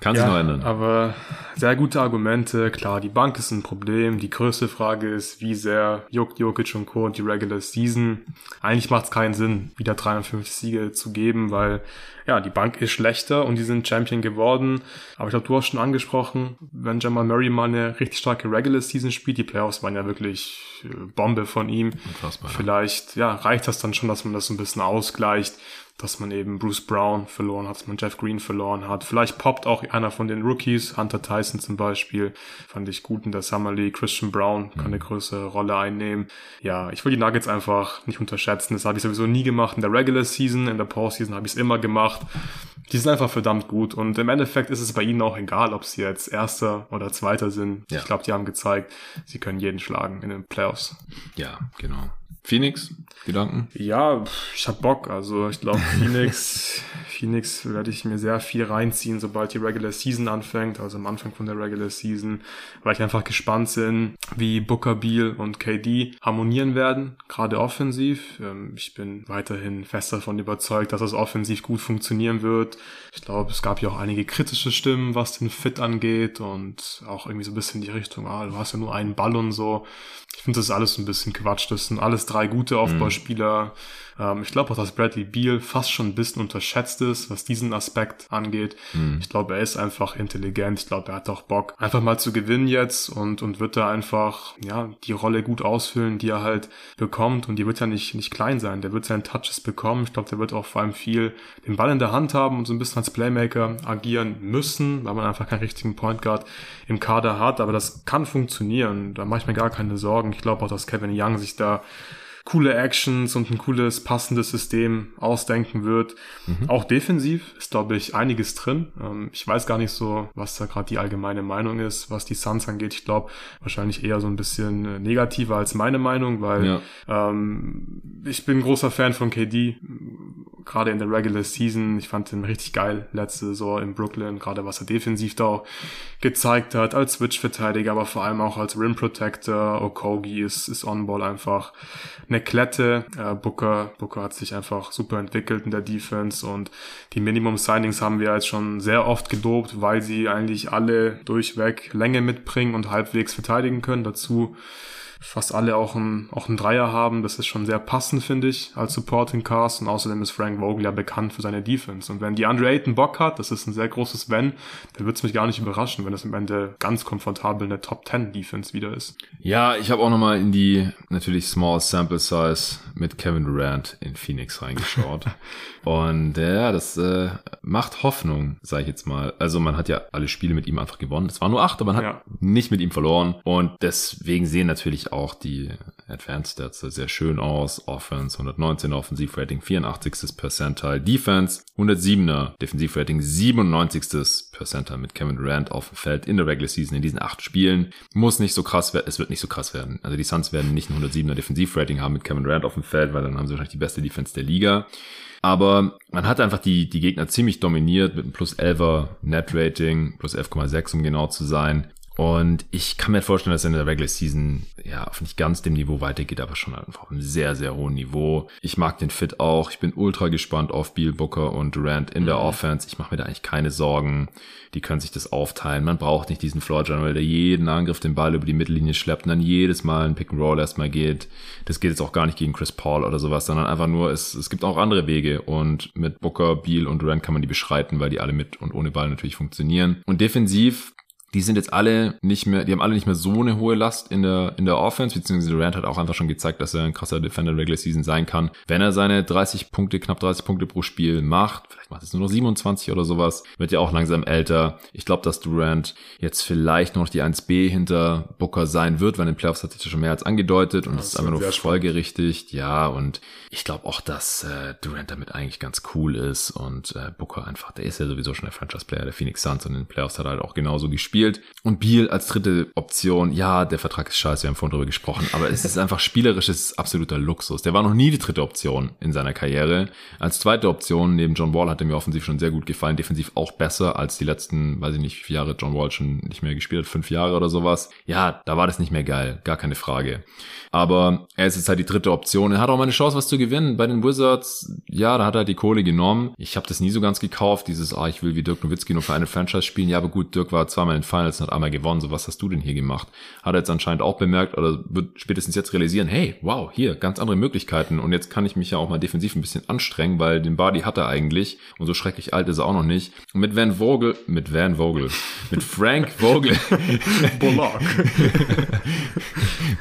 Kann sich ja, noch ändern. Aber sehr gute Argumente. Klar, die Bank ist ein Problem. Die größte Frage ist, wie sehr juckt Jokic und Co. und die Regular Season. Eigentlich macht es keinen Sinn, wieder 53 Siege zu geben, weil ja, die Bank ist schlechter und die sind Champion geworden. Aber ich glaube, du hast schon angesprochen, wenn Jamal Murray mal eine richtig starke Regular Season spielt, die Playoffs waren ja wirklich äh, Bombe von ihm. Unfassbar, Vielleicht, ja, reicht das dann schon, dass man das ein bisschen ausgleicht dass man eben Bruce Brown verloren hat, dass man Jeff Green verloren hat. Vielleicht poppt auch einer von den Rookies, Hunter Tyson zum Beispiel, fand ich gut in der Summer League. Christian Brown kann eine größere Rolle einnehmen. Ja, ich will die Nuggets einfach nicht unterschätzen. Das habe ich sowieso nie gemacht in der Regular Season, in der Postseason habe ich es immer gemacht. Die sind einfach verdammt gut und im Endeffekt ist es bei ihnen auch egal, ob sie jetzt Erster oder Zweiter sind. Ja. Ich glaube, die haben gezeigt, sie können jeden schlagen in den Playoffs. Ja, genau. Phoenix, Gedanken? Ja, ich hab Bock. Also ich glaube, Phoenix, Phoenix werde ich mir sehr viel reinziehen, sobald die Regular Season anfängt, also am Anfang von der Regular Season, weil ich einfach gespannt bin, wie Booker, Beal und KD harmonieren werden, gerade offensiv. Ähm, ich bin weiterhin fest davon überzeugt, dass das offensiv gut funktionieren wird. Ich glaube, es gab ja auch einige kritische Stimmen, was den Fit angeht und auch irgendwie so ein bisschen die Richtung, ah, du hast ja nur einen Ball und so. Ich finde, das ist alles ein bisschen Quatsch. Das sind alles drei gute Aufbauspieler. Mhm. Ähm, ich glaube auch, dass Bradley Beal fast schon ein bisschen unterschätzt ist, was diesen Aspekt angeht. Mhm. Ich glaube, er ist einfach intelligent. Ich glaube, er hat auch Bock, einfach mal zu gewinnen jetzt und, und wird da einfach, ja, die Rolle gut ausfüllen, die er halt bekommt. Und die wird ja nicht, nicht klein sein. Der wird seinen Touches bekommen. Ich glaube, der wird auch vor allem viel den Ball in der Hand haben und so ein bisschen als Playmaker agieren müssen, weil man einfach keinen richtigen Point Guard im Kader hat. Aber das kann funktionieren. Da mache ich mir gar keine Sorgen. Ich glaube auch, dass Kevin Young sich da coole Actions und ein cooles passendes System ausdenken wird. Mhm. Auch defensiv ist, glaube ich, einiges drin. Ähm, ich weiß gar nicht so, was da gerade die allgemeine Meinung ist, was die Suns angeht. Ich glaube, wahrscheinlich eher so ein bisschen äh, negativer als meine Meinung, weil ja. ähm, ich bin großer Fan von KD, gerade in der Regular Season. Ich fand ihn richtig geil letzte Saison in Brooklyn, gerade was er defensiv da auch gezeigt hat, als Switch-Verteidiger, aber vor allem auch als Rim Protector. Okogi ist, ist On-Ball einfach eine Klette. Äh, Booker, Booker hat sich einfach super entwickelt in der Defense und die Minimum Signings haben wir jetzt schon sehr oft gedopt, weil sie eigentlich alle durchweg Länge mitbringen und halbwegs verteidigen können. Dazu fast alle auch ein, auch ein Dreier haben. Das ist schon sehr passend, finde ich, als Supporting Cast. Und außerdem ist Frank Vogel ja bekannt für seine Defense. Und wenn die Andre Ayton Bock hat, das ist ein sehr großes Wenn, dann würde es mich gar nicht überraschen, wenn es am Ende ganz komfortabel eine Top 10 Defense wieder ist. Ja, ich habe auch nochmal in die natürlich Small Sample Size mit Kevin Durant in Phoenix reingeschaut. Und äh, ja, das äh, macht Hoffnung, sage ich jetzt mal. Also man hat ja alle Spiele mit ihm einfach gewonnen. Es waren nur acht, aber man hat nicht mit ihm verloren. Und deswegen sehen natürlich auch die Advanced Stats sehr schön aus. Offense 119 Offensivrating, 84. Percentile. Defense 107er Defensivrating, 97. Percentile mit Kevin Durant auf dem Feld in der Regular Season in diesen acht Spielen. Muss nicht so krass werden. Es wird nicht so krass werden. Also die Suns werden nicht ein 107er Defensivrating haben mit Kevin Durant auf dem Feld, weil dann haben sie wahrscheinlich die beste Defense der Liga. Aber man hat einfach die, die Gegner ziemlich dominiert mit einem plus 11er Net Rating, plus 11,6 um genau zu sein. Und ich kann mir vorstellen, dass er in der Regular Season ja auf nicht ganz dem Niveau weitergeht, aber schon einfach auf einem sehr, sehr hohen Niveau. Ich mag den Fit auch. Ich bin ultra gespannt auf Beal Booker und Durant in der mhm. Offense. Ich mache mir da eigentlich keine Sorgen. Die können sich das aufteilen. Man braucht nicht diesen Floor General, der jeden Angriff den Ball über die Mittellinie schleppt und dann jedes Mal ein Pick and Roll erstmal geht. Das geht jetzt auch gar nicht gegen Chris Paul oder sowas, sondern einfach nur, es, es gibt auch andere Wege und mit Booker, Beal und Durant kann man die beschreiten, weil die alle mit und ohne Ball natürlich funktionieren. Und defensiv die sind jetzt alle nicht mehr, die haben alle nicht mehr so eine hohe Last in der, in der Offense, beziehungsweise Durant hat auch einfach schon gezeigt, dass er ein krasser Defender Regular Season sein kann. Wenn er seine 30 Punkte, knapp 30 Punkte pro Spiel macht, vielleicht macht es nur noch 27 oder sowas, wird ja auch langsam älter. Ich glaube, dass Durant jetzt vielleicht noch die 1B hinter Booker sein wird, weil in den Playoffs hat sich das schon mehr als angedeutet und es ist einfach nur folgerichtig. Ja, und ich glaube auch, dass äh, Durant damit eigentlich ganz cool ist und äh, Booker einfach, der ist ja sowieso schon der Franchise-Player der Phoenix Suns und in den Playoffs hat er halt auch genauso gespielt gespielt. Und Beal als dritte Option, ja, der Vertrag ist scheiße, wir haben vorhin drüber gesprochen, aber es ist einfach spielerisches absoluter Luxus. Der war noch nie die dritte Option in seiner Karriere. Als zweite Option, neben John Wall, hat er mir offensiv schon sehr gut gefallen, defensiv auch besser als die letzten, weiß ich nicht, wie viele Jahre John Wall schon nicht mehr gespielt hat, fünf Jahre oder sowas. Ja, da war das nicht mehr geil, gar keine Frage. Aber er ist jetzt halt die dritte Option. Er hat auch mal eine Chance, was zu gewinnen. Bei den Wizards, ja, da hat er die Kohle genommen. Ich habe das nie so ganz gekauft, dieses, ah, ich will wie Dirk Nowitzki nur für eine Franchise spielen. Ja, aber gut, Dirk war zweimal in Finals und hat einmal gewonnen. So, was hast du denn hier gemacht? Hat er jetzt anscheinend auch bemerkt oder wird spätestens jetzt realisieren, hey, wow, hier, ganz andere Möglichkeiten. Und jetzt kann ich mich ja auch mal defensiv ein bisschen anstrengen, weil den Body hat er eigentlich. Und so schrecklich alt ist er auch noch nicht. Und mit Van Vogel, mit Van Vogel, mit Frank Vogel. Bullock.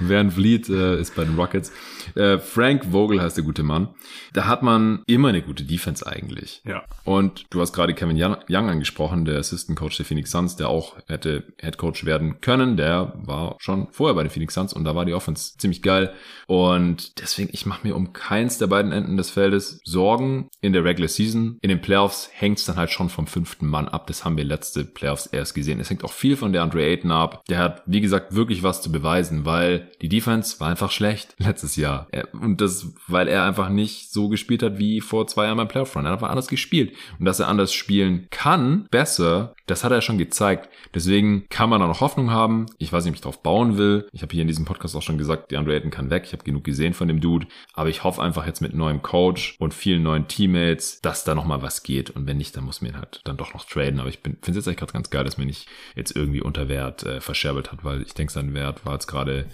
Van Vliet, äh, äh, ist bei den Rockets. Äh, Frank Vogel heißt der gute Mann. Da hat man immer eine gute Defense eigentlich. Ja. Und du hast gerade Kevin Young angesprochen, der Assistant Coach der Phoenix Suns, der auch hätte Head Coach werden können. Der war schon vorher bei den Phoenix Suns und da war die Offense ziemlich geil. Und deswegen, ich mache mir um keins der beiden Enden des Feldes Sorgen in der Regular Season. In den Playoffs hängt es dann halt schon vom fünften Mann ab. Das haben wir letzte Playoffs erst gesehen. Es hängt auch viel von der Andre Ayton ab. Der hat, wie gesagt, wirklich was zu beweisen, weil die Defense war einfach schlecht letztes Jahr. Und das, weil er einfach nicht so gespielt hat wie vor zwei Jahren beim Playoff Run. Er hat einfach anders gespielt. Und dass er anders spielen kann, besser, das hat er schon gezeigt. Deswegen kann man da noch Hoffnung haben. Ich weiß nicht, ob ich drauf bauen will. Ich habe hier in diesem Podcast auch schon gesagt, die Andre Ayton kann weg. Ich habe genug gesehen von dem Dude. Aber ich hoffe einfach jetzt mit neuem Coach und vielen neuen Teammates, dass da nochmal was geht. Und wenn nicht, dann muss man ihn halt dann doch noch traden. Aber ich finde es jetzt eigentlich gerade ganz geil, dass mir nicht jetzt irgendwie unter Wert äh, verscherbelt hat, weil ich denke, sein Wert war jetzt gerade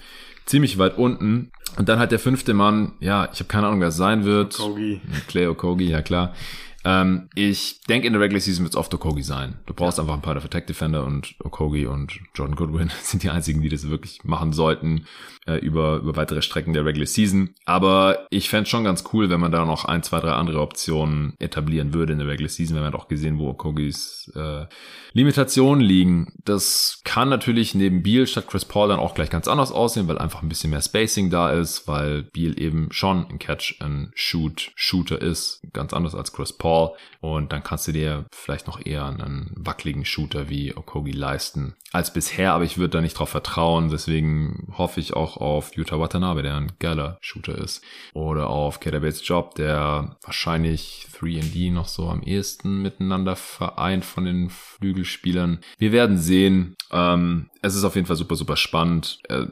ziemlich weit unten. Und dann hat der fünfte Mann, ja, ich habe keine Ahnung, wer es sein wird. Okogi. Clay Okogi, ja klar. Ähm, ich denke, in der Regular Season wird es oft Okogi sein. Du brauchst ja. einfach ein paar der Protect Defender und Okogi und Jordan Goodwin sind die einzigen, die das wirklich machen sollten äh, über, über weitere Strecken der Regular Season. Aber ich fände schon ganz cool, wenn man da noch ein, zwei, drei andere Optionen etablieren würde in der Regular Season. wenn man doch gesehen, wo Okogis äh, Limitationen liegen. Das kann natürlich neben Beal statt Chris Paul dann auch gleich ganz anders aussehen, weil einfach ein bisschen mehr Spacing da ist, weil Beal eben schon ein Catch-and-Shoot-Shooter ist, ganz anders als Chris Paul. Und dann kannst du dir vielleicht noch eher einen wackeligen Shooter wie Okogi leisten als bisher, aber ich würde da nicht drauf vertrauen. Deswegen hoffe ich auch auf Yuta Watanabe, der ein geiler Shooter ist. Oder auf Keda Bates Job, der wahrscheinlich 3D noch so am ehesten miteinander vereint von den Flügelspielern. Wir werden sehen. Ähm, es ist auf jeden Fall super, super spannend. Äh,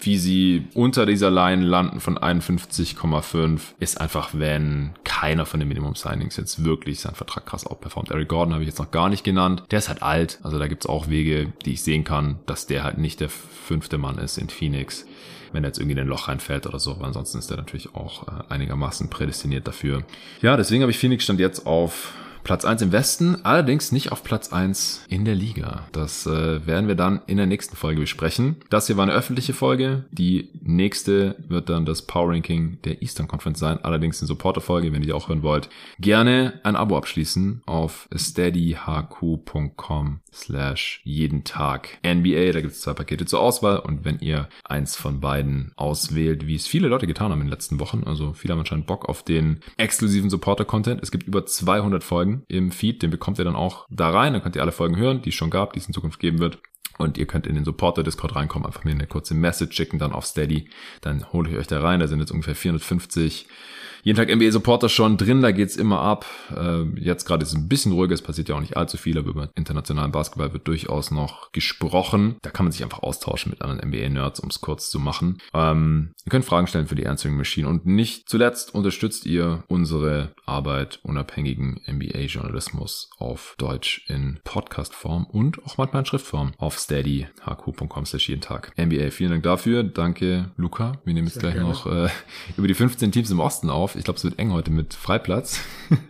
wie sie unter dieser Line landen von 51,5 ist einfach, wenn keiner von den Minimum Signings jetzt wirklich seinen Vertrag krass outperformt. Eric Gordon habe ich jetzt noch gar nicht genannt. Der ist halt alt. Also da gibt's auch Wege, die ich sehen kann, dass der halt nicht der fünfte Mann ist in Phoenix wenn er jetzt irgendwie in ein Loch reinfällt oder so. Aber ansonsten ist er natürlich auch äh, einigermaßen prädestiniert dafür. Ja, deswegen habe ich Phoenix stand jetzt auf Platz 1 im Westen, allerdings nicht auf Platz 1 in der Liga. Das äh, werden wir dann in der nächsten Folge besprechen. Das hier war eine öffentliche Folge. Die nächste wird dann das Power Ranking der Eastern Conference sein, allerdings eine Supporter-Folge, wenn ihr die auch hören wollt. Gerne ein Abo abschließen auf steadyhq.com slash jeden Tag NBA. Da gibt es zwei Pakete zur Auswahl und wenn ihr eins von beiden auswählt, wie es viele Leute getan haben in den letzten Wochen, also viele haben anscheinend Bock auf den exklusiven Supporter-Content. Es gibt über 200 Folgen im Feed. Den bekommt ihr dann auch da rein. Dann könnt ihr alle Folgen hören, die es schon gab, die es in Zukunft geben wird. Und ihr könnt in den Supporter-Discord reinkommen, einfach mir eine kurze Message schicken, dann auf Steady. Dann hole ich euch da rein. Da sind jetzt ungefähr 450 jeden Tag NBA Supporter schon drin, da geht's immer ab. Äh, jetzt gerade ist es ein bisschen ruhiger, es passiert ja auch nicht allzu viel, aber über internationalen Basketball wird durchaus noch gesprochen. Da kann man sich einfach austauschen mit anderen NBA-Nerds, um es kurz zu machen. Ähm, ihr könnt Fragen stellen für die Answering Machine und nicht zuletzt unterstützt ihr unsere Arbeit unabhängigen NBA-Journalismus auf Deutsch in Podcast-Form und auch manchmal in Schriftform auf steadyhq.com slash jeden Tag. NBA, vielen Dank dafür. Danke, Luca. Wir nehmen jetzt Sehr gleich gerne. noch äh, über die 15 Teams im Osten auf. Ich glaube, es wird eng heute mit Freiplatz,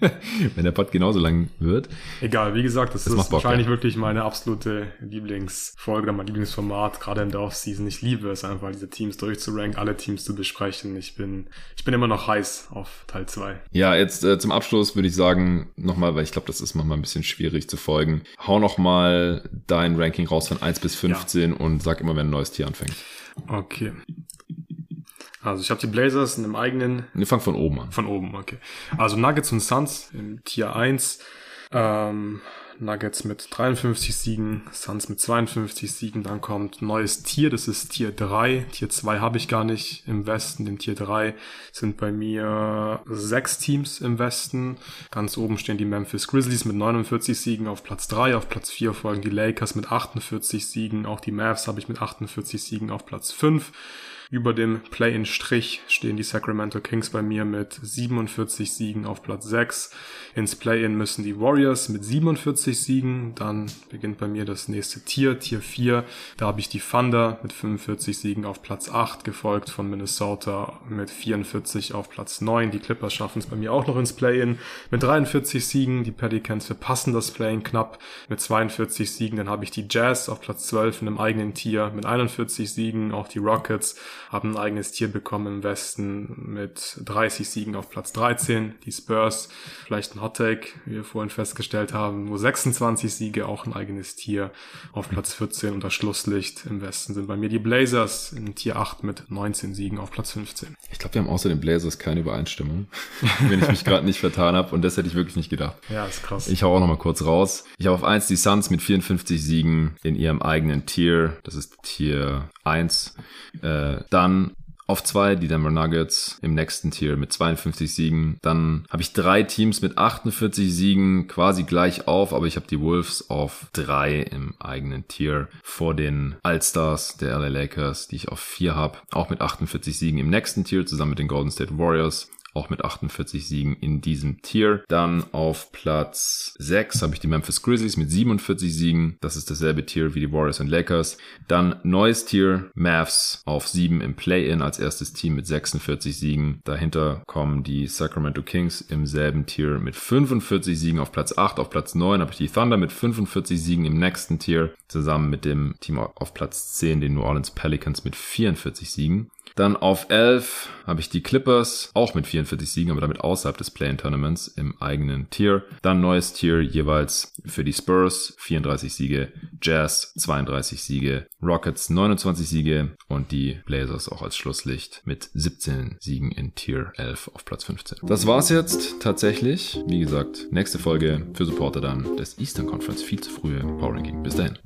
wenn der Pod genauso lang wird. Egal, wie gesagt, das, das ist wahrscheinlich Bock, wirklich meine absolute Lieblingsfolge, mein Lieblingsformat, gerade in der Offseason. Ich liebe es einfach, diese Teams durchzuranken, alle Teams zu besprechen. Ich bin, ich bin immer noch heiß auf Teil 2. Ja, jetzt äh, zum Abschluss würde ich sagen, nochmal, weil ich glaube, das ist manchmal ein bisschen schwierig zu folgen. Hau nochmal dein Ranking raus von 1 bis 15 ja. und sag immer, wenn ein neues Tier anfängt. Okay. Also ich habe die Blazers in einem eigenen. Wir fangen von oben an. Von oben, okay. Also Nuggets und Suns im Tier 1. Ähm, Nuggets mit 53 Siegen, Suns mit 52 Siegen. Dann kommt neues Tier, das ist Tier 3. Tier 2 habe ich gar nicht im Westen. Im Tier 3 sind bei mir sechs Teams im Westen. Ganz oben stehen die Memphis Grizzlies mit 49 Siegen auf Platz 3. Auf Platz 4 folgen die Lakers mit 48 Siegen. Auch die Mavs habe ich mit 48 Siegen auf Platz 5. Über dem Play-in-Strich stehen die Sacramento Kings bei mir mit 47 Siegen auf Platz 6. Ins Play-in müssen die Warriors mit 47 Siegen. Dann beginnt bei mir das nächste Tier, Tier 4. Da habe ich die Thunder mit 45 Siegen auf Platz 8, gefolgt von Minnesota mit 44 auf Platz 9. Die Clippers schaffen es bei mir auch noch ins Play-in mit 43 Siegen. Die Pelicans verpassen das Play-in knapp mit 42 Siegen. Dann habe ich die Jazz auf Platz 12 in einem eigenen Tier mit 41 Siegen. Auch die Rockets haben ein eigenes Tier bekommen im Westen mit 30 Siegen auf Platz 13. Die Spurs, vielleicht ein Hottake, wie wir vorhin festgestellt haben, nur 26 Siege, auch ein eigenes Tier auf Platz 14. Und das Schlusslicht im Westen sind bei mir die Blazers in Tier 8 mit 19 Siegen auf Platz 15. Ich glaube, wir haben außer den Blazers keine Übereinstimmung, wenn ich mich gerade nicht vertan habe. Und das hätte ich wirklich nicht gedacht. Ja, ist krass. Ich hau auch noch mal kurz raus. Ich habe auf 1 die Suns mit 54 Siegen in ihrem eigenen Tier. Das ist Tier 1. Äh, dann auf zwei die Denver Nuggets im nächsten Tier mit 52 Siegen. Dann habe ich drei Teams mit 48 Siegen quasi gleich auf, aber ich habe die Wolves auf drei im eigenen Tier vor den All-Stars der LA Lakers, die ich auf vier habe, auch mit 48 Siegen im nächsten Tier zusammen mit den Golden State Warriors auch mit 48 Siegen in diesem Tier. Dann auf Platz 6 habe ich die Memphis Grizzlies mit 47 Siegen. Das ist dasselbe Tier wie die Warriors und Lakers. Dann neues Tier, Mavs auf 7 im Play-In als erstes Team mit 46 Siegen. Dahinter kommen die Sacramento Kings im selben Tier mit 45 Siegen auf Platz 8. Auf Platz 9 habe ich die Thunder mit 45 Siegen im nächsten Tier. Zusammen mit dem Team auf Platz 10, den New Orleans Pelicans mit 44 Siegen. Dann auf 11 habe ich die Clippers, auch mit 44 Siegen, aber damit außerhalb des Play-In-Tournaments im eigenen Tier. Dann neues Tier jeweils für die Spurs, 34 Siege, Jazz 32 Siege, Rockets 29 Siege und die Blazers auch als Schlusslicht mit 17 Siegen in Tier 11 auf Platz 15. Das war's jetzt tatsächlich. Wie gesagt, nächste Folge für Supporter dann des Eastern Conference viel zu frühe Power Ranking. Bis dahin.